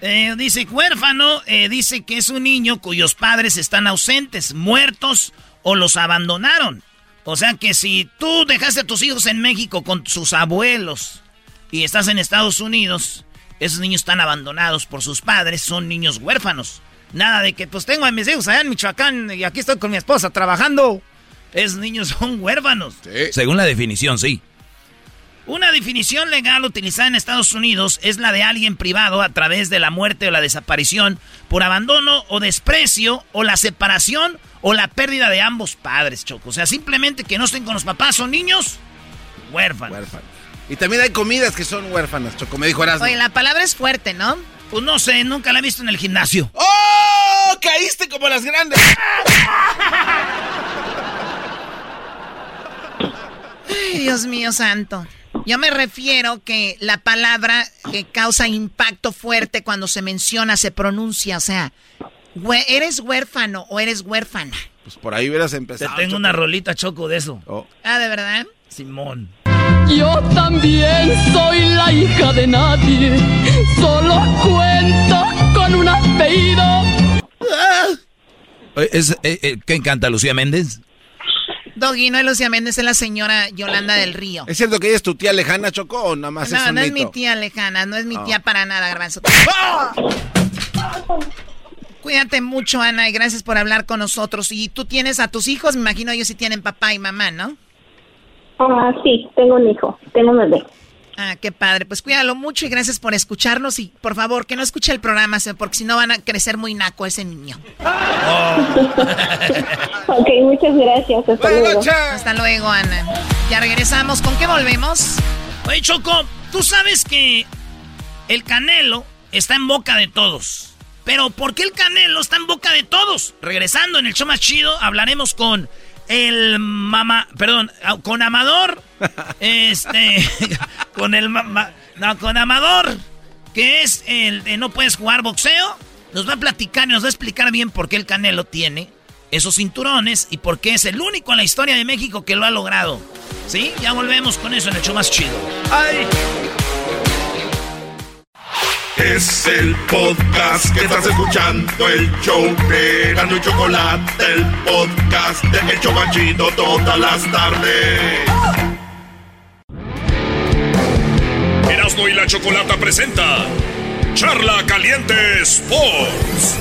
Eh, dice huérfano, eh, dice que es un niño cuyos padres están ausentes, muertos o los abandonaron. O sea que si tú dejaste a tus hijos en México con sus abuelos y estás en Estados Unidos, esos niños están abandonados por sus padres, son niños huérfanos. Nada de que pues tengo a mis hijos allá en Michoacán y aquí estoy con mi esposa trabajando. Esos niños son huérfanos. Según la definición, sí. Una definición legal utilizada en Estados Unidos es la de alguien privado a través de la muerte o la desaparición por abandono o desprecio o la separación o la pérdida de ambos padres, Choco. O sea, simplemente que no estén con los papás, son niños huérfanos. Y también hay comidas que son huérfanas, Choco, me dijo Erasmo. Oye, la palabra es fuerte, ¿no? Pues no sé, nunca la he visto en el gimnasio. ¡Oh! ¡Caíste como las grandes! Ay, Dios mío santo. Yo me refiero que la palabra que causa impacto fuerte cuando se menciona, se pronuncia, o sea, ¿eres huérfano o eres huérfana? Pues por ahí hubieras Te empezado. tengo Choco. una rolita, Choco, de eso. Ah, ¿de verdad? Simón. Yo también soy la hija de nadie. Solo cuento con un apellido. Eh, Es, eh, eh, ¿Qué encanta Lucía Méndez? Doggy, no es Lucía Méndez, es la señora Yolanda del Río. ¿Es cierto que ella es tu tía lejana, Choco, o nada más es No, no es mi tía lejana, no es mi Ah. tía para nada, Garbanzo. Cuídate mucho, Ana, y gracias por hablar con nosotros. Y tú tienes a tus hijos, me imagino ellos sí tienen papá y mamá, ¿no? Ah, sí, tengo un hijo, tengo un bebé. Ah, qué padre. Pues cuídalo mucho y gracias por escucharnos. Y por favor, que no escuche el programa, porque si no van a crecer muy naco ese niño. Ok, muchas gracias. Hasta luego. Hasta luego, Ana. Ya regresamos. ¿Con qué volvemos? Oye, Choco, tú sabes que el Canelo está en boca de todos. Pero ¿por qué el Canelo está en boca de todos? Regresando en el show más chido, hablaremos con el mamá, perdón, ah, con Amador, este, con el mamá, no, con Amador, que es el de no puedes jugar boxeo. Nos va a platicar y nos va a explicar bien por qué el Canelo tiene esos cinturones y por qué es el único en la historia de México que lo ha logrado. ¿Sí? Ya volvemos con eso en el show más chido. ¡Ay! Es el podcast que estás escuchando, el show de Gano y Chocolate, el podcast de El Chobachito todas las tardes. Erasmo y la Chocolata presenta Charla Caliente Sports.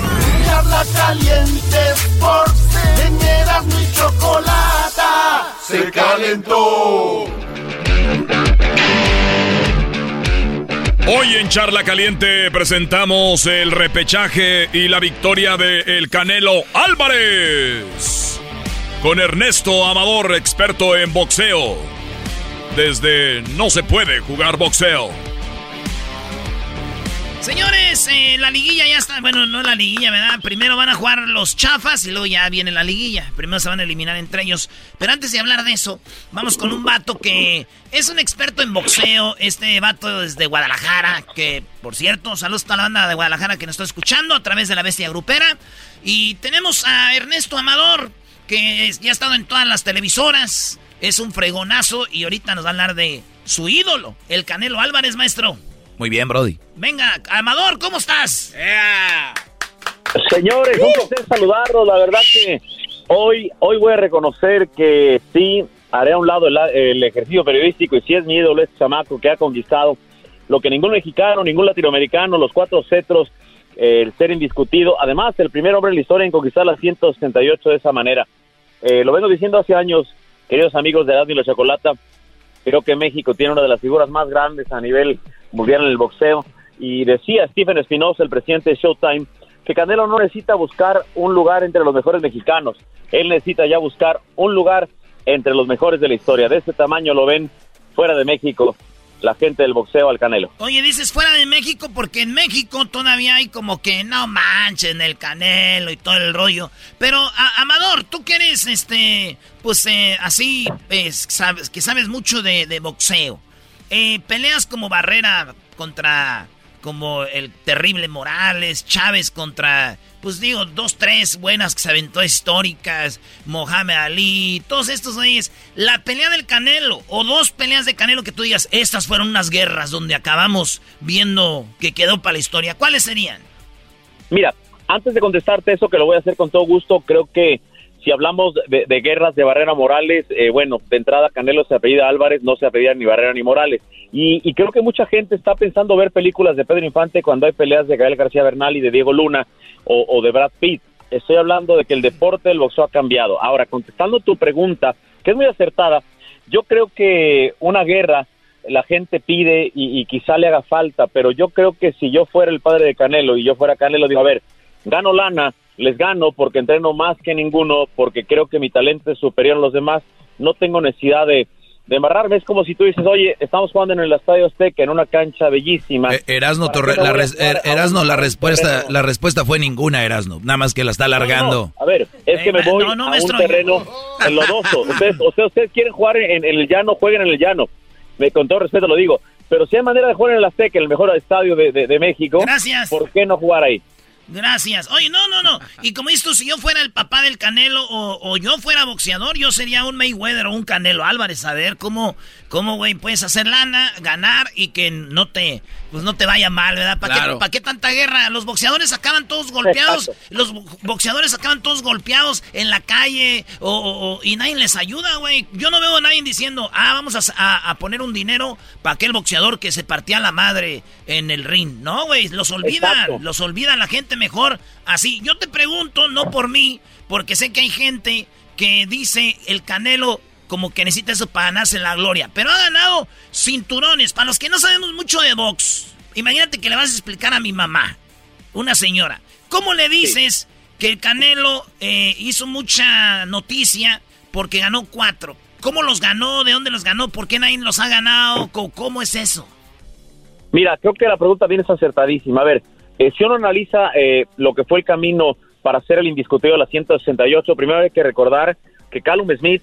charla caliente Sports. En Erasmo y Chocolata se calentó. Hoy en Charla Caliente presentamos el repechaje y la victoria de El Canelo Álvarez. Con Ernesto Amador, experto en boxeo. Desde No se puede jugar boxeo. Señores, eh, la liguilla ya está. Bueno, no la liguilla, ¿verdad? Primero van a jugar los chafas y luego ya viene la liguilla. Primero se van a eliminar entre ellos. Pero antes de hablar de eso, vamos con un vato que es un experto en boxeo. Este vato desde Guadalajara, que por cierto, saludos a la banda de Guadalajara que nos está escuchando a través de la bestia grupera. Y tenemos a Ernesto Amador, que ya ha estado en todas las televisoras. Es un fregonazo y ahorita nos va a hablar de su ídolo, el Canelo Álvarez, maestro. Muy bien, Brody. Venga, Amador, ¿cómo estás? Señores, un placer saludarlos. La verdad que hoy, hoy voy a reconocer que sí, haré a un lado el, el ejercicio periodístico y sí es mi ídolo este chamaco que ha conquistado lo que ningún mexicano, ningún latinoamericano, los cuatro cetros, eh, el ser indiscutido. Además, el primer hombre en la historia en conquistar las 168 de esa manera. Eh, lo vengo diciendo hace años, queridos amigos de Edad y la Chocolata, creo que México tiene una de las figuras más grandes a nivel mundial en el boxeo. Y decía Stephen Espinosa, el presidente de Showtime, que Canelo no necesita buscar un lugar entre los mejores mexicanos. Él necesita ya buscar un lugar entre los mejores de la historia. De este tamaño lo ven fuera de México la gente del boxeo al Canelo. Oye, dices fuera de México porque en México todavía hay como que no manchen el Canelo y todo el rollo. Pero, Amador, tú que eres, este, pues eh, así, pues, sabes, que sabes mucho de boxeo. Eh, peleas como Barrera contra como el terrible Morales, Chávez contra, pues digo, dos, tres buenas que se aventó históricas, Mohamed Ali, todos estos güeyes. La pelea del Canelo, o dos peleas de Canelo que tú digas, estas fueron unas guerras donde acabamos viendo que quedó para la historia. ¿Cuáles serían? Mira, antes de contestarte eso, que lo voy a hacer con todo gusto, creo que si hablamos de, de guerras de Barrera Morales, eh, bueno, de entrada Canelo se apellida Álvarez, no se apellida ni Barrera ni Morales. Y, y, creo que mucha gente está pensando ver películas de Pedro Infante cuando hay peleas de Gael García Bernal y de Diego Luna o, de Brad Pitt. Estoy hablando de que el deporte del boxeo ha cambiado. Ahora, contestando tu pregunta, que es muy acertada, yo creo que una guerra la gente pide y, y quizá le haga falta, pero yo creo que si yo fuera el padre de Canelo y yo fuera Canelo, digo, a ver, gano lana, les gano porque entreno más que ninguno, porque creo que mi talento es superior a los demás, no tengo necesidad de, de embarrarme. Es como si tú dices, oye, estamos jugando en el Estadio Azteca, en una cancha bellísima. Eh, Erasno, torre, la, res, er, Erasno la, respuesta, la respuesta fue ninguna, Erasno. Nada más que la está alargando. No, no. A ver, es que me voy no, no, a un terreno enlodoso. ustedes, o sea, ustedes quieren jugar en, en, el llano, jueguen en el llano. Me, con todo respeto lo digo. Pero si hay manera de jugar en el Azteca, en el mejor estadio de, de, de México, Gracias. ¿por qué no jugar ahí? Gracias. Oye, no, no, no. Y como tú, si yo fuera el papá del Canelo o, o, yo fuera boxeador, yo sería un Mayweather o un Canelo Álvarez. A ver cómo, cómo, güey, puedes hacer lana, ganar y que no te, pues no te vaya mal, ¿verdad? ¿Para, Claro. qué, ¿Para qué tanta guerra? Los boxeadores acaban todos golpeados. Exacto. Los bo- boxeadores acaban todos golpeados en la calle o, o- o- y nadie les ayuda, güey. Yo no veo a nadie diciendo, ah, vamos a, a- a poner un dinero para aquel boxeador que se partía la madre en el ring. No, güey, los olvidan. Exacto. Los olvida la gente mejor así. Yo te pregunto, no por mí, porque sé que hay gente que dice el Canelo como que necesita eso para ganarse la gloria. Pero ha ganado cinturones. Para los que no sabemos mucho de box, imagínate que le vas a explicar a mi mamá, una señora. ¿Cómo le dices que el Canelo eh, hizo mucha noticia porque ganó cuatro? ¿Cómo los ganó? ¿De dónde los ganó? ¿Por qué nadie los ha ganado? ¿Cómo, es eso? Mira, creo que la pregunta viene acertadísima. A ver, eh, si uno analiza eh, lo que fue el camino para ser el indiscutido de la 168, primero hay que recordar que Callum Smith,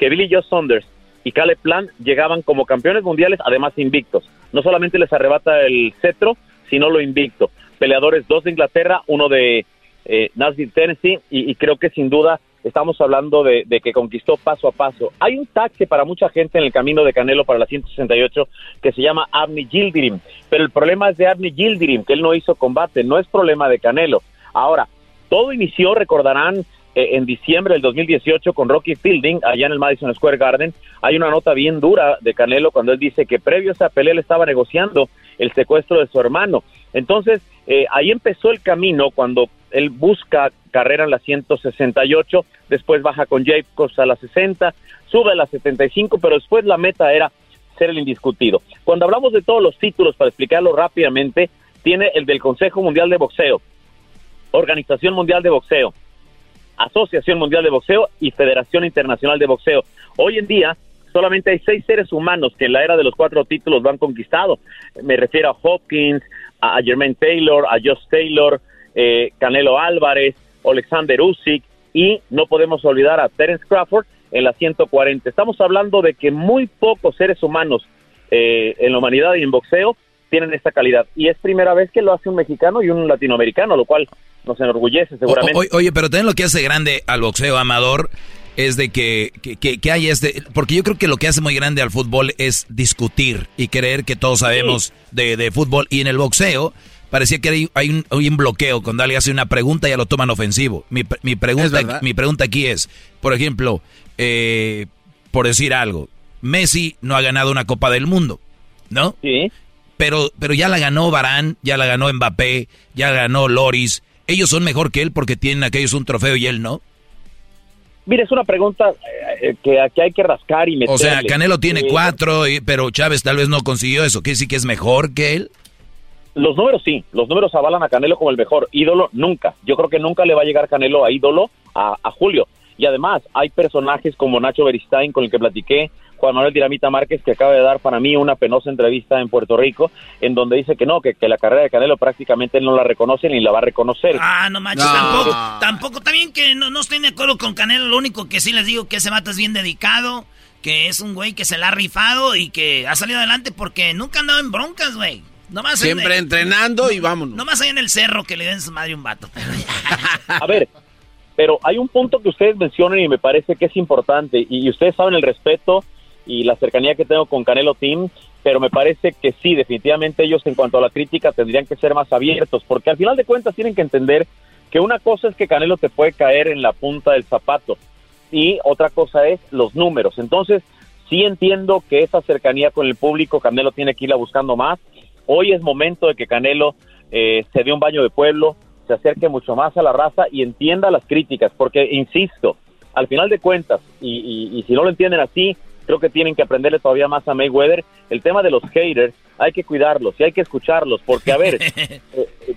que Billy Joe Saunders y Caleb Plant llegaban como campeones mundiales, además invictos. No solamente les arrebata el cetro, sino lo invicto. Peleadores, dos de Inglaterra, uno de eh, Nashville, Tennessee, y, y creo que sin duda estamos hablando de, de, que conquistó paso a paso. Hay un taxe para mucha gente en el camino de Canelo para la 168 que se llama Abney Gildirim, pero el problema es de Abney Gildirim, que él no hizo combate, no es problema de Canelo. Ahora, todo inició, recordarán, en diciembre del 2018 con Rocky Fielding, allá en el Madison Square Garden. Hay una nota bien dura de Canelo cuando él dice que previo a esa pelea él estaba negociando el secuestro de su hermano. Entonces, eh, ahí empezó el camino cuando él busca carrera en la 168, después baja con Jacobs a la 60, sube a la 75, pero después la meta era ser el indiscutido. Cuando hablamos de todos los títulos, para explicarlo rápidamente, tiene el del Consejo Mundial de Boxeo, Organización Mundial de Boxeo, Asociación Mundial de Boxeo y Federación Internacional de Boxeo. Hoy en día solamente hay seis seres humanos que en la era de los cuatro títulos lo han conquistado. Me refiero a Hopkins, a Jermaine Taylor, a Josh Taylor, eh, Canelo Álvarez, Alexander Usyk y no podemos olvidar a Terence Crawford en la 140. Estamos hablando de que muy pocos seres humanos eh, en la humanidad y en boxeo tienen esta calidad. Y es primera vez que lo hace un mexicano y un latinoamericano, lo cual nos enorgullece seguramente. oye, pero también lo que hace grande al boxeo amador es de que, que, hay este, porque yo creo que lo que hace muy grande al fútbol es discutir y creer que todos sabemos de, de, fútbol y en el boxeo parecía que hay, hay, un, un, bloqueo cuando alguien hace una pregunta ya lo toman ofensivo. Mi, mi pregunta, mi pregunta aquí es, por ejemplo, eh, por decir algo, Messi no ha ganado una Copa del Mundo, ¿no? Sí. Pero, pero ya la ganó Barán, ya la ganó Mbappé, ya ganó Loris. Ellos son mejor que él porque tienen aquellos un trofeo y él no. Mira, es una pregunta eh, que aquí hay que rascar y meterle. O sea, Canelo tiene cuatro, pero Chávez tal vez no consiguió eso. ¿Qué sí que es mejor que él? Los números sí, los números avalan a Canelo como el mejor. Ídolo, nunca. Yo creo que nunca le va a llegar Canelo a ídolo a, a Julio. Y además, hay personajes como Nacho Beristain, con el que platiqué, Juan Manuel Dinamita Márquez, que acaba de dar para mí una penosa entrevista en Puerto Rico, en donde dice que no, que, que la carrera de Canelo prácticamente no la reconoce ni la va a reconocer. Ah, no manches, tampoco, tampoco, también que no, no estoy de acuerdo con Canelo, lo único que sí les digo que ese vato es bien dedicado, que es un güey que se la ha rifado y que ha salido adelante porque nunca ha andado en broncas, güey. Siempre entrenando y vámonos. Nomás ahí en el cerro que le den su madre un vato. a ver, pero hay un punto que ustedes mencionan y me parece que es importante, y ustedes saben el respeto y la cercanía que tengo con Canelo Team, pero me parece que sí, definitivamente ellos en cuanto a la crítica tendrían que ser más abiertos, porque al final de cuentas tienen que entender que una cosa es que Canelo te puede caer en la punta del zapato y otra cosa es los números. Entonces, sí entiendo que esa cercanía con el público Canelo tiene que irla buscando más. Hoy es momento de que Canelo eh, se dé un baño de pueblo, se acerque mucho más a la raza y entienda las críticas, porque, insisto, al final de cuentas, y si no lo entienden así, creo que tienen que aprenderle todavía más a Mayweather. El tema de los haters, hay que cuidarlos y hay que escucharlos, porque a ver, eh,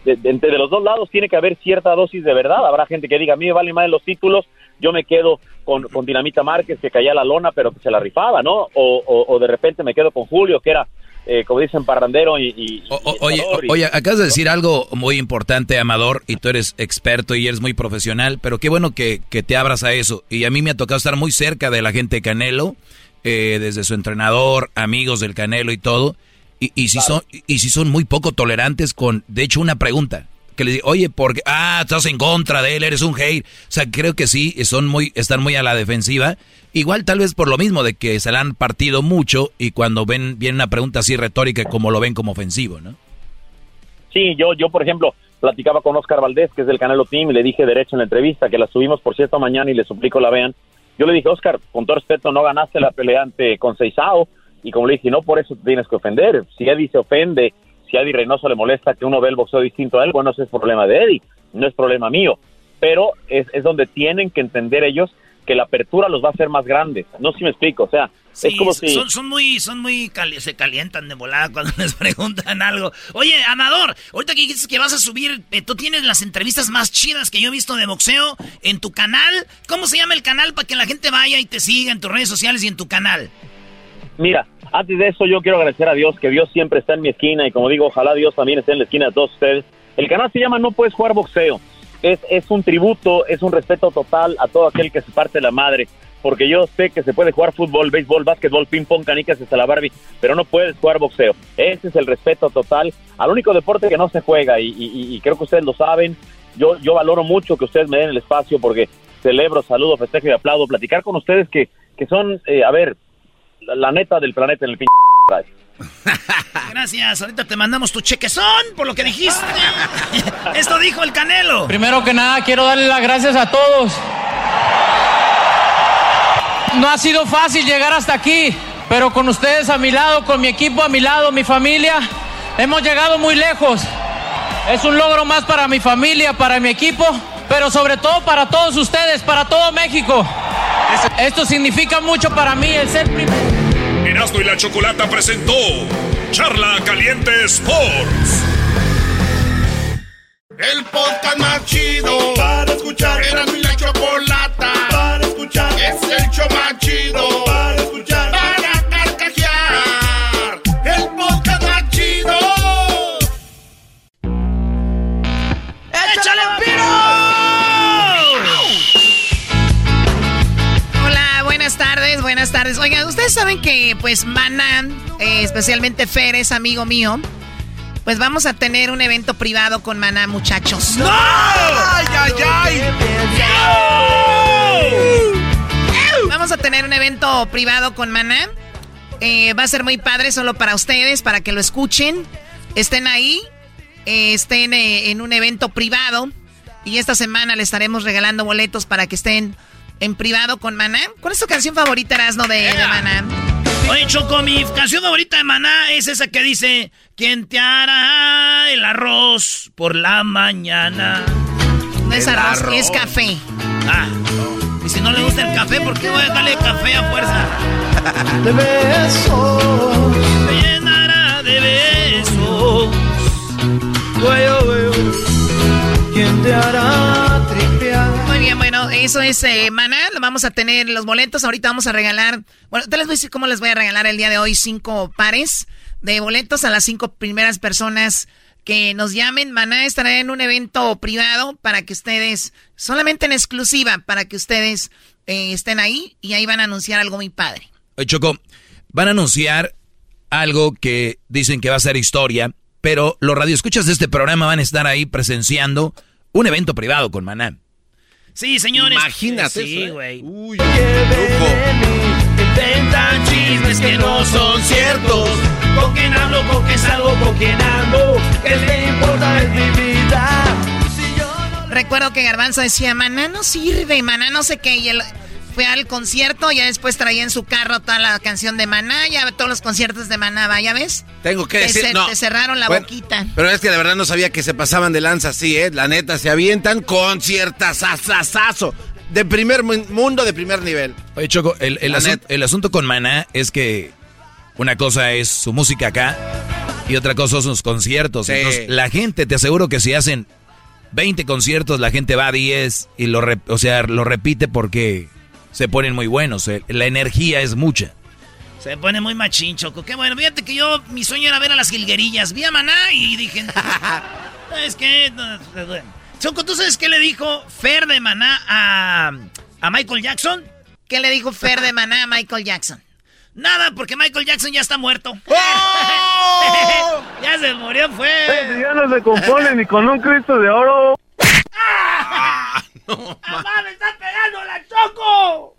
de, entre los dos lados tiene que haber cierta dosis de verdad. Habrá gente que diga, a mí me valen más los títulos, yo me quedo con, con Dinamita Márquez, que caía la lona, pero que se la rifaba, ¿no? O, o, de repente me quedo con Julio, que era eh, como dicen, parrandero y... oye, oye, acabas de decir algo muy importante, Amador, y tú eres experto y eres muy profesional, pero qué bueno que, que, te abras a eso. Y a mí me ha tocado estar muy cerca de la gente de Canelo, eh, desde su entrenador, amigos del Canelo y todo, y, y si son y si son muy poco tolerantes con, de hecho, una pregunta que le digo, oye, porque ah, estás en contra de él, eres un hate. O sea, creo que sí, son muy, están muy a la defensiva. Igual tal vez por lo mismo de que se la han partido mucho y cuando ven viene una pregunta así retórica como lo ven como ofensivo, ¿no? Sí, yo, yo por ejemplo, platicaba con Oscar Valdés, que es del Canelo Team, y le dije derecho en la entrevista, que la subimos por cierto mañana y le suplico la vean. Yo le dije, Oscar, con todo respeto, no ganaste la pelea ante con Seisao, y como le dije, no por eso te tienes que ofender. Si Eddie se ofende, si a Eddie Reynoso le molesta que uno ve el boxeo distinto a él, bueno, ese es problema de Eddie, no es problema mío. Pero es, es donde tienen que entender ellos que la apertura los va a hacer más grandes. No sé si me explico, o sea, es como si... Son, son muy, son muy, se calientan de volada cuando les preguntan algo. Oye, Amador, ahorita que dices que vas a subir, eh, tú tienes las entrevistas más chidas que yo he visto de boxeo en tu canal. ¿Cómo se llama el canal para que la gente vaya y te siga en tus redes sociales y en tu canal? Mira, antes de eso yo quiero agradecer a Dios que Dios siempre está en mi esquina y como digo, ojalá Dios también esté en la esquina de todos ustedes. El canal se llama No Puedes Jugar Boxeo es, es un tributo, es un respeto total a todo aquel que se parte la madre. Porque yo sé que se puede jugar fútbol, béisbol, básquetbol, ping pong, canicas hasta la Barbie, pero no puedes jugar boxeo. Ese es el respeto total al único deporte que no se juega y, creo que ustedes lo saben. Yo, yo valoro mucho que ustedes me den el espacio porque celebro, saludo, festejo y aplaudo. Platicar con ustedes que, que son, eh, a ver, la, neta del planeta en el Gracias, ahorita te mandamos tu chequezón por lo que dijiste. Esto dijo el Canelo. Primero que nada, quiero darle las gracias a todos. No ha sido fácil llegar hasta aquí, pero con ustedes a mi lado, con mi equipo a mi lado, mi familia, hemos llegado muy lejos. Es un logro más para mi familia, para mi equipo, pero sobre todo para todos ustedes, para todo México. Esto significa mucho para mí, el ser primero. Erasmo y la Chocolata presentó Charla Caliente Sports. El podcast más chido para escuchar. Era mi la chocolata buenas tardes. Oigan, ustedes saben que pues Manan, eh, especialmente Fer, es amigo mío. Pues vamos a tener un evento privado con Maná, muchachos. ¡No! ¡Ay, ay, ay! Vamos a tener un evento privado con Maná. Eh, va a ser muy padre solo para ustedes, para que lo escuchen. Estén ahí, eh, estén en un evento privado. Y esta semana le estaremos regalando boletos para que estén en privado con Maná. ¿Cuál es tu canción favorita, Erasno, de, de Maná? Oye, Choco, mi canción favorita de Maná es esa que dice: ¿Quién te hará el arroz por la mañana? No es arroz, arroz. es café. Ah, y si no le gusta el café, ¿por qué voy a darle café a fuerza? De besos. Me llenará de besos. ¿Quién eso es eh, Maná. Vamos a tener los boletos. Ahorita vamos a regalar. Bueno, te les voy a decir cómo les voy a regalar el día de hoy cinco pares de boletos a las cinco primeras personas que nos llamen. Maná estará en un evento privado para que ustedes, solamente en exclusiva, para que ustedes eh, estén ahí y ahí van a anunciar algo muy padre. Oye, Choco, van a anunciar algo que dicen que va a ser historia, pero los radioescuchas de este programa van a estar ahí presenciando un evento privado con Maná. Sí, señores. Imagínate Sí, ¿eh? güey. Uy, Inventan chismes que no son ciertos. Con quién hablo, con quién salgo, con quién ando. ¿Qué importa de mi vida? Recuerdo que Garbanzo decía, Maná no sirve, Maná no sé qué. Y él fue al concierto, ya después traía en su carro toda la canción de Maná, ya todos los conciertos de Maná, va, ¿ya ves? Tengo que Te decir, ce- no. te cerraron la Bueno, boquita. Pero es que de verdad no sabía que se pasaban de lanza así, ¿eh? La neta, se avientan con cierta sasasazo. De primer mu- mundo, de primer nivel. Oye, Choco, el, el asun- el asunto con Maná es que una cosa es su música acá y otra cosa son sus conciertos. Sí. Entonces, la gente, te aseguro que si hacen 20 conciertos, la gente va a 10 y lo, o sea, lo repite porque se ponen muy buenos. eh, La energía es mucha. Se pone muy machín, Choco. Qué bueno. Fíjate que yo, mi sueño era ver a las jilguerillas. Vi a Maná y dije, ¿sabes qué? Bueno. Choco, ¿tú sabes qué le dijo Fer de Maná a, a Michael Jackson? ¿Qué le dijo Fer de Maná a Michael Jackson? Nada, porque Michael Jackson ya está muerto. ya se murió, fue. ya no se compone ni con un Cristo de oro. ¡Mamá, me está pegando la Choco!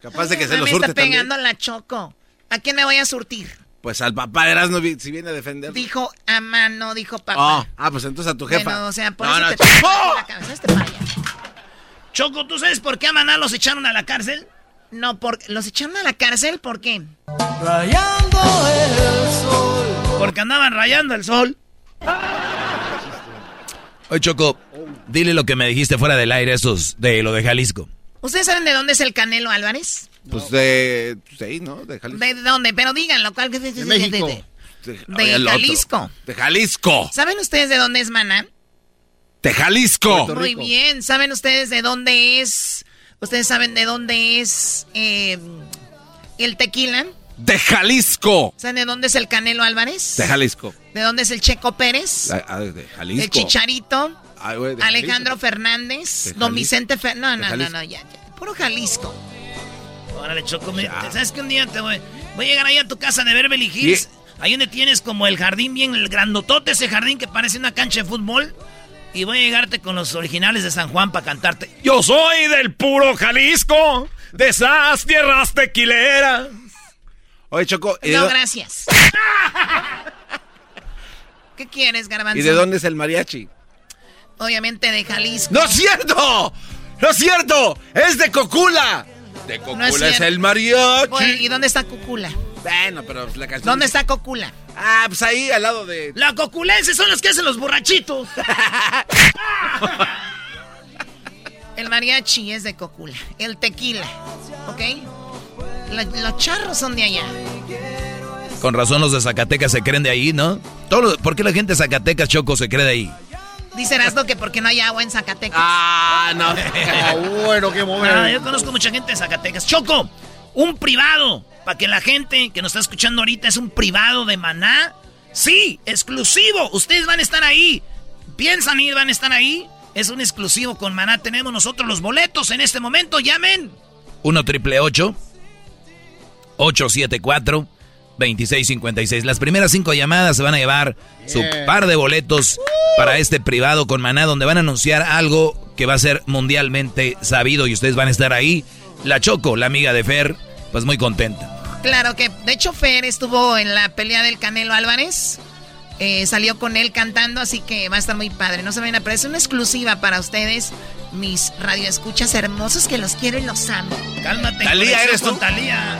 Capaz de que se Ah, lo me surte está también. pegando la choco. ¿A quién me voy a surtir? Pues al papá de Erasmo, vi- si viene a defender. Dijo a mano, dijo papá. Ah, ah, pues entonces a tu jefa. Bueno, o sea, por No, eso no, te tengo la cabeza este. Choco, ¿tú sabes por qué a Maná los echaron a la cárcel? No, por, ¿los echaron a la cárcel? ¿Por qué? Rayando el sol. Porque andaban rayando el sol. Oye, Choco, dile lo que me dijiste fuera del aire, esos de lo de Jalisco. ¿Ustedes saben de dónde es el Canelo Álvarez? Pues de. Sí, ¿no? De Jalisco. ¿De dónde? Pero díganlo. ¿cuál? De, De México. de- De, de Oye, el otro. Jalisco. De Jalisco. ¿Saben ustedes de dónde es Maná? De Jalisco. Muy bien. ¿Saben ustedes de dónde es? ¿Ustedes saben de dónde es eh, el tequila? De Jalisco. ¿Saben de dónde es el Canelo Álvarez? De Jalisco. ¿De dónde es el Checo Pérez? Ah, ah, de Jalisco. El Chicharito. De Alejandro Jalisco. Fernández. De Don. Vicente Fernández. No, no, no, Jalisco. no, ya, ya. Puro Jalisco. Órale, Choco, ¿sabes que un día te voy, voy a llegar ahí a tu casa de Beverly Hills? Ahí donde tienes como el jardín bien, el grandotote, ese jardín que parece una cancha de fútbol. Y voy a llegarte con los originales de San Juan para cantarte. Yo soy del puro Jalisco, de esas tierras tequileras. Oye, Choco. ¿y de No, gracias. ¿Qué quieres, Garbanzo? ¿Y de dónde es el mariachi? Obviamente de Jalisco. ¡No es cierto! ¡No es cierto! ¡Es de Cocula! De Cocula No es el mariachi. ¿Y dónde está Cucula? Bueno, pero la canción... ¿Dónde está Cocula? Ah, pues ahí al lado de... La coculense son los que hacen los borrachitos. El mariachi es de Cocula. El tequila, ¿ok? La- los charros son de allá. Con razón los de Zacatecas se creen de ahí, ¿no? Todo ¿Por qué la gente de Zacatecas, Choco, se cree de ahí? Dice Erasmo que porque no hay agua en Zacatecas. Ah, no. Ah, bueno, qué momento. Ah, yo conozco mucha gente de Zacatecas. Choco, un privado. Para que la gente que nos está escuchando ahorita es un privado de maná. Sí, exclusivo. Ustedes van a estar ahí. Piensan ir, van a estar ahí. Es un exclusivo con maná. Tenemos nosotros los boletos en este momento. Llamen. 1 triple 874 2656. Las primeras cinco llamadas se van a llevar su par de boletos para este privado con Maná, donde van a anunciar algo que va a ser mundialmente sabido y ustedes van a estar ahí. La Choco, la amiga de Fer, pues muy contenta. Claro que, de hecho, Fer estuvo en la pelea del Canelo Álvarez. Eh, salió con él cantando, así que va a estar muy padre. No se vayan a perder. Es una exclusiva para ustedes, mis radioescuchas hermosos que los quiero y los amo. Cálmate. Talía, ¿eres tú? con Talía.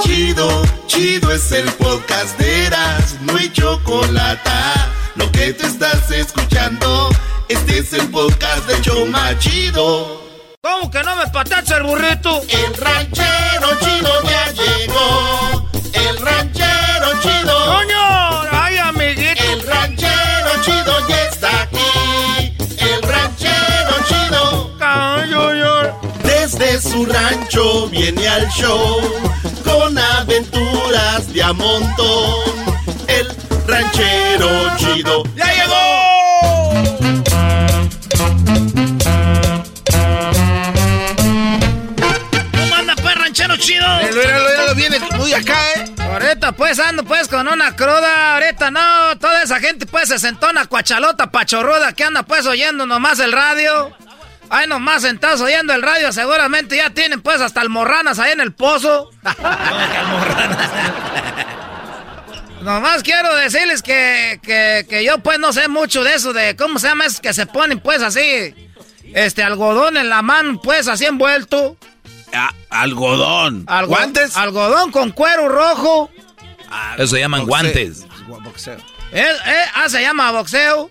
Chido, chido es el podcast de Eras, no hay chocolate. Lo que te estás escuchando, este es el podcast de Choma Chido. ¿Cómo que no me patacha el burrito? El ranchero chido ya llegó. El ranchero chido. ¡Coño! ¡Ay, amiguito! El ranchero chido ya está aquí. El ranchero chido. Desde su rancho viene al show con aventuras de a montón. El ranchero chido ya llegó. ¿Cómo anda, pues, ranchero chido? Lo viene muy acá, ¿eh? Ahorita pues ando pues con una cruda, ahorita no, toda esa gente pues se sentó una cuachalota pachorruda que anda pues oyendo nomás el radio. Ay, nomás sentados oyendo el radio, seguramente ya tienen pues hasta almorranas ahí en el pozo. Nomás quiero decirles que, que, que yo pues no sé mucho de eso, de cómo se llama eso que se ponen pues así, este algodón en la mano pues así envuelto. Ah, algodón. Algo- ¿Guantes? Algodón con cuero rojo. Eso se llaman guantes. Boxeo. Eh, eh, ah, se llama boxeo.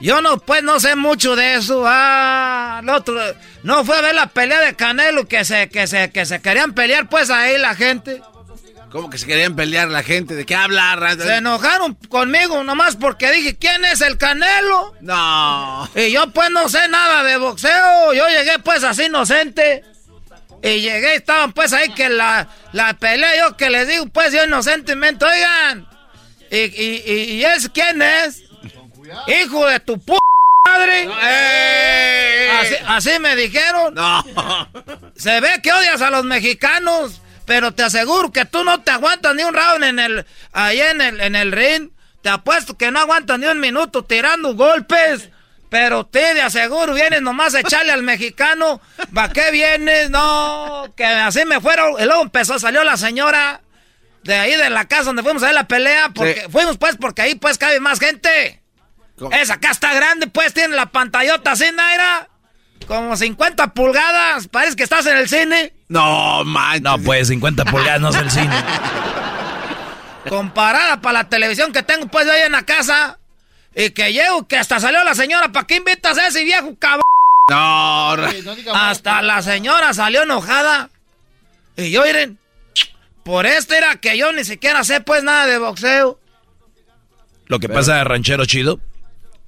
Yo no, pues no sé mucho de eso. Ah, el otro, no fue a ver la pelea de Canelo que se, que se, que se querían pelear pues ahí la gente. ¿Cómo que se querían pelear la gente? ¿De qué habla? Se enojaron conmigo nomás porque dije, ¿quién es el Canelo? No. Y yo pues no sé nada de boxeo. Yo llegué pues así inocente. Y llegué, estaban pues ahí que la, la pelea, yo que les digo pues yo inocentemente, oigan. ¿Y, y, y, y es quién es? Hijo de tu p madre. Así, así me dijeron. No. Se ve que odias a los mexicanos, pero te aseguro que tú no te aguantas ni un round en el, ahí en el, en el ring. Te apuesto que no aguantas ni un minuto tirando golpes. Pero te de aseguro, vienes nomás a echarle al mexicano. ¿Va qué vienes? No, que así me fueron. Y luego empezó, salió la señora de ahí de la casa donde fuimos a ver la pelea. Porque fuimos pues porque ahí pues cabe más gente. Esa acá está grande, pues tiene la pantallota así, Naira. Como 50 pulgadas. Parece que estás en el cine. No, man. No, pues 50 pulgadas no es el cine. Comparada para la televisión que tengo pues ahí en la casa. Y que llego, que hasta salió la señora. ¿Para qué invitas a ese viejo cabrón? No, Hasta la señora salió enojada. Y yo, miren, por esto era que yo ni siquiera sé pues nada de boxeo. Lo que pasa, ranchero chido,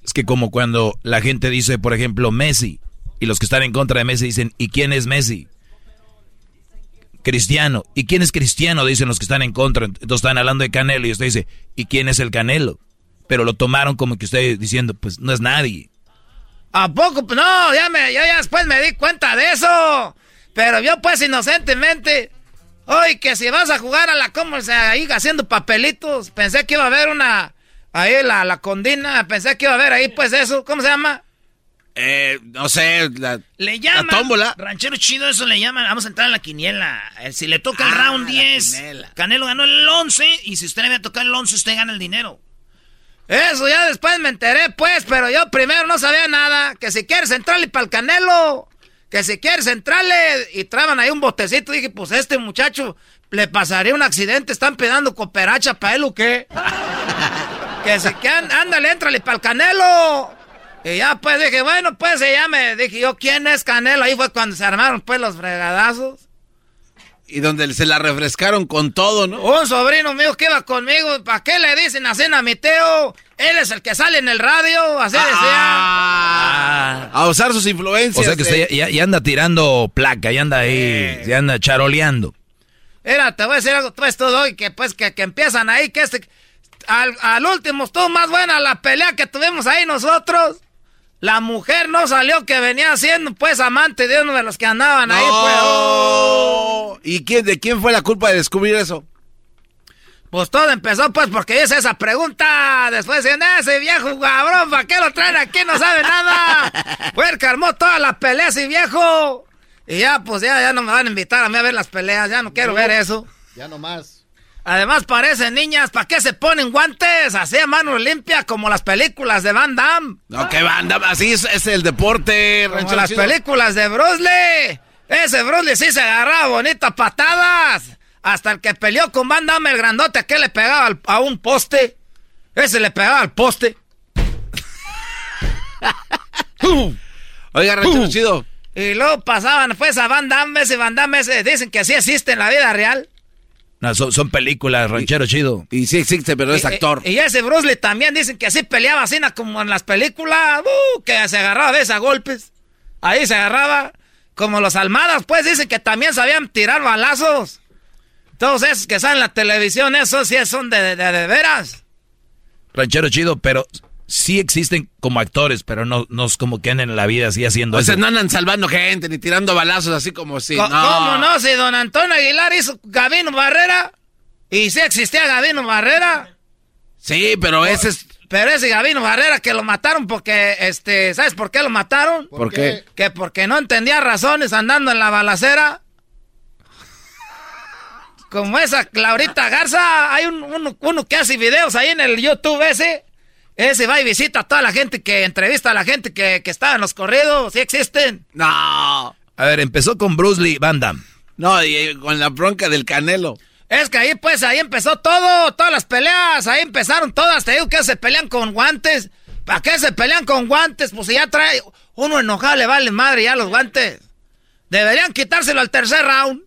es que como cuando la gente dice, por ejemplo, Messi, y los que están en contra de Messi dicen, ¿y quién es Messi? Cristiano. ¿Y quién es Cristiano? Dicen los que están en contra. Entonces están hablando de Canelo y usted dice, ¿y quién es el Canelo? Pero lo tomaron como que usted diciendo, pues no es nadie. ¿A poco? No, ya, me, ya, después me di cuenta de eso. Pero yo pues inocentemente... Oye, que si vas a jugar a la como sea, ahí haciendo papelitos, pensé que iba a haber una... Ahí la, la condina, pensé que iba a haber ahí pues eso, ¿cómo se llama? Eh, no sé, la, Le llaman. la tómbola. Ranchero chido, eso le llaman. Vamos a entrar en la quiniela. Eh, Si le toca el Ah, round la 10, quiniela. Canelo ganó el 11. Y si usted le va a tocar el 11, usted gana el dinero. Eso ya después me enteré, pues, pero yo primero no sabía nada. Que si quieres entrarle para el canelo, que si quieres entrarle y traban ahí un botecito. Dije, pues este muchacho le pasaría un accidente, están pedando cooperacha para él o qué. que si que ándale, entrale para el canelo. Y ya pues dije, bueno, pues ya me dije yo, ¿quién es Canelo? Ahí fue cuando se armaron pues los fregadazos. Y donde se la refrescaron con todo, ¿no? Un sobrino mío que iba conmigo, ¿para qué le dicen así a mi Teo? Él es el que sale en el radio, así Ah, a usar sus influencias. O sea que de- usted ya, ya anda tirando placa, ya anda ahí, ya anda charoleando. Mira, te voy a decir algo, pues todo y que pues que, que empiezan ahí, que este, al, al último estuvo más buena la pelea que tuvimos ahí nosotros. La mujer no salió que venía siendo pues amante de uno de los que andaban ahí, pues. No. ¿Y quién, de quién fue la culpa de descubrir eso? Pues todo empezó pues porque hice esa pregunta. Después decían, ese viejo cabrón, ¿para qué lo traen aquí? No sabe nada. Fue el que armó toda la pelea ese viejo. Y ya, pues ya, ya no me van a invitar a mí a ver las peleas. Ya no quiero ver eso. Ya nomás. Además parecen niñas, ¿para qué se ponen guantes? Así a mano limpia como las películas de Van Damme. No, que banda, así es, es el deporte. Como las películas de Bruce Lee. Ese Bruce Lee sí se agarraba bonitas patadas. Hasta el que peleó con Van Damme, el grandote, que le pegaba al- a un poste. Ese le pegaba al poste. Oiga, ranchero chido. Y luego pasaban pues a Van Damme, ese Van Damme, ese, dicen que sí existe en la vida real. No, son, son películas, ranchero chido. Y sí existe, pero es Y- actor. Y, y ese Bruce Lee también dicen que así peleaba así na, como en las películas, uh, que se agarraba a veces a golpes. Ahí se agarraba. Como los almadas, pues dicen que también sabían tirar balazos. Todos esos que salen en la televisión, esos sí son de, de, de veras. Ranchero chido, pero sí existen como actores, pero no, no es como que anden en la vida así haciendo O sea, eso. no andan salvando gente ni tirando balazos así como si. Co- no. ¿Cómo no? Si don Antonio Aguilar hizo Gabino Barrera. Y sí existía Gabino Barrera. Sí, pero ese es. Pero ese Gabino Barrera que lo mataron porque, este, ¿sabes por qué lo mataron? ¿Por qué? Que porque no entendía razones andando en la balacera. Como esa Claurita Garza, hay un, uno, uno que hace videos ahí en el YouTube ese. Ese va y visita a toda la gente que entrevista a la gente que, que estaba en los corridos. Sí existen. No. A ver, empezó con Bruce Lee, Van Damme. No, y eh, con la bronca del canelo. Es que ahí pues ahí empezó todo, todas las peleas, ahí empezaron todas, te digo que se pelean con guantes. ¿Para qué se pelean con guantes? Pues si ya trae uno enojado le vale madre ya los guantes. Deberían quitárselo al tercer round.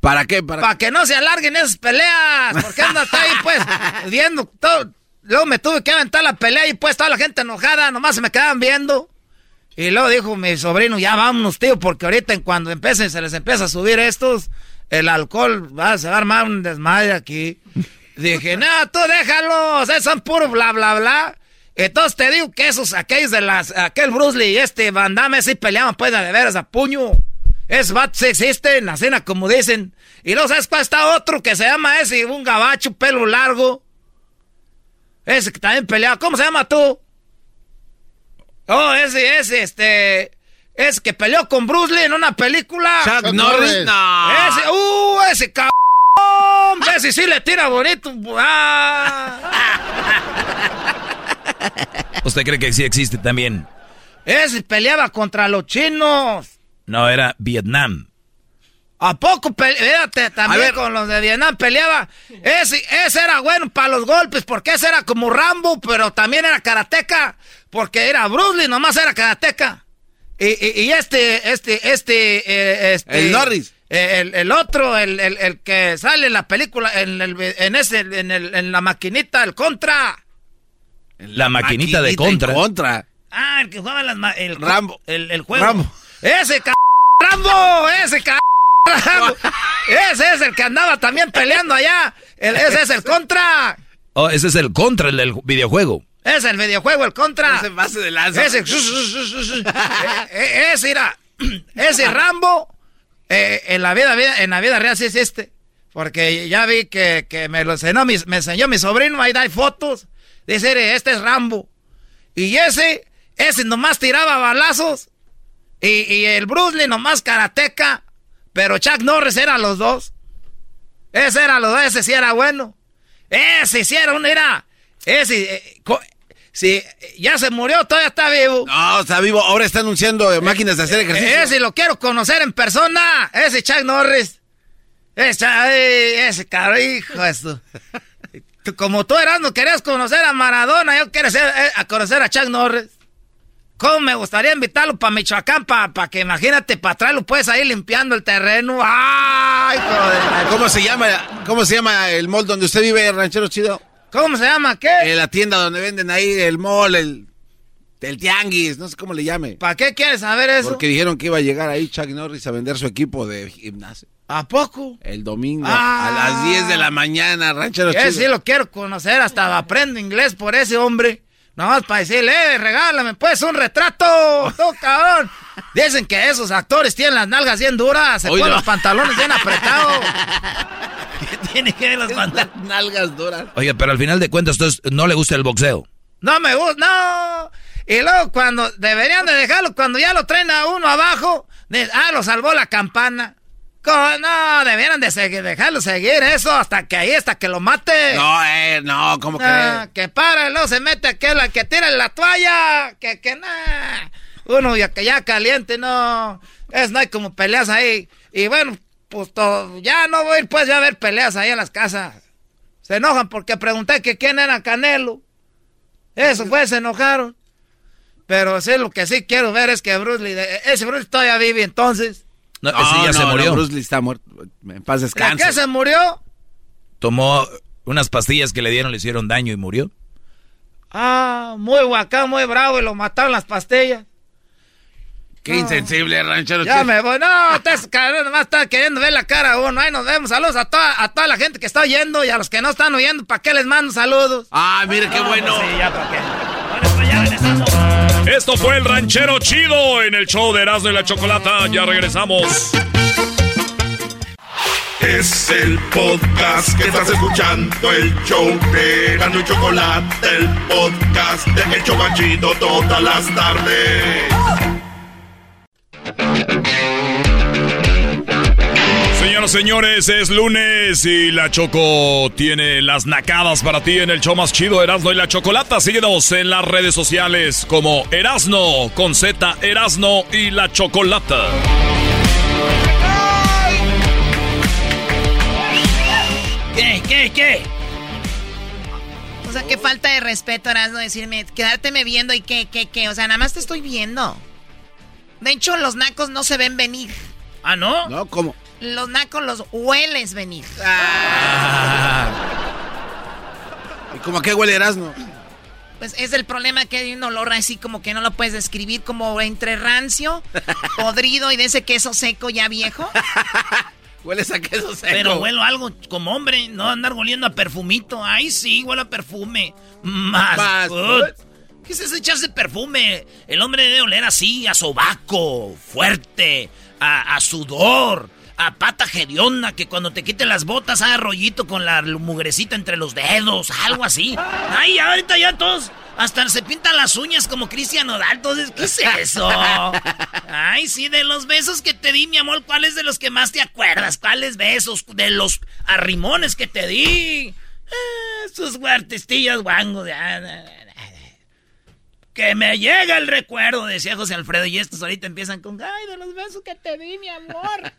¿Para qué? Para, Para que no se alarguen esas peleas. Porque anda hasta ahí pues viendo todo. Luego me tuve que aventar la pelea y pues toda la gente enojada, nomás se me quedaban viendo. Y luego dijo mi sobrino, ya vámonos, tío, porque ahorita en cuando empiecen, se les empieza a subir estos, el alcohol va, se va a armar un desmadre aquí. Dije, no, tú déjalos, esos son puro bla, bla, bla. Entonces te digo que esos, aquellos de las, aquel Bruce Lee y este Van Damme sí peleaban pues de veras a puño. Esos vatos existen en la cena, como dicen. Y luego, ¿sabes cuál está otro que se llama ese, un gabacho, pelo largo? Ese que también peleaba. ¿Cómo se llama tú? Oh, ese, ese, este. Ese que peleó con Bruce Lee en una película. Chuck Chuck Norris. Norris. No. Ese, uh, ese cabrón. Ese sí le tira bonito. Ah. ¿Usted cree que sí existe también? Ese peleaba contra los chinos. No, era Vietnam. ¿A poco peleaba también con los de Vietnam? Peleaba. Ese, ese era bueno para los golpes, porque ese era como Rambo, pero también era karateca. Porque era Bruce Lee, nomás era karateca. Y, y, y este, este, este, eh, este. El Norris. eh, El, el otro, el, el, el que sale en la película, en, el, en ese, en, el, en la maquinita, el contra. La maquinita, de contra. contra. Ah, el que jugaba en las ma- el, Rambo. El, el juego. Rambo. Ese c Rambo, ese c. Ese es el que andaba también peleando allá. El- ese es el contra. Oh, ese es el contra, el del videojuego. Es el videojuego, el contra. Ese base de lanza. Ese. Eh, eh, ese era. Ese Rambo. eh, en la vida, vida- en la vida real sí es este. Porque ya vi que, que me lo enseñó mi, me enseñó mi sobrino, ahí hay fotos. Dice, "Ere, este es Rambo. Y ese, ese nomás tiraba balazos. Y, y el Bruce Lee nomás karateca. Pero Chuck Norris eran los dos. Ese era los dos, ese sí era bueno. Ese sí era un, era. Ese, eh, Sí, ya se murió, todavía está vivo. No, está vivo. Ahora está anunciando eh, máquinas de hacer ejercicio. Ese lo quiero conocer en persona. Ese Chuck Norris. Ese, ese caro, hijo esto. Como tú eras, no querías conocer a Maradona, yo quiero ser, eh, a conocer a Chuck Norris. ¿Cómo me gustaría invitarlo para Michoacán, para que imagínate, para traerlo pues ahí limpiando el terreno? ¡Ay, joder! ¿Cómo se llama, cómo se llama el mall donde usted vive, ranchero chido? ¿Cómo se llama? ¿Qué? Eh, la tienda donde venden ahí el mall, el, el tianguis, no sé cómo le llame. ¿Para qué quieres saber eso? Porque dijeron que iba a llegar ahí Chuck Norris a vender su equipo de gimnasio. ¿A poco? El domingo a las 10 de la mañana, ranchero chido. sí lo quiero conocer, hasta aprendo inglés por ese hombre. Nada más para decirle, eh, regálame pues un retrato, cabrón. Dicen que esos actores tienen las nalgas bien duras, se ponen los pantalones bien apretados. ¿Qué tiene que ver pantalones? nalgas duras. Oye, pero al final de cuentas, entonces, ¿no le gusta el boxeo? No me gusta, no. Y luego cuando deberían de dejarlo, cuando ya lo traen a uno abajo, ah, lo salvó la campana. No, debieran de seguir, dejarlo seguir eso hasta que ahí, hasta que lo mate. No, eh, no, ¿cómo ah, Que para, luego se mete aquel que tira la toalla, que, que nada. Uno ya que ya caliente, no. Es, no hay como peleas ahí. Y bueno, pues todo, ya no voy a ir pues ya a ver peleas ahí en las casas. Se enojan porque pregunté que quién era Canelo. Eso fue, se enojaron. Pero sí, lo que sí quiero ver es que Bruce Lee, ese Bruce todavía vive entonces. No, ese ya se murió. Bruce Lee está muerto. En paz descanse. qué se murió? Tomó unas pastillas que le dieron, le hicieron daño y murió. Ah, muy guacán, muy bravo y lo mataron las pastillas. Qué insensible, ranchero. Ya me voy. No, estás cabrón, nomás está queriendo ver la cara a uno. Ahí nos vemos. Saludos a toda, a toda la gente que está oyendo y a los que no están oyendo. ¿Para qué les mando saludos? Ah, mire qué bueno. Sí, ya para qué. Esto fue el ranchero chido en el show de Erasmo y la Chocolata. Ya regresamos. Es el podcast que estás escuchando, el show de Erasmo y Chocolata, el podcast de El Chocachito todas las tardes. Señoras y señores, es lunes y la Choco tiene las nacadas para ti en el show más chido Erasno y la Chocolata. Síguenos en las redes sociales como Erasno con Z Erasno y la Chocolata. ¿Qué? ¿Qué? ¿Qué? O sea, qué falta de respeto, Erasno, decirme, quedárteme viendo y qué, qué, qué. O sea, nada más te estoy viendo. De hecho, los nacos no se ven venir. ¿Ah, no? No, ¿cómo? Los nacos los hueles venir. Ah. ¿Y cómo a qué huele Erasmo? Pues es el problema que hay un olor así como que no lo puedes describir como entre rancio, podrido y de ese queso seco ya viejo. Hueles a queso seco. Pero huelo algo como hombre, no andar oliendo a perfumito. Ay, sí, huelo a perfume. Más. Más ¿Qué es eso echarse perfume? El hombre debe oler así, a sobaco, fuerte, a, a sudor, a pata hedionda, que cuando te quiten las botas haga rollito con la mugrecita entre los dedos, algo así. Ay, ahorita ya todos hasta se pintan las uñas como Cristian Odal, entonces, ¿qué es eso? Ay, sí, de los besos que te di, mi amor, ¿cuáles de los que más te acuerdas? ¿Cuáles besos? De los arrimones que te di. Ah, sus guartestillas guango. Que me llega el recuerdo, decía José Alfredo, y estos ahorita empiezan con, ay, de los besos que te di, mi amor.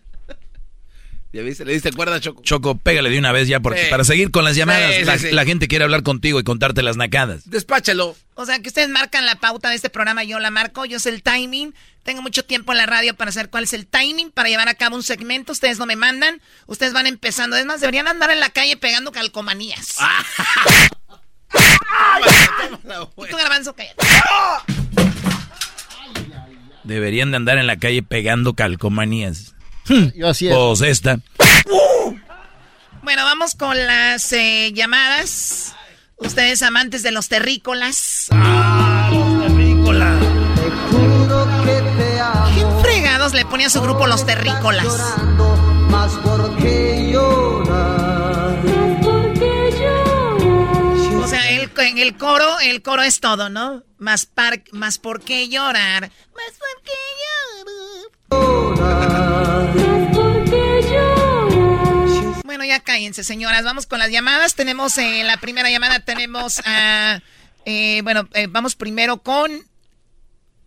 ¿Ya viste? ¿Le diste cuerda, Choco? Choco, pégale de una vez ya, porque Sí. para seguir con las llamadas, Sí, sí, la, sí. la gente quiere hablar contigo y contarte las nacadas. Despáchalo. O sea, que ustedes marcan la pauta de este programa, yo la marco, yo sé el timing. Tengo mucho tiempo en la radio para saber cuál es el timing para llevar a cabo un segmento. Ustedes no me mandan, ustedes van empezando. Es más, deberían andar en la calle pegando calcomanías. Y tú, garbanzo, cállate. Deberían de andar en la calle pegando calcomanías. Yo así es. Pues esta. Bueno, vamos con las eh, llamadas. Ustedes amantes de los terrícolas. Ah, los terrícolas. ¿Quién fregados le pone a su grupo los terrícolas? Más porque llorar. O sea, el, en el coro, el coro es todo, ¿no? Más, par, más por qué llorar. Más por qué Bueno, ya cállense, señoras. Vamos con las llamadas. Tenemos en la primera llamada, tenemos a Eh, bueno, eh, vamos primero con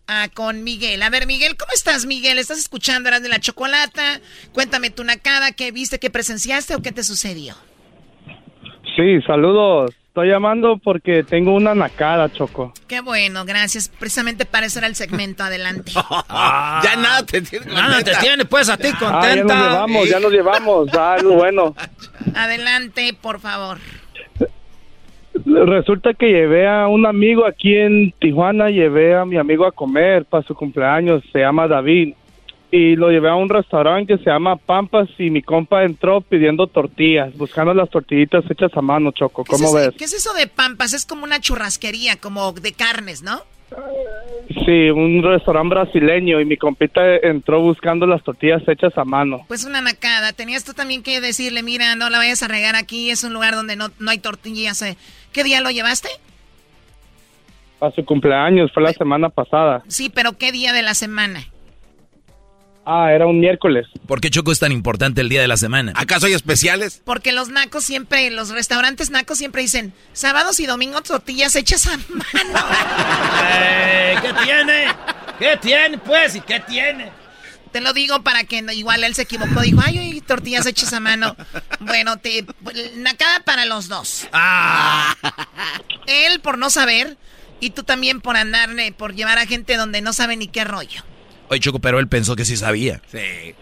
Ah, con Miguel. A ver, Miguel, ¿cómo estás, Miguel? ¿Estás escuchando Eras de la Chocolata? Cuéntame tu nacada, ¿qué viste, qué presenciaste o qué te sucedió? Sí, saludos. Estoy llamando porque tengo una nacada, Choco. Qué bueno, gracias. Precisamente para eso era el segmento. Adelante. ya nada te tiene Nada te tiene, pues, a ti Ah, contenta. ya nos llevamos, ya nos llevamos. Ah, es bueno. Adelante, por favor. Resulta que llevé a un amigo aquí en Tijuana, llevé a mi amigo a comer para su cumpleaños, se llama David, y lo llevé a un restaurante que se llama Pampas y mi compa entró pidiendo tortillas, buscando las tortillitas hechas a mano, Choco, ¿Qué es, ¿cómo ves? ¿Qué es eso de Pampas? Es como una churrasquería, como de carnes, ¿no? Sí, un restaurante brasileño y mi compita entró buscando las tortillas hechas a mano. Pues una nacada. Tenías tú también que decirle, mira, no la vayas a regar aquí, es un lugar donde no, no hay tortillas. eh. ¿Qué día lo llevaste? A su cumpleaños, fue la semana pasada. Sí, pero ¿qué día de la semana? Ah, era un miércoles. ¿Por qué Choco es tan importante el día de la semana? ¿Acaso hay especiales? Porque los nacos siempre, los restaurantes nacos siempre dicen, sábados y domingos tortillas hechas a mano. Eh, ¿Qué tiene? ¿Qué tiene, pues? ¿Y qué tiene? Te lo digo para que no- igual él se equivocó. Dijo, ay, ay, tortillas hechas a mano. Bueno, te, nacada para los dos. Ah. Él por no saber y tú también por andarle, por llevar a gente donde no sabe ni qué rollo. Oye, Choco, pero él pensó que sí sabía. Sí.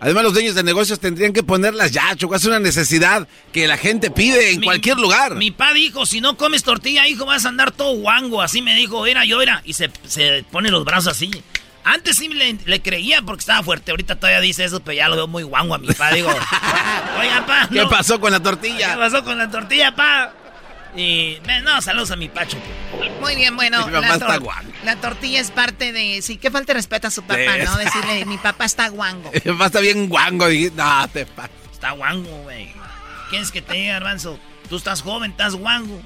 Además, los dueños de negocios tendrían que ponerlas ya, Choco. Es una necesidad que la gente pide en Mi- cualquier lugar. Mi pa dijo, si no comes tortilla, hijo, vas a andar todo guango. Así me dijo, era yo, era. Y se, se pone los brazos así. Antes sí le, le creía porque estaba fuerte. Ahorita todavía dice eso, pero ya lo veo muy guango a mi pa. Digo, oiga, pa. ¿Qué no. pasó con la tortilla? ¿Qué pasó con la tortilla, pa? Y, no, saludos a mi pacho. Muy bien, bueno, Mi mamá la, está guango. la tortilla es parte de... Sí, que falta de respeto a su papá, Sí. ¿no? Decirle, mi papá está guango. Mi papá está bien guango. dije, No, te pa- Está guango, güey. ¿Quieres que te diga, Garbanzo? Tú estás joven, estás guango.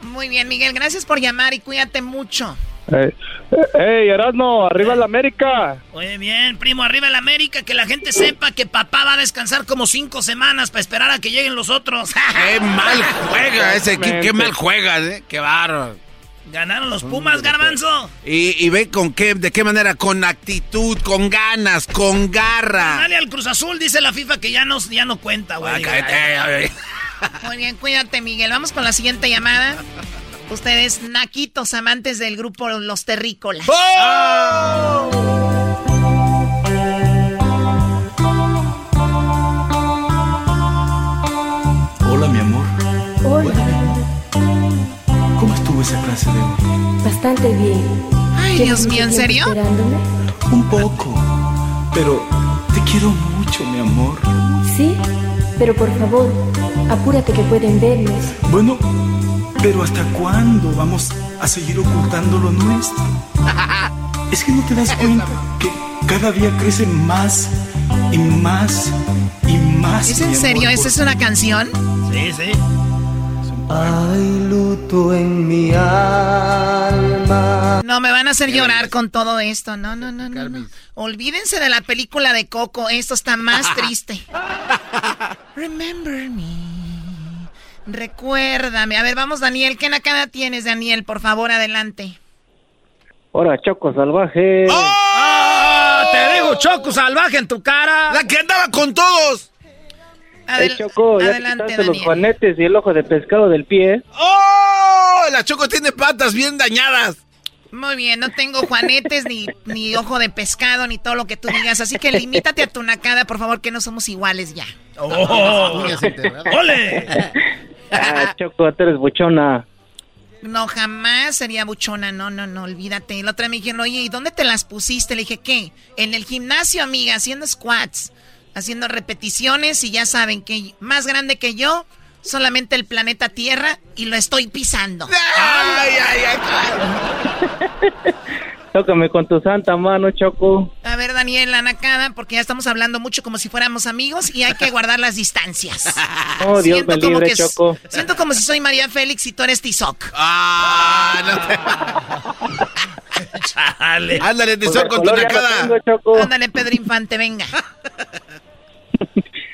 Muy bien, Miguel, gracias por llamar y cuídate mucho. Eh, ¡Ey, Erasmo! ¡Arriba la América! Oye, bien, primo, arriba el América, que la gente sepa que papá va a descansar como cinco semanas para esperar a que lleguen los otros. Qué mal juega ese equipo. Qué mal juega, ¿eh? Qué bárbaro. Ganaron los Pumas, Garbanzo. Y, y ve con qué, de qué manera, con actitud, con ganas, con garra. Dale al Cruz Azul, dice la FIFA que ya no, ya no cuenta, güey. Ah. Muy bien, cuídate, Miguel. Vamos con la siguiente llamada. Ustedes, naquitos, amantes del grupo Los Terrícolas. Hola, mi amor. Hola, ¿Cómo estuvo esa clase de hoy? bastante bien. Ay, Dios mío, ¿en serio? Esperándome? Un poco. Pero te quiero mucho, mi amor. Sí, pero por favor, apúrate que pueden vernos. Bueno, pero ¿hasta cuándo vamos a seguir ocultando lo nuestro? Es que no te das cuenta que cada día crece más y más y más. ¿Es en serio? ¿Esa es una canción? Sí, sí. Hay luto en mi alma. No, me van a hacer llorar con todo esto. No, no, no, no, no. Olvídense de la película de Coco. Esto está más triste. Remember me. Recuérdame. A ver, vamos, Daniel. ¿Qué nacada tienes, Daniel? Por favor, adelante. Ahora, Choco Salvaje. ¡Ah! Te digo, Choco salvaje en tu cara. La que andaba con todos. Ey, Choco, ya te adelante, quitaste los Daniel. juanetes y el ojo de pescado del pie. ¡Oh! La Choco tiene patas bien dañadas. Muy bien, no tengo juanetes, ni, ni ojo de pescado, ni todo lo que tú digas. Así que limítate a tu nacada, por favor, que no somos iguales ya. ¡Oh! ¡Ole! Ah, Choco, tú eres buchona. No, jamás sería buchona, no, no, no, olvídate. La otra me dijeron, oye, ¿y dónde te las pusiste? Le dije, ¿qué? En el gimnasio, amiga, haciendo squats, haciendo repeticiones y ya saben que más grande que yo, solamente el planeta Tierra y lo estoy pisando. Ay, ay, ay. Tócame con tu santa mano, Choco. A ver, Daniel, la nacada, porque ya estamos hablando mucho como si fuéramos amigos y hay que guardar las distancias. Oh, Dios me como que Choco. Siento como si soy María Félix y tú eres Tizoc. Ah, no te... Chale. Ándale, el con tu nacada. tengo, Choco. Ándale, Pedro Infante, venga.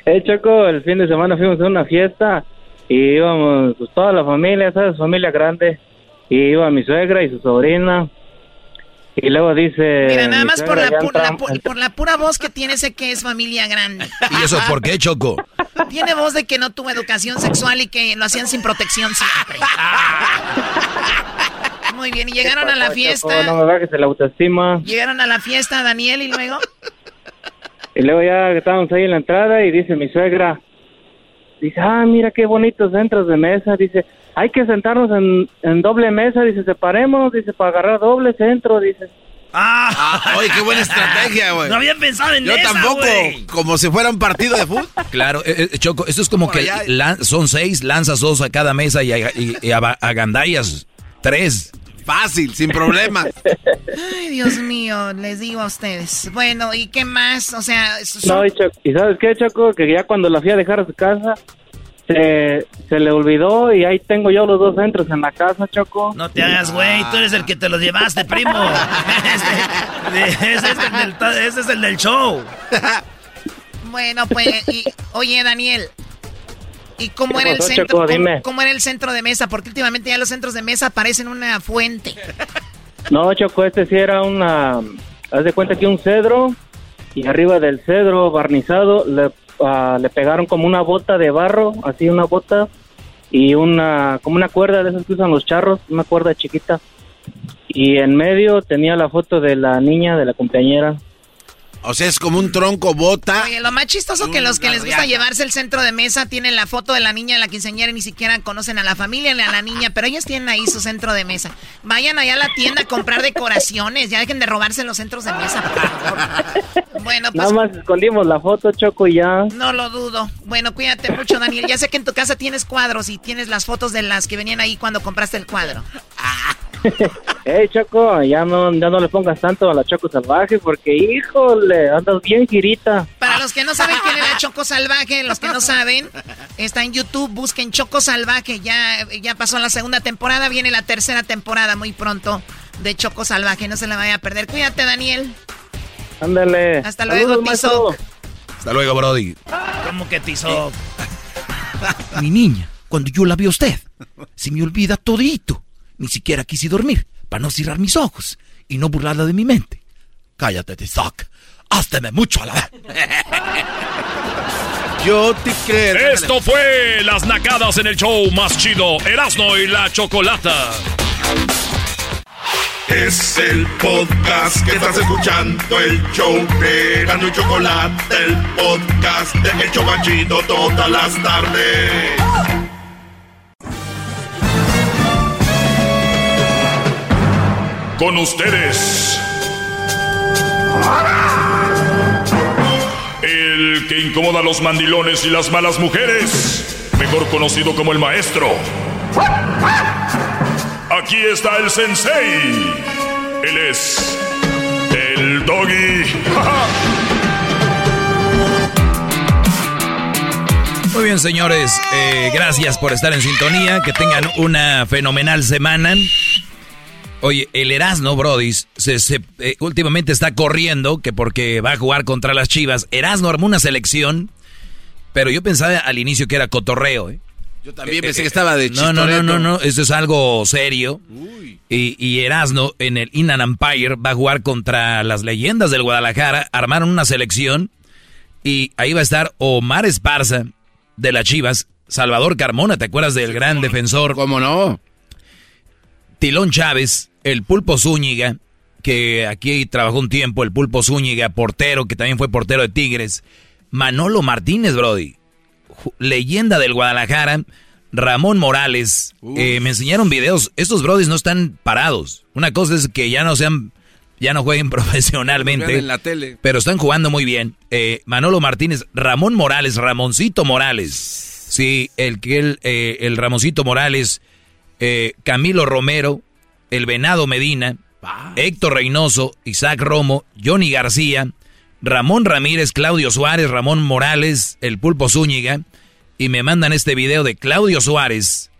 Eh, Choco, el fin de semana fuimos a una fiesta y íbamos pues, toda la familia, ¿sabes? Familia grande. y iba mi suegra y su sobrina. Y luego dice... Mira, nada más por la, pu- la pu- por la pura voz que tiene, sé que es familia grande. ¿Y eso por qué, Choco? Tiene voz de que no tuvo educación sexual y que lo hacían sin protección siempre. Muy bien, y llegaron a la Choco, fiesta. no me bajes el autoestima. Llegaron a la fiesta, Daniel, y luego. Y luego ya estábamos ahí en la entrada y dice mi suegra, dice, ah, mira qué bonitos centros de mesa, dice, hay que sentarnos en, en doble mesa, dice, separémonos, dice, para agarrar doble centro, dice. Ah, oye, qué buena estrategia, güey. No había pensado en Yo esa, tampoco, güey. como si fuera un partido de fútbol. Claro, eh, eh, Choco, esto es como que lan- son seis, lanzas dos a cada mesa y, a- y- y a- agandallas tres. Fácil, sin problema. Ay, Dios mío, les digo a ustedes. Bueno, ¿y qué más? O sea, son- No, y, Cho- ¿y sabes qué, Choco? Que ya cuando la fui a dejar a su casa, se, se le olvidó y ahí tengo yo los dos centros en la casa, Choco. No te hagas, güey. Tú eres el que te los llevaste, primo. Este- ese, es el del, ese es el del show. bueno, pues, y, oye, Daniel. ¿Y cómo ¿Qué era el centro? Choco? cómo- Dime. cómo era el centro de mesa? Porque últimamente ya los centros de mesa parecen una fuente. No, Choco, este sí era una... Haz de cuenta que un cedro y arriba del cedro barnizado le, ah, le pegaron como una bota de barro, así una bota y una como una cuerda de esas que usan los charros, una cuerda chiquita. Y en medio tenía la foto de la niña, de la compañera. O sea, es como un tronco bota. Oye, lo más chistoso que los que les gusta llevarse el centro de mesa tienen la foto de la niña de la quinceañera y ni siquiera conocen a la familia ni a la niña, pero ellos tienen ahí su centro de mesa. Vayan allá a la tienda a comprar decoraciones, ya dejen de robarse los centros de mesa, por favor. Bueno, pues Nada más escondimos la foto, Choco, y ya. no lo dudo. Bueno, cuídate mucho, Daniel. Ya sé que en tu casa tienes cuadros y tienes las fotos de las que venían ahí cuando compraste el cuadro. Ey, Choco, ya no, ya no le pongas tanto a la Choco salvaje porque, híjole, andas bien girita. Para los que no saben quién era Choco Salvaje, los que no saben, está en YouTube, busquen Choco Salvaje. Ya, ya pasó la segunda temporada, viene la tercera temporada muy pronto de Choco Salvaje. No se la vaya a perder. Cuídate, Daniel. Ándale. Hasta luego, Tizoc. Hasta luego, Brody. ¿Cómo que tizo? Mi niña, cuando yo la vi a usted, se me olvida todito. Ni siquiera quise dormir para no cerrar mis ojos y no burlarla de mi mente. Cállate, Tizoc. Hásteme mucho a la Yo te creo. Esto fue Las Nacadas en el show más chido, Erasmo y la Chocolata. Es el podcast que estás escuchando, el show de Erasmo y Chocolate, el podcast de El Chobachito todas las tardes. Con ustedes. El que incomoda a los mandilones y las malas mujeres, mejor conocido como el maestro. Aquí está el sensei. Él es el doggy. Muy bien, señores. eh, gracias por estar en sintonía. Que tengan una fenomenal semana. Oye, el Erasno, Brody, se, se, eh, últimamente está corriendo que porque va a jugar contra las Chivas. Erasno armó una selección, pero yo pensaba al inicio que era cotorreo. ¿eh? Yo también pensé que estaba de No, no, no, chistoreto. no, no, eso es algo serio. Y, y Erasno en el Inland Empire va a jugar contra las leyendas del Guadalajara. Armaron una selección y ahí va a estar Omar Esparza de las Chivas, Salvador Carmona, ¿te acuerdas del gran defensor? ¿Cómo no? Tilón Chávez, el Pulpo Zúñiga, que aquí trabajó un tiempo, el Pulpo Zúñiga, portero, que también fue portero de Tigres. Manolo Martínez, Brody, leyenda del Guadalajara. Ramón Morales, eh, me enseñaron videos. Estos Brodis no están parados. Una cosa es que ya no sean, ya no jueguen profesionalmente. En la tele. Pero están jugando muy bien. Eh, Manolo Martínez, Ramón Morales, Ramoncito Morales. Sí, el que el, eh, el Ramoncito Morales, eh, Camilo Romero, el Venado Medina, Héctor Reynoso, Isaac Romo, Johnny García, Ramón Ramírez, Claudio Suárez, Ramón Morales, el Pulpo Zúñiga, y me mandan este video de Claudio Suárez,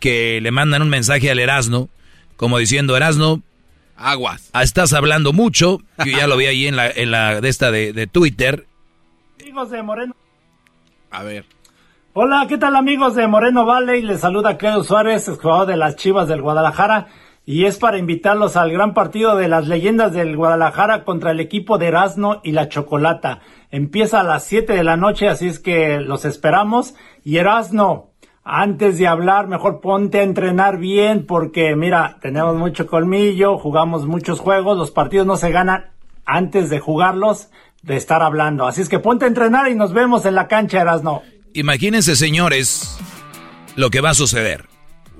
que le mandan un mensaje al Erasno, como diciendo, Erasno, Aguas. Ah, estás hablando mucho. Yo ya lo vi ahí en la, en la de esta de, de Twitter. Hijos de Moreno. A ver. Hola, ¿qué tal amigos de Moreno Valley? Les saluda Claudio Suárez, jugador de las Chivas del Guadalajara. Y es para invitarlos al gran partido de las leyendas del Guadalajara contra el equipo de Erasmo y la Chocolata. Empieza a las 7 de la noche, así es que los esperamos. Y Erasmo, antes de hablar, mejor ponte a entrenar bien porque mira, tenemos mucho colmillo, jugamos muchos juegos, los partidos no se ganan antes de jugarlos, de estar hablando. Así es que ponte a entrenar y nos vemos en la cancha, Erasmo. Imagínense, señores, lo que va a suceder.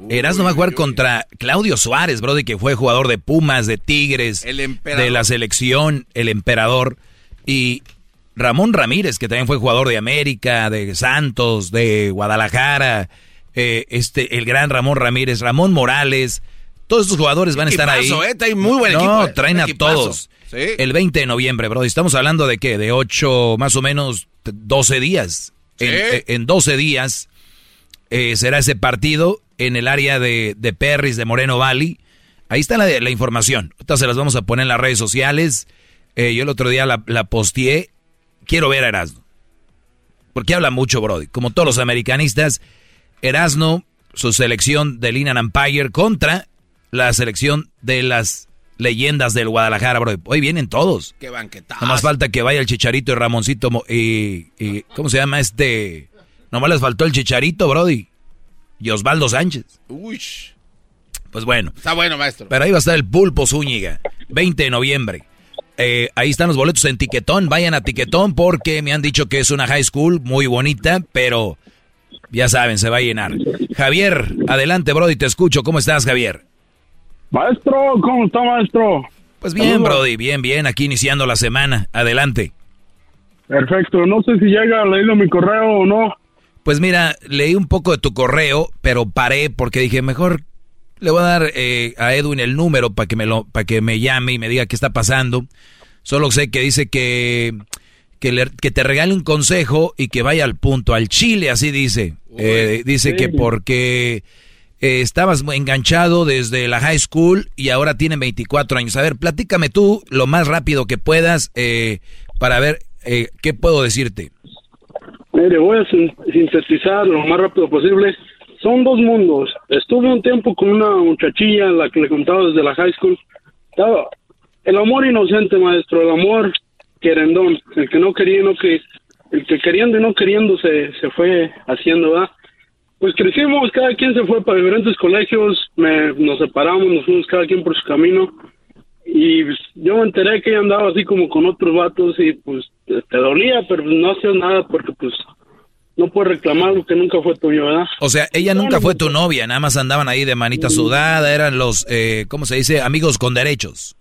Erasmo va a jugar contra Claudio Suárez, brody, que fue jugador de Pumas, de Tigres, de la selección, el emperador. Y Ramón Ramírez, que también fue jugador de América, de Santos, de Guadalajara. Eh, este, el gran Ramón Ramírez, Ramón Morales. Todos estos jugadores van a estar ahí. Eh, muy buen no, traen a todos. El 20 de noviembre, brody. Estamos hablando de qué? De 8, más o menos 12 días. Eh, en, 12 días eh, será ese partido en el área de, de Perris, de Moreno Valley. Ahí está la, la información. Ahorita se las vamos a poner en las redes sociales. Eh, yo el otro día la, la posteé. Quiero ver a Erasmo. Porque habla mucho, Brody. Como todos los americanistas, Erasmo, su selección del Innan Empire contra la selección de las leyendas del Guadalajara, bro. Hoy vienen todos. Qué banquetazo. No más falta que vaya el Chicharito y Ramoncito y, y, ¿cómo se llama este? Nomás les faltó el Chicharito, Brody. Y Osvaldo Sánchez. Uy. Pues bueno. Está bueno, maestro. Pero ahí va a estar el Pulpo Zúñiga. 20 de noviembre. Eh, ahí están los boletos en Tiquetón. Vayan a Tiquetón porque me han dicho que es una high school muy bonita, pero ya saben, se va a llenar. Javier, adelante, Brody, te escucho. ¿Cómo estás, Javier? Maestro, ¿cómo está, maestro? Pues bien, Brody, bien, bien, aquí iniciando la semana. Adelante. Perfecto, no sé si llega leído mi correo o no. Pues mira, leí un poco de tu correo, pero paré porque dije, mejor le voy a dar eh, a Edwin el número para que me lo, para que me llame y me diga qué está pasando. Solo sé que dice que que, que te regale un consejo y que vaya al punto, al chile, así dice. Eh, dice que porque eh, estabas enganchado desde la high school y ahora tienen 24 años. A ver, platícame tú lo más rápido que puedas eh, para ver eh, qué puedo decirte. Mire, voy a sintetizar lo más rápido posible. Son dos mundos. Estuve un tiempo con una muchachilla, la que le contaba desde la high school. El amor inocente, maestro, el amor querendón, el que no quería, no que, el que queriendo y no queriendo se, se fue haciendo, ¿verdad? Pues crecimos, cada quien se fue para diferentes colegios, me, nos separamos, nos fuimos cada quien por su camino. Y pues, yo me enteré que ella andaba así como con otros vatos y pues te dolía, pero no hacías nada porque pues no puedes reclamar lo que nunca fue tuyo, ¿verdad? O sea, ella nunca fue tu novia, nada más andaban ahí de manita sudada, eran los, eh, ¿cómo se dice? Amigos con derechos.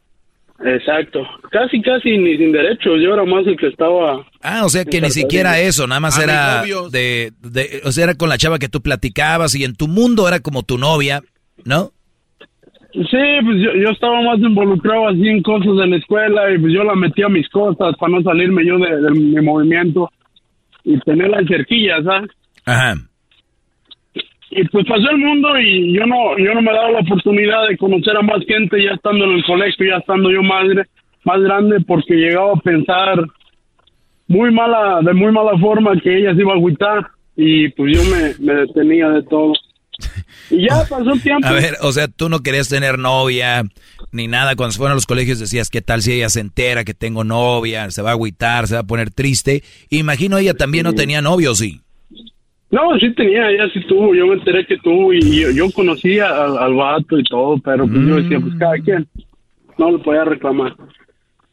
Exacto, casi, casi ni sin derechos, yo era más el que estaba... Ah, o sea que ni siquiera eso, nada más era de, de, o sea, era con la chava que tú platicabas y en tu mundo era como tu novia, ¿no? Sí, pues yo, yo estaba más involucrado así en cosas de la escuela y pues yo la metía a mis cosas para no salirme yo de, de mi movimiento y tener las cerquillas, ¿sabes? Ajá y pues pasó el mundo y yo no yo no me he dado la oportunidad de conocer a más gente ya estando en el colegio ya estando yo más más grande porque llegaba a pensar muy mala de muy mala forma que ella se iba a agüitar y pues yo me, me detenía de todo y ya pasó un tiempo. A ver o sea tú no querías tener novia ni nada. Cuando se fueron a los colegios decías qué tal si ella se entera que tengo novia se va a agüitar se va a poner triste. Imagino ella también no tenía novio sí no, sí tenía, ella sí tuvo, yo me enteré que tuvo y yo, conocía al, vato y todo, pero pues yo decía, pues cada quien, no lo podía reclamar.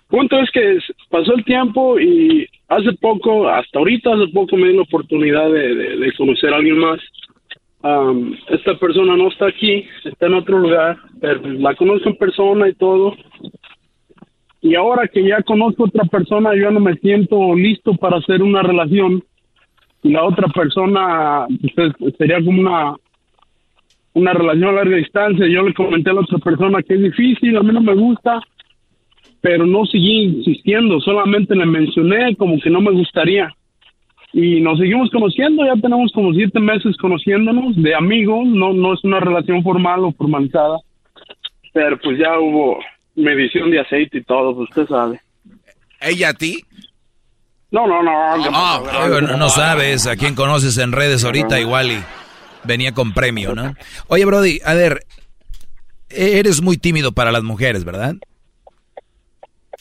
Punto es que pasó el tiempo y hace poco, hasta ahorita hace poco me di la oportunidad de, conocer a alguien más. Esta persona no está aquí, está en otro lugar, pero la conozco en persona y todo. Y ahora que ya conozco otra persona, yo no me siento listo para hacer una relación y la otra persona pues, sería como una una relación a larga distancia. Yo le comenté a la otra persona que es difícil, a mí no me gusta, pero no seguí insistiendo, solamente le mencioné como que no me gustaría. Y nos seguimos conociendo, ya tenemos como siete meses conociéndonos de amigos, no, no es una relación formal o formalizada, pero pues ya hubo medición de aceite y todo, pues usted sabe. ¿Ella a ti? No, no, no. No, no, no sabes a quién conoces en redes ahorita igual y venía con premio, ¿no? Oye, Brody, a ver, eres muy tímido para las mujeres, ¿verdad?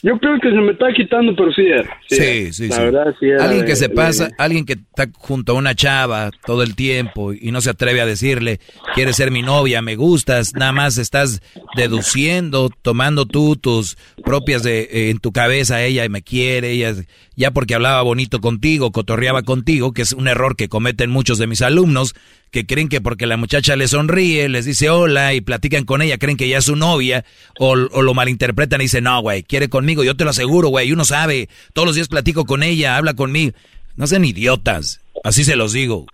Yo creo que se me está quitando, pero sí era. Sí, sí, sí. alguien que se pasa, alguien que está junto a una chava todo el tiempo y no se atreve a decirle, quieres ser mi novia, me gustas, nada más estás deduciendo, tomando tú tus propias de, eh, en tu cabeza, ella me quiere, ella ya porque hablaba bonito contigo, cotorreaba contigo, que es un error que cometen muchos de mis alumnos, que creen que porque la muchacha les sonríe, les dice hola y platican con ella, creen que ya es su novia, o, lo malinterpretan y dicen, no, güey, quiere conmigo, yo te lo aseguro, güey, uno sabe, todos los días platico con ella, habla conmigo. No sean idiotas, así se los digo,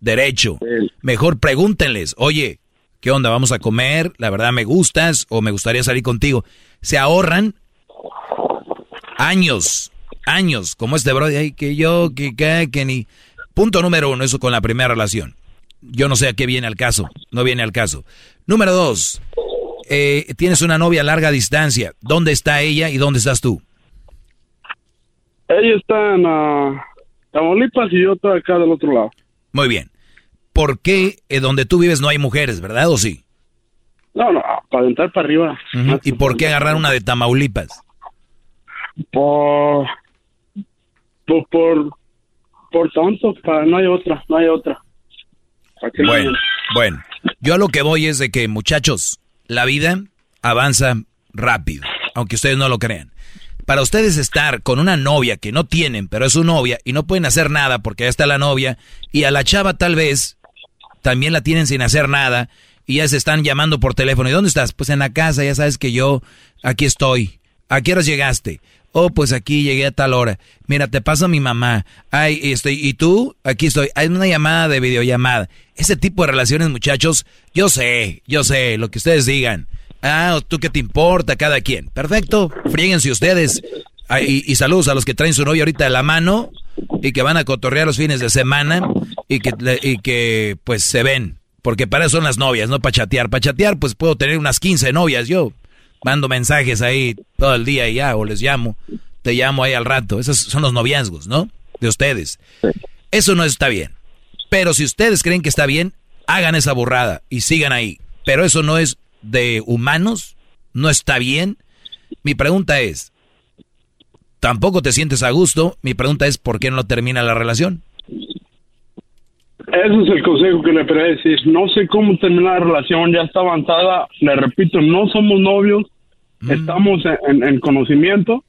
derecho. Mejor pregúntenles, oye, ¿qué onda? ¿Vamos a comer? ¿La verdad me gustas o me gustaría salir contigo? Se ahorran años, años, como este bro, ay, que yo, que, que, que ni... Punto número uno, eso con la primera relación yo no sé a qué viene al caso, no viene al caso. Número dos, eh, tienes una novia a larga distancia. ¿Dónde está ella y dónde estás tú? Ella está en uh, Tamaulipas y yo estoy acá del otro lado. Muy bien. ¿Por qué eh, donde tú vives no hay mujeres, verdad o sí? No, no, para entrar para arriba. ¿Y por qué agarrar una de Tamaulipas? Por, por, por, por para, no hay otra, no hay otra. Bueno, bueno, yo a lo que voy es de que, muchachos, la vida avanza rápido, aunque ustedes no lo crean. Para ustedes estar con una novia que no tienen, pero es su novia, y no pueden hacer nada porque ya está la novia, y a la chava tal vez también la tienen sin hacer nada, y ya se están llamando por teléfono. ¿Y dónde estás? Pues en la casa, ya sabes que yo aquí estoy. ¿A qué horas llegaste? Oh, pues aquí llegué a tal hora. Mira, te paso a mi mamá. Ay, estoy, ¿y tú? Aquí estoy. Hay una llamada de videollamada. Ese tipo de relaciones, muchachos, yo sé, yo sé, lo que ustedes digan. Ah, ¿tú qué te importa? Cada quien. Perfecto, fríguense ustedes. y, saludos a los que traen su novia ahorita de la mano y que van a cotorrear los fines de semana y que, y que pues se ven. Porque para eso son las novias, no para chatear. Para chatear, pues puedo tener unas 15 novias yo mando mensajes ahí todo el día y ya, o les llamo, te llamo ahí al rato. Esos son los noviazgos, ¿no? De ustedes. Eso no está bien. Pero si ustedes creen que está bien, hagan esa burrada y sigan ahí. Pero eso no es de humanos, no está bien. Mi pregunta es, ¿tampoco te sientes a gusto? Mi pregunta es, ¿por qué no termina la relación? Ese es el consejo que le podría decir. No sé cómo terminar la relación, ya está avanzada. Le repito, no somos novios, mm. estamos en, conocimiento.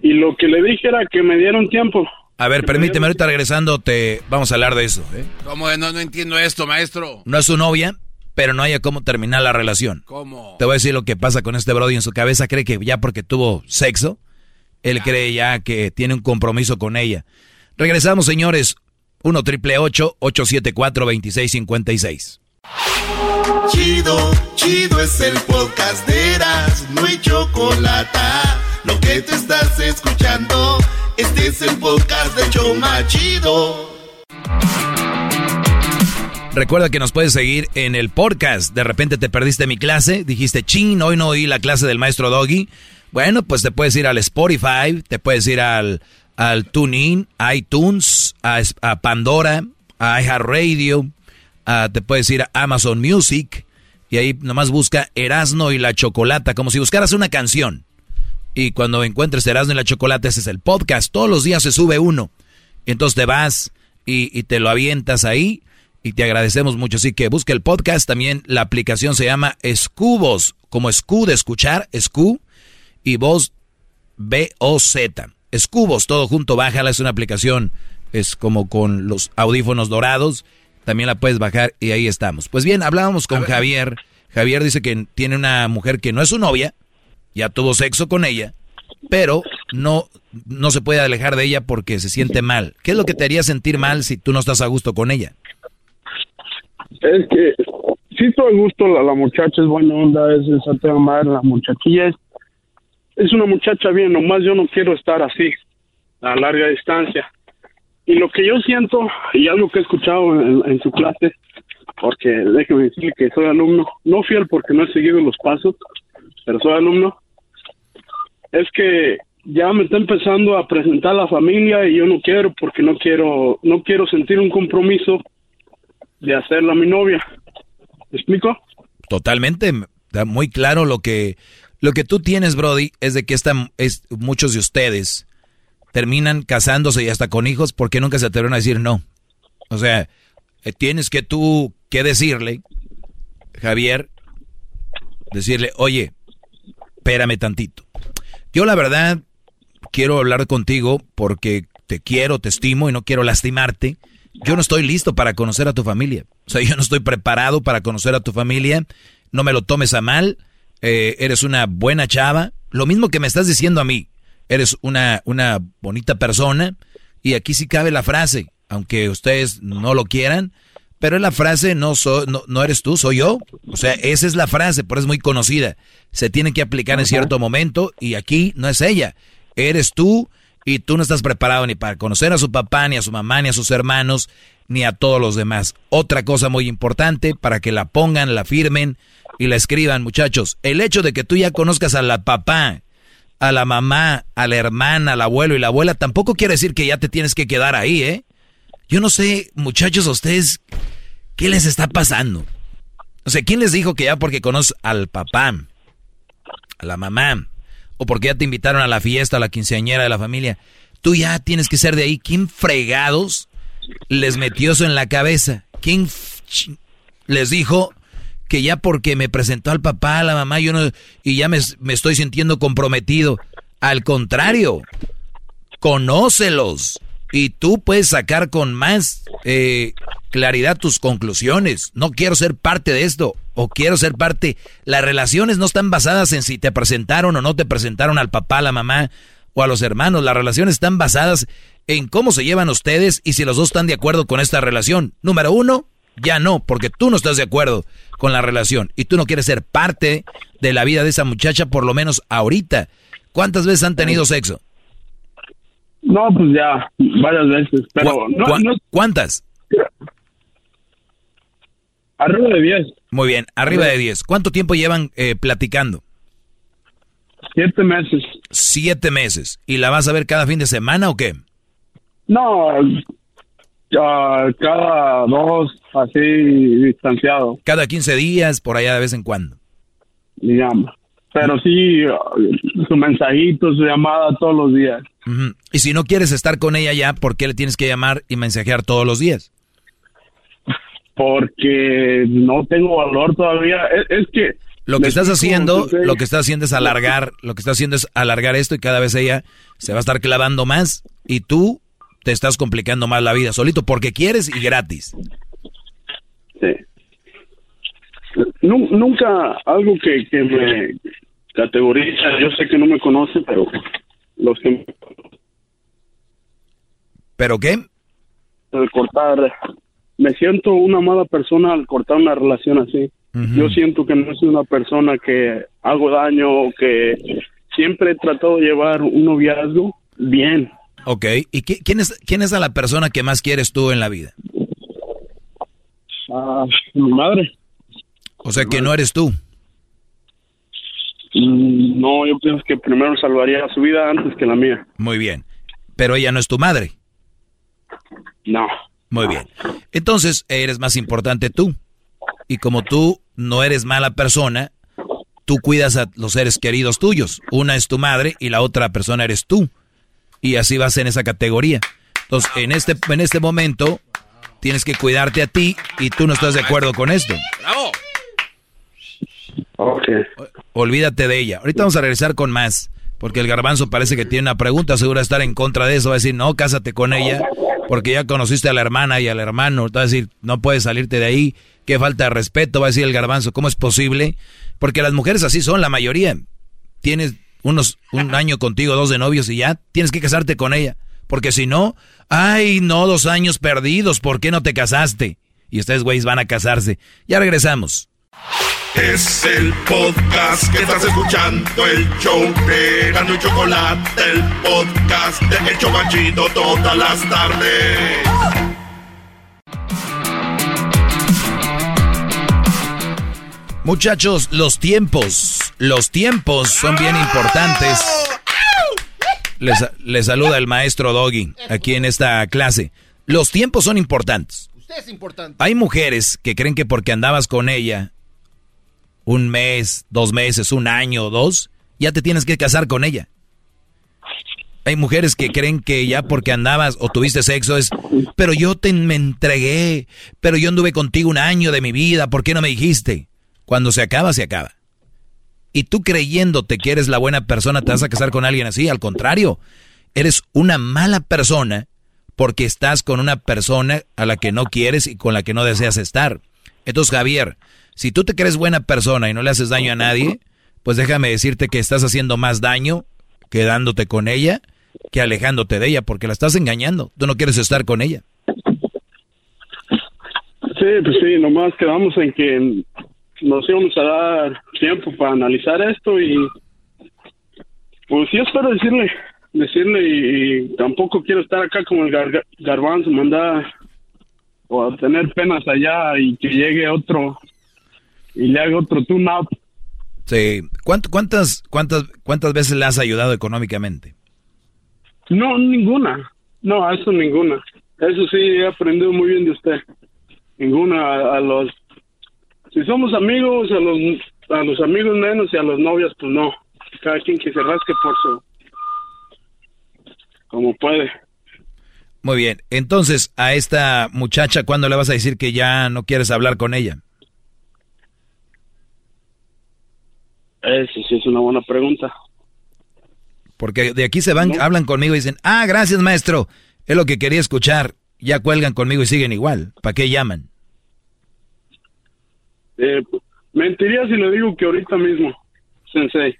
Y lo que le dije era que me dieron tiempo. A ver, permíteme, ahorita regresando te vamos a hablar de eso. ¿eh? ¿Cómo? No, no entiendo esto, maestro. No es su novia, pero no haya cómo terminar la relación. ¿Cómo? Te voy a decir lo que pasa con este Brody en su cabeza. Cree que ya porque tuvo sexo, él cree ya que tiene un compromiso con ella. Regresamos, señores. 1 triple 874 2656. Chido, chido es el podcast de Eras, no hay chocolate. Lo que te estás escuchando, este es el podcast de Choma Chido. Recuerda que nos puedes seguir en el podcast. De repente te perdiste mi clase, dijiste, ching, hoy no oí la clase del maestro Doggy. Bueno, pues te puedes ir al Spotify, te puedes ir al al TuneIn, iTunes, a, Pandora, a iHeartRadio, a, te puedes ir a Amazon Music y ahí nomás busca Erasno y la Chocolata, como si buscaras una canción. Y cuando encuentres Erasno y la Chocolata, ese es el podcast. Todos los días se sube uno. Entonces te vas y, te lo avientas ahí y te agradecemos mucho. Así que busca el podcast. También la aplicación se llama Escubos, como Escu de escuchar, Escu y voz B-O-Z. Escubos, todo junto, bájala, es una aplicación, es como con los audífonos dorados, también la puedes bajar y ahí estamos. Pues bien, hablábamos con Javier, Javier dice que tiene una mujer que no es su novia, ya tuvo sexo con ella, pero no, no se puede alejar de ella porque se siente mal. ¿Qué es lo que te haría sentir mal si tú no estás a gusto con ella? Es que sí estoy a gusto, la, muchacha es buena onda, es, es a amar, la muchachilla es es una muchacha bien, nomás yo no quiero estar así, a larga distancia. Y lo que yo siento, y algo que he escuchado en, su clase, porque déjeme decirle que soy alumno, no fiel porque no he seguido los pasos, pero soy alumno, es que ya me está empezando a presentar la familia y yo no quiero porque no quiero no quiero sentir un compromiso de hacerla mi novia. ¿Me explico? Totalmente, muy claro lo que lo que tú tienes, Brody, es de que están es, muchos de ustedes terminan casándose y hasta con hijos porque nunca se atrevieron a decir no. O sea, eh, tienes que tú que decirle, Javier, decirle, oye, espérame tantito. Yo la verdad quiero hablar contigo porque te quiero, te estimo y no quiero lastimarte. Yo no estoy listo para conocer a tu familia. O sea, yo no estoy preparado para conocer a tu familia. No me lo tomes a mal. Eh, eres una buena chava. Lo mismo que me estás diciendo a mí. Eres una, una bonita persona. Y aquí sí cabe la frase, aunque ustedes no lo quieran. Pero es la frase, no, no, no eres tú, soy yo. O sea, esa es la frase, por eso es muy conocida. Se tiene que aplicar en cierto momento y aquí no es ella. Eres tú y tú no estás preparado ni para conocer a su papá, ni a su mamá, ni a sus hermanos, ni a todos los demás. Otra cosa muy importante para que la pongan, la firmen y la escriban, muchachos. El hecho de que tú ya conozcas a la papá, a la mamá, a la hermana, al abuelo y la abuela, tampoco quiere decir que ya te tienes que quedar ahí, ¿eh? Yo no sé, muchachos, a ustedes, ¿qué les está pasando? O sea, ¿quién les dijo que ya porque conoces al papá, a la mamá, o porque ya te invitaron a la fiesta, a la quinceañera de la familia, tú ya tienes que ser de ahí? ¿Quién fregados les metió eso en la cabeza? ¿Quién les dijo que ya porque me presentó al papá, a la mamá, yo no, y ya me, estoy sintiendo comprometido? Al contrario, conócelos y tú puedes sacar con más eh, claridad tus conclusiones. No quiero ser parte de esto o quiero ser parte. Las relaciones no están basadas en si te presentaron o no te presentaron al papá, a la mamá o a los hermanos. Las relaciones están basadas en cómo se llevan ustedes y si los dos están de acuerdo con esta relación. Número uno, ya no, porque tú no estás de acuerdo con la relación y tú no quieres ser parte de la vida de esa muchacha, por lo menos ahorita. ¿Cuántas veces han tenido sexo? No, pues ya, varias veces, pero no, ¿Cuántas? Arriba de 10. Muy bien, arriba de 10. ¿Cuánto tiempo llevan eh, platicando? Siete meses. Siete meses. ¿Y la vas a ver cada fin de semana o qué? No, cada dos, así distanciado. Cada 15 días, por allá de vez en cuando. Digamos. Pero sí, su mensajito, su llamada todos los días. Y si no quieres estar con ella ya, ¿por qué le tienes que llamar y mensajear todos los días? Porque no tengo valor todavía. Es, que lo que estás haciendo, lo que estás haciendo es alargar, lo que estás haciendo es alargar esto y cada vez ella se va a estar clavando más y tú te estás complicando más la vida solito porque quieres y gratis. Sí. Nunca algo que, que me categoriza, yo sé que no me conoce, pero los que... ¿Pero qué? Al cortar, me siento una mala persona al cortar una relación así. Yo siento que no soy una persona que hago daño o que siempre he tratado de llevar un noviazgo bien. Ok, ¿y quién, es, quién es a la persona que más quieres tú en la vida? Ah, mi madre. O sea que no eres tú. Mm, no, yo pienso que primero salvaría su vida antes que la mía. Muy bien. Pero ella no es tu madre. No. Muy bien. Entonces, eres más importante tú. Y como tú no eres mala persona, tú cuidas a los seres queridos tuyos. Una es tu madre y la otra persona eres tú. Y así vas en esa categoría. Entonces, en este, en este momento, tienes que cuidarte a ti y tú no estás de acuerdo con esto. ¡Bravo! Olvídate de ella. Ahorita vamos a regresar con más. Porque el garbanzo parece que tiene una pregunta, seguro estar en contra de eso. Va a decir, no, cásate con ella, porque ya conociste a la hermana y al hermano. Va a decir, no puedes salirte de ahí, qué falta de respeto. Va a decir el garbanzo, ¿cómo es posible? Porque las mujeres así son, la mayoría. Tienes unos, un año contigo, dos de novios y ya tienes que casarte con ella. Porque si no, ay, no, dos años perdidos, ¿por qué no te casaste? Y ustedes, güeyes, van a casarse. Ya regresamos. Es el podcast que estás escuchando, el show de Gano y Chocolate, el podcast de Hecho Machito todas las tardes. Muchachos, los tiempos, los tiempos son bien importantes. le saluda el maestro Doggy aquí en esta clase. Los tiempos son importantes. Usted es importante. Hay mujeres que creen que porque andabas con ella un mes, dos meses, un año dos, ya te tienes que casar con ella. Hay mujeres que creen que ya porque andabas o tuviste sexo es, pero yo te me entregué, pero yo anduve contigo un año de mi vida, ¿por qué no me dijiste? Cuando se acaba, se acaba. Y tú creyéndote que eres la buena persona, te vas a casar con alguien así. Al contrario, eres una mala persona porque estás con una persona a la que no quieres y con la que no deseas estar. Entonces, Javier, si tú te crees buena persona y no le haces daño a nadie, pues déjame decirte que estás haciendo más daño quedándote con ella que alejándote de ella porque la estás engañando. Tú no quieres estar con ella. Sí, pues sí, nomás quedamos en que nos íbamos a dar tiempo para analizar esto y pues yo espero decirle, decirle y, tampoco quiero estar acá como el garbanzo, mandar o tener penas allá y que llegue otro y le haga otro tune-up. Sí. ¿Cuántas, cuántas, ¿Cuántas veces le has ayudado económicamente? No, ninguna. No, eso ninguna. Eso sí, he aprendido muy bien de usted. Ninguna a los si somos amigos, a los, a los amigos menos y a los novios, pues no. Cada quien que se rasque por su... como puede. Muy bien. Entonces, a esta muchacha, ¿cuándo le vas a decir que ya no quieres hablar con ella? Eso sí es una buena pregunta. Porque de aquí se van, hablan conmigo y dicen, ah, gracias maestro, es lo que quería escuchar. Ya cuelgan conmigo y siguen igual. ¿Para qué llaman? Eh, mentiría si le digo que ahorita mismo, Sensei.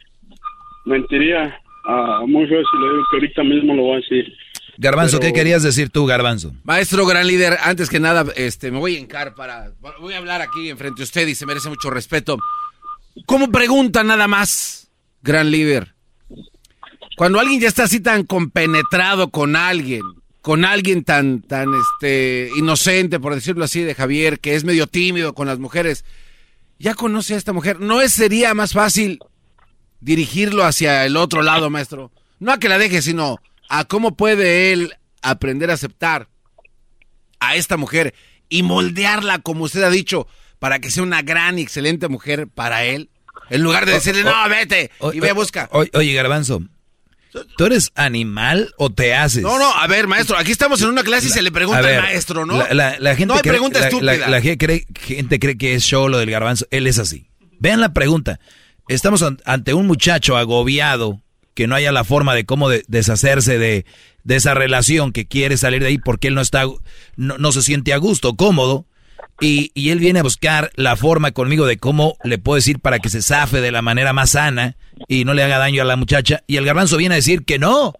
Mentiría ah, muy feo si le digo que ahorita mismo lo voy a decir. Garbanzo, ¿qué querías decir tú, Garbanzo? Maestro, gran líder, antes que nada, este, me voy a encar para... Voy a hablar aquí enfrente de usted y se merece mucho respeto. ¿Cómo pregunta nada más, gran líder? Cuando alguien ya está así tan compenetrado con alguien, con alguien tan, tan, este, inocente, por decirlo así, de Javier, que es medio tímido con las mujeres, ya conoce a esta mujer. ¿No sería más fácil dirigirlo hacia el otro lado, maestro? No a que la deje, sino a cómo puede él aprender a aceptar a esta mujer y moldearla, como usted ha dicho, para que sea una gran y excelente mujer para él. En lugar de decirle, no, vete y ve a buscar. Oye, Garbanzo, ¿Tú eres animal o te haces? No, no, a ver, maestro, aquí estamos en una clase y se le pregunta al maestro, ¿no? La, gente no hay cree, pregunta estúpida. La, gente, cree, que es show lo del garbanzo. Él es así. Vean la pregunta. Estamos ante un muchacho agobiado que no haya la forma de cómo deshacerse de, esa relación, que quiere salir de ahí porque él no está, no se siente a gusto, cómodo. Y, y, él viene a buscar la forma conmigo de cómo le puedo decir para que se zafe de la manera más sana y no le haga daño a la muchacha. Y el garbanzo viene a decir que no,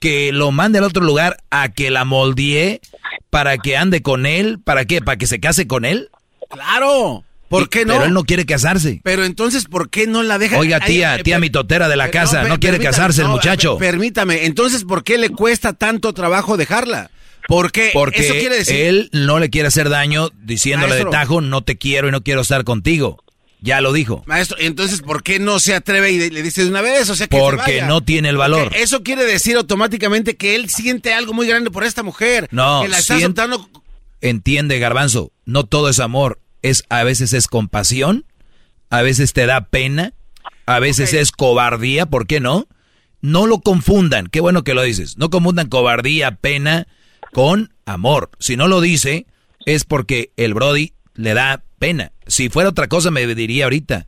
que lo mande al otro lugar a que la moldee para que ande con él. ¿Para qué? ¿Para que se case con él? Claro. ¿Por qué no? Pero él no quiere casarse. Pero entonces, ¿por qué no la deja? Oiga, tía, tía mi totera de la casa, no, quiere casarse el muchacho. Permítame, entonces, ¿por qué le cuesta tanto trabajo dejarla? Porque, Porque eso quiere decir... él no le quiere hacer daño diciéndole de tajo, no te quiero y no quiero estar contigo. Ya lo dijo. Maestro, entonces, ¿por qué no se atreve y le dice de una vez? O sea, que Porque no tiene el valor. eso quiere decir automáticamente que él siente algo muy grande por esta mujer. No, que la está Entiende, Garbanzo, no todo es amor. Es, a veces es compasión, a veces te da pena, a veces es cobardía, ¿por qué no? No lo confundan, qué bueno que lo dices. No confundan cobardía, pena con amor. Si no lo dice, es porque el Brody le da pena. Si fuera otra cosa, me diría ahorita.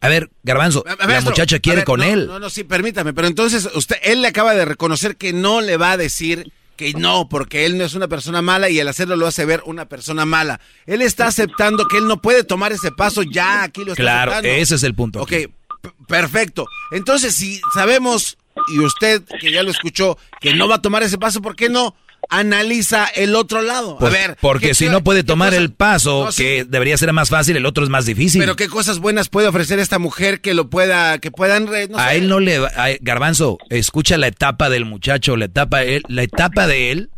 A ver, Garbanzo, la muchacha quiere con él. No, no, sí, permítame, pero entonces usted, él le acaba de reconocer que no le va a decir que no, porque él no es una persona mala y al hacerlo lo hace ver una persona mala. Él está aceptando que él no puede tomar ese paso ya, aquí lo está Claro, ese es el punto. Ok, perfecto. Entonces, si sabemos, y usted que ya lo escuchó, que no va a tomar ese paso, ¿por qué no? Analiza el otro lado. a ver. Porque si no puede tomar el paso, que debería ser más fácil, el otro es más difícil. Pero qué cosas buenas puede ofrecer esta mujer que lo pueda, que puedan. a él no le. Garbanzo, escucha la etapa del muchacho, la etapa, la etapa de él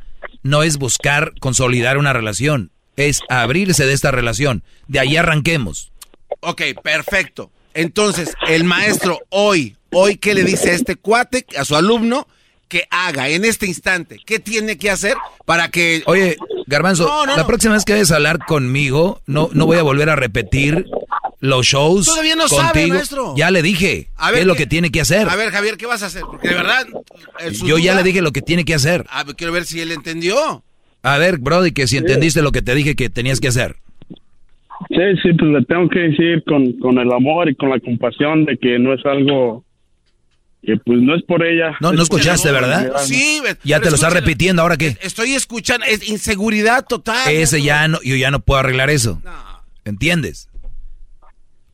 no es buscar consolidar una relación, es abrirse de esta relación. De ahí arranquemos. Ok, perfecto. Entonces, el maestro hoy, hoy, ¿qué le dice a este cuate, a su alumno? Que haga en este instante. ¿Qué tiene que hacer para que... Oye, Garbanzo, la próxima vez que vayas a hablar conmigo, no, no voy a volver a repetir los shows Todavía no contigo. sabe, maestro. Ya le dije A qué ver, es lo ¿qué- que tiene que hacer. A ver, Javier, ¿qué vas a hacer? Porque de verdad... Yo ya le dije lo que tiene que hacer. Ah, quiero ver si él entendió. A ver, Brody, que si entendiste lo que te dije que tenías que hacer. Sí, sí, pues le tengo que decir con, con el amor y con la compasión de que no es algo que pues no es por ella. No, no escuchaste, ¿verdad? Sí, Ya te lo estás escúchalo. repitiendo, ¿ahora qué? Estoy escuchando, es inseguridad total. Ese ya no, yo ya no puedo arreglar eso. ¿Entiendes?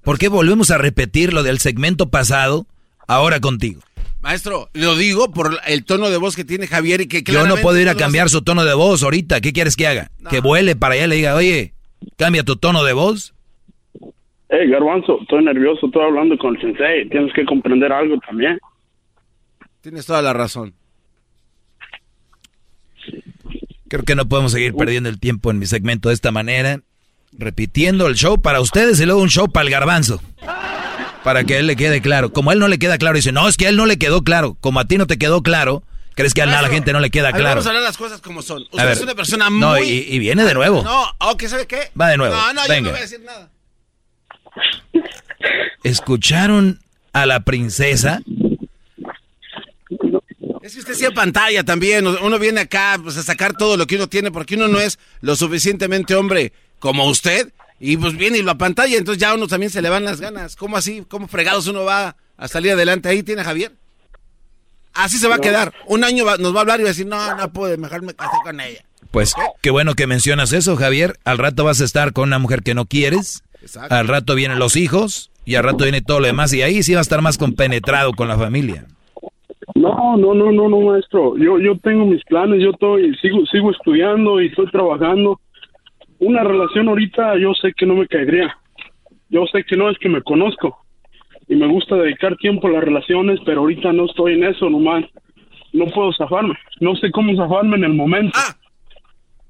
¿Por qué volvemos a repetir lo del segmento pasado ahora contigo? Maestro, lo digo por el tono de voz que tiene Javier y que Yo no puedo ir a cambiar su tono de voz ahorita. ¿Qué quieres que haga? Que vuele para allá y le diga, oye, cambia tu tono de voz. Hey, Garbanzo, estoy nervioso, estoy hablando con el sensei, tienes que comprender algo también. Tienes toda la razón. Creo que no podemos seguir perdiendo el tiempo en mi segmento de esta manera. Repitiendo el show para ustedes y luego un show para el garbanzo. Para que él le quede claro. Como a él no le queda claro, dice, no, es que a él no le quedó claro. Como a ti no te quedó claro, crees que a la gente no le queda a ver, claro. Vamos a hablar las cosas como son. Usted A ver. es una persona muy... No, y, y viene de nuevo. No, ok, ¿sabe qué? Va de nuevo. No, no, yo Venga. no voy a decir nada. ¿Escucharon a la princesa? Es que usted sí pantalla también. Uno viene acá pues, a sacar todo lo que uno tiene porque uno no es lo suficientemente hombre como usted. Y pues viene y lo pantalla, entonces ya a uno también se le van las ganas. ¿Cómo así? ¿Cómo fregados uno va a salir adelante? Ahí tiene Javier. Así se va a quedar. Un año va- nos va a hablar y va a decir, no, no pude, mejor me casé con ella. Pues qué bueno que mencionas eso, Javier. Al rato vas a estar con una mujer que no quieres. Exacto. Al rato vienen los hijos y al rato viene todo lo demás. Y ahí sí va a estar más compenetrado con la familia. No, no, no, no, no, maestro. Yo, yo tengo mis planes, yo estoy, sigo, sigo estudiando y estoy trabajando. Una relación ahorita yo sé que no me caería. Yo sé que no es que me conozco y me gusta dedicar tiempo a las relaciones, pero ahorita no estoy en eso nomás. No puedo zafarme. No sé cómo zafarme en el momento.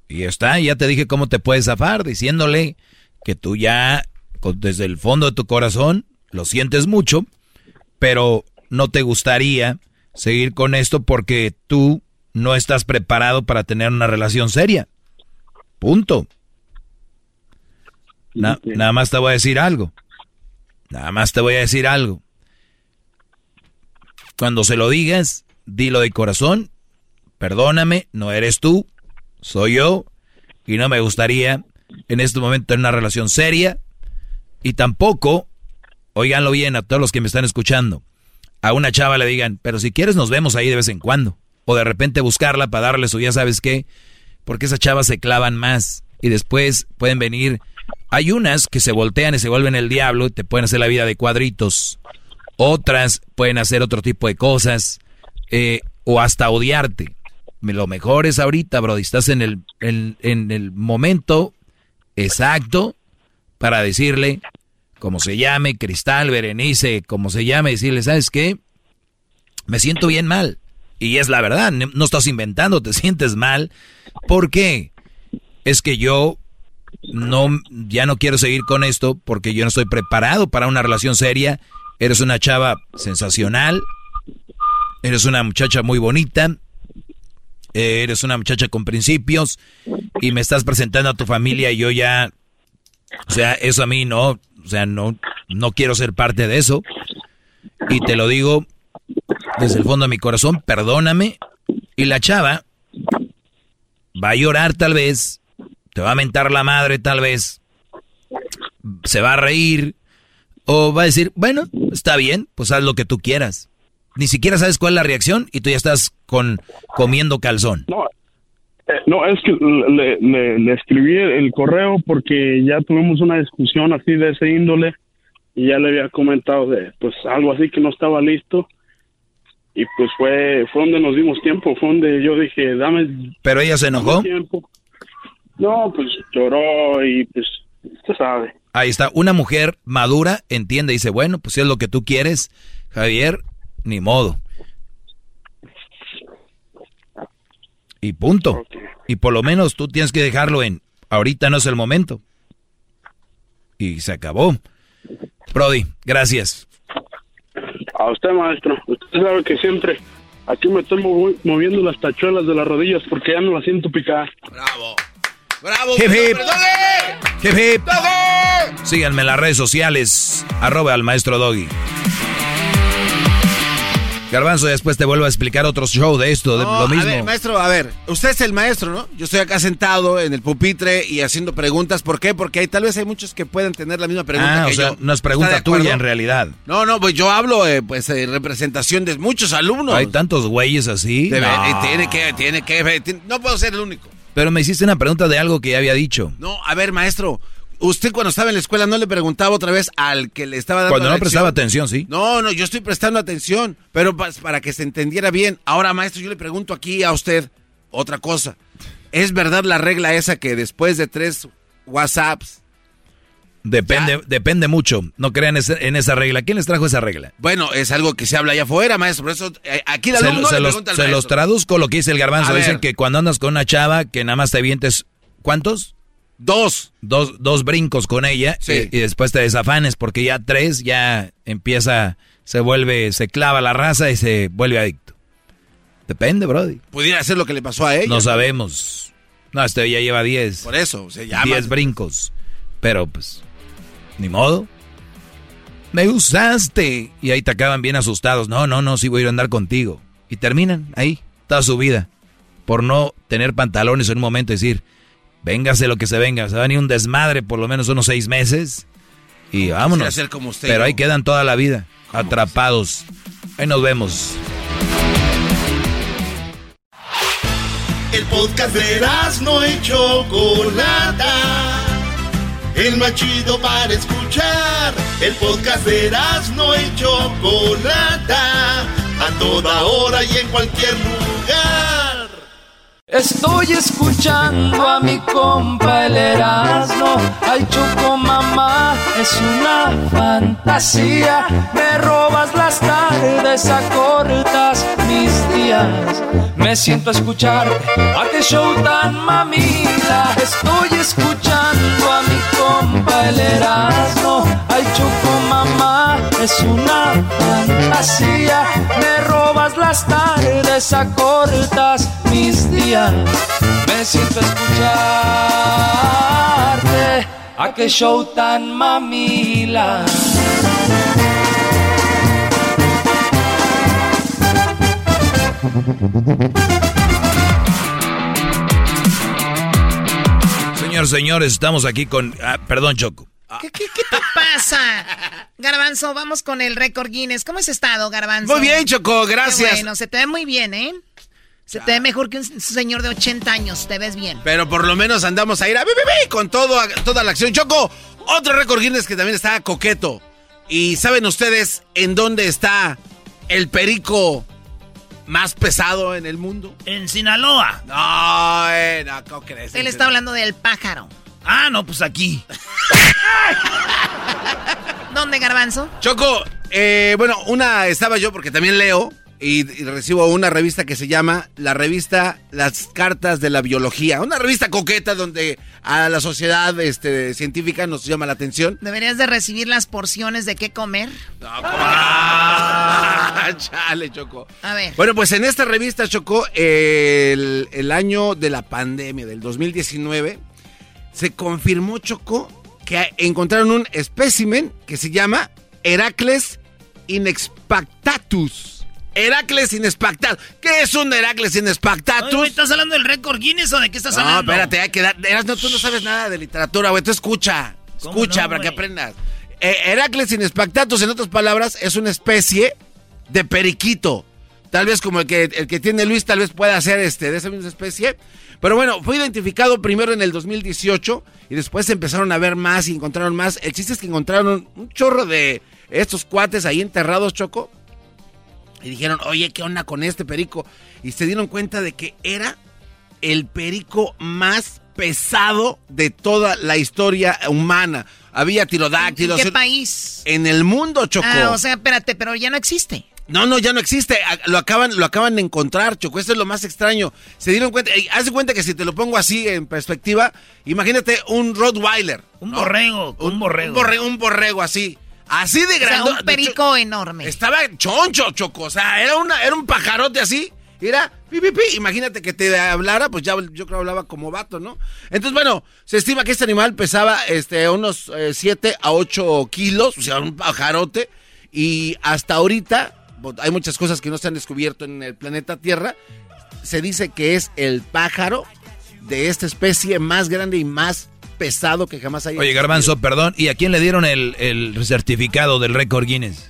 Y está, ya te dije cómo te puedes zafar, diciéndole que tú ya, desde el fondo de tu corazón, lo sientes mucho, pero no te gustaría seguir con esto porque tú no estás preparado para tener una relación seria. Punto. Na- Nada más te voy a decir algo. Nada más te voy a decir algo. Cuando se lo digas, dilo de corazón. Perdóname, no eres tú, soy yo. Y no me gustaría en este momento tener una relación seria. Y tampoco, oiganlo bien a todos los que me están escuchando, a una chava le digan, pero si quieres nos vemos ahí de vez en cuando. O de repente buscarla para darle su ya sabes qué. Porque esas chavas se clavan más. Y después pueden venir. Hay unas que se voltean y se vuelven el diablo y te pueden hacer la vida de cuadritos. Otras pueden hacer otro tipo de cosas. eh, o hasta odiarte. Lo mejor es ahorita, Brody. Estás en el, en, en el momento exacto para decirle, como se llame, Cristal, Berenice, como se llame, decirle, ¿sabes qué? Me siento bien mal. Y es la verdad, no estás inventando, te sientes mal. ¿Por qué? Es que yo no, ya no quiero seguir con esto porque yo no estoy preparado para una relación seria. Eres una chava sensacional. Eres una muchacha muy bonita. eh, Eres una muchacha con principios. Y me estás presentando a tu familia y yo ya... O sea, eso a mí no... O sea, no, no quiero ser parte de eso. Y te lo digo desde el fondo de mi corazón, perdóname. Y la chava va a llorar tal vez, te va a mentar la madre tal vez, se va a reír o va a decir, bueno, está bien, pues haz lo que tú quieras. Ni siquiera sabes cuál es la reacción y tú ya estás con comiendo calzón. No, eh, no, es que le, le- le escribí el correo porque ya tuvimos una discusión así de ese índole y ya le había comentado de pues algo así que no estaba listo y pues fue fue donde nos dimos tiempo, fue donde yo dije, dame Pero ella se enojó. tiempo. No, pues lloró y pues usted sabe. Ahí está, una mujer madura entiende y dice, bueno, pues si es lo que tú quieres, Javier, ni modo. Y punto. Y por lo menos tú tienes que dejarlo en, ahorita no es el momento. Y se acabó. Brody, gracias. A usted, maestro. Usted sabe que siempre aquí me estoy movi- moviendo las tachuelas de las rodillas porque ya no las siento picar. Bravo. Bravo. Hip, hip. Hip, hip. Doggy. Síganme en las redes sociales, arroba al maestro Doggy. Garbanzo, después te vuelvo a explicar otro show de esto, de No, lo mismo. A ver, maestro, a ver, usted es el maestro, ¿no? Yo estoy acá sentado en el pupitre y haciendo preguntas. ¿Por qué? Porque hay, tal vez hay muchos que pueden tener la misma pregunta ah, que o sea, yo. no es ¿Está pregunta tuya en realidad. No, no, pues yo hablo, eh, pues, en representación de muchos alumnos. Hay tantos güeyes así. No. eh, Tiene que, tiene que, tiene- no puedo ser el único. Pero me hiciste una pregunta de algo que ya había dicho. No, a ver, maestro, usted cuando estaba en la escuela no le preguntaba otra vez al que le estaba dando Cuando la no prestaba atención, sí. No, no, yo estoy prestando atención, pero pa- para que se entendiera bien. Ahora, maestro, yo le pregunto aquí a usted otra cosa. ¿Es verdad la regla esa que después de tres WhatsApps, Depende, depende mucho. No crean en esa regla. ¿Quién les trajo esa regla? bueno, es algo que se habla allá afuera, maestro? Por eso eh, aquí el Se, alumno se le los, al se los traduzco lo que dice el garbanzo. Dicen que cuando andas con una chava que nada más te vientes, ¿cuántos? Dos. Dos, dos brincos con ella Sí. y, y después te desafanes porque ya tres ya empieza, se vuelve, se clava la raza y se vuelve adicto. Depende, Brody. Pudiera ser lo que le pasó a ella. No sabemos. No, este ya lleva diez. Por eso, se llama. Diez brincos. Pero pues, ni modo. Me usaste. Y ahí te acaban bien asustados. No, no, no, sí voy a ir a andar contigo. Y terminan ahí, toda su vida. Por no tener pantalones en un momento y decir, véngase lo que se venga. Se va a venir un desmadre por lo menos unos seis meses. Y vámonos. ser como usted, Pero ¿no? ahí quedan toda la vida, atrapados. Ahí nos vemos. El podcast de no y Chocolata. El más chido para escuchar. El podcast de no y Chocolata. A toda hora y en cualquier lugar. Estoy escuchando a mi compa el Erasmo. Ay, Choco mamá, es una fantasía. Me robas las tardes, acortas mis días. Me siento a escuchar a qué show tan mamila. Estoy escuchando a mi compa el Erasmo. Ay, Choco mamá, es una fantasía. Me robas las tardes, acortas mis días. Me siento escucharte. A qué show tan mamila. Señor, señores, estamos aquí con... ah, perdón, Choco. ¿Qué, qué, qué te pasa? Garbanzo, vamos con el récord Guinness. ¿Cómo has estado, Garbanzo? Muy bien, Choco, Qué gracias. bueno, se te ve muy bien, ¿eh? Se te ve mejor que un señor de 80 años, te ves bien. Pero por lo menos andamos a ir a bi, bi, bi, con todo, toda la acción. Choco, otro récord Guinness que también está coqueto. ¿Y saben ustedes en dónde está el perico más pesado en el mundo? En Sinaloa. No, eh, no, ¿cómo crees? Él está hablando del pájaro. Ah, no, pues aquí. ¿Dónde, Garbanzo? Choco, eh, bueno, una estaba yo porque también leo y, y recibo una revista que se llama la revista Las Cartas de la Biología. Una revista coqueta donde a la sociedad este, científica nos llama la atención. ¿Deberías de recibir las porciones de qué comer? Ah, chale, Choco. A ver. Bueno, pues en esta revista, Choco, el, el año de la pandemia, del 2019, se confirmó, Choco, que encontraron un espécimen que se llama Heracles inexpactatus. Heracles inexpactatus. ¿Qué es un Heracles Oye, inexpactatus? güey, ¿Estás hablando del récord Guinness o de qué estás No, hablando? espérate, hay que dar. no, tú no sabes nada de literatura, güey. Tú escucha. ¿Cómo Escucha no, para que aprendas. Eh, Heracles inexpactatus, en otras palabras, es una especie de periquito. Tal vez como el que, el que tiene Luis, tal vez pueda ser este, de esa misma especie. Pero bueno, fue identificado primero en el 2018 y después empezaron a ver más y encontraron más. El chiste es que encontraron un, chorro de estos cuates ahí enterrados, Choco. Y dijeron, oye, ¿qué onda con este perico? Y se dieron cuenta de que era el perico más pesado de toda la historia humana. Había ¿En tirodáctilos. qué país? En el mundo, Choco. Ah, o sea, espérate, pero ya no existe. No, no, ya no existe. Lo acaban, lo acaban de encontrar, Choco. Esto es lo más extraño. Se dieron cuenta. ey, haz de cuenta que si te lo pongo así en perspectiva, imagínate un Rottweiler. Un ¿no? borrego, un borrego. Un borrego, un borrego así. Así de O sea, grande. un perico enorme. Estaba choncho, Choco. O sea, era, una, era un pajarote así. Era, pi, pi, pi. imagínate que te hablara, pues ya yo creo hablaba como vato, ¿no? Entonces, bueno, se estima que este animal pesaba este, unos 7 a 8 kilos, o sea, un pajarote. Y hasta ahorita, hay muchas cosas que no se han descubierto en el planeta Tierra. Se dice que es el pájaro de esta especie más grande y más pesado que jamás haya Oye, Garbanzo, perdón, ¿y a quién le dieron el, el certificado del récord Guinness?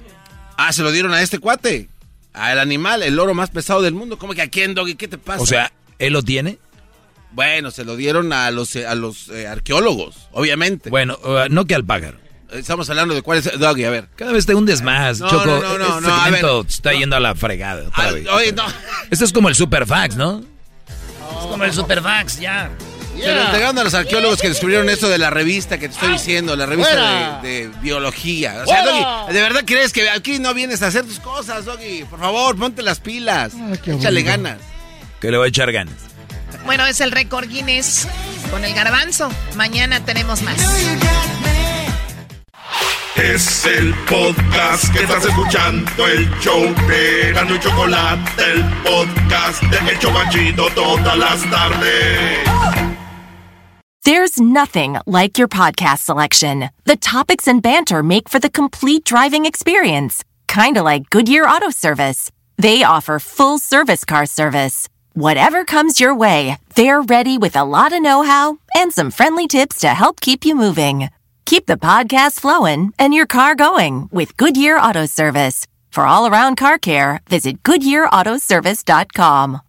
Ah, se lo dieron a este cuate. Al animal, el loro más pesado del mundo. ¿Cómo que a quién, Doggy? ¿Qué te pasa? O sea, ¿él lo tiene? Bueno, se lo dieron a los, eh, a los eh, arqueólogos, obviamente. Bueno, uh, no que al pájaro. Estamos hablando de cuál es. Doggy, a ver. Cada vez te hundes más, No, Choco. no, no, no, este no, a segmento ver. está yendo a la fregada. otra Ah, vez. oye, no. Esto es como el Superfax, ¿no? Es como el Superfax, ya. Se lo entregaron a los arqueólogos que descubrieron esto de la revista que te estoy diciendo, la revista de, de biología. O sea. Doggy, ¿de verdad crees que aquí no vienes a hacer tus cosas, Doggy? Por favor, ponte las pilas. Échale aburrido. ganas. Que le voy a echar ganas. Bueno, es el récord Guinness con el garbanzo. Mañana tenemos más. Es el podcast que estás escuchando, el show de Gano y Chocolate, el podcast de El Chobachito todas las tardes. There's nothing like your podcast selection. The topics and banter make for the complete driving experience. Kind of like Goodyear Auto Service. They offer full service car service. Whatever comes your way, they're ready with a lot of know how and some friendly tips to help keep you moving. Keep the podcast flowing and your car going with Goodyear Auto Service. For all around car care, visit GoodyearAutoservice.com.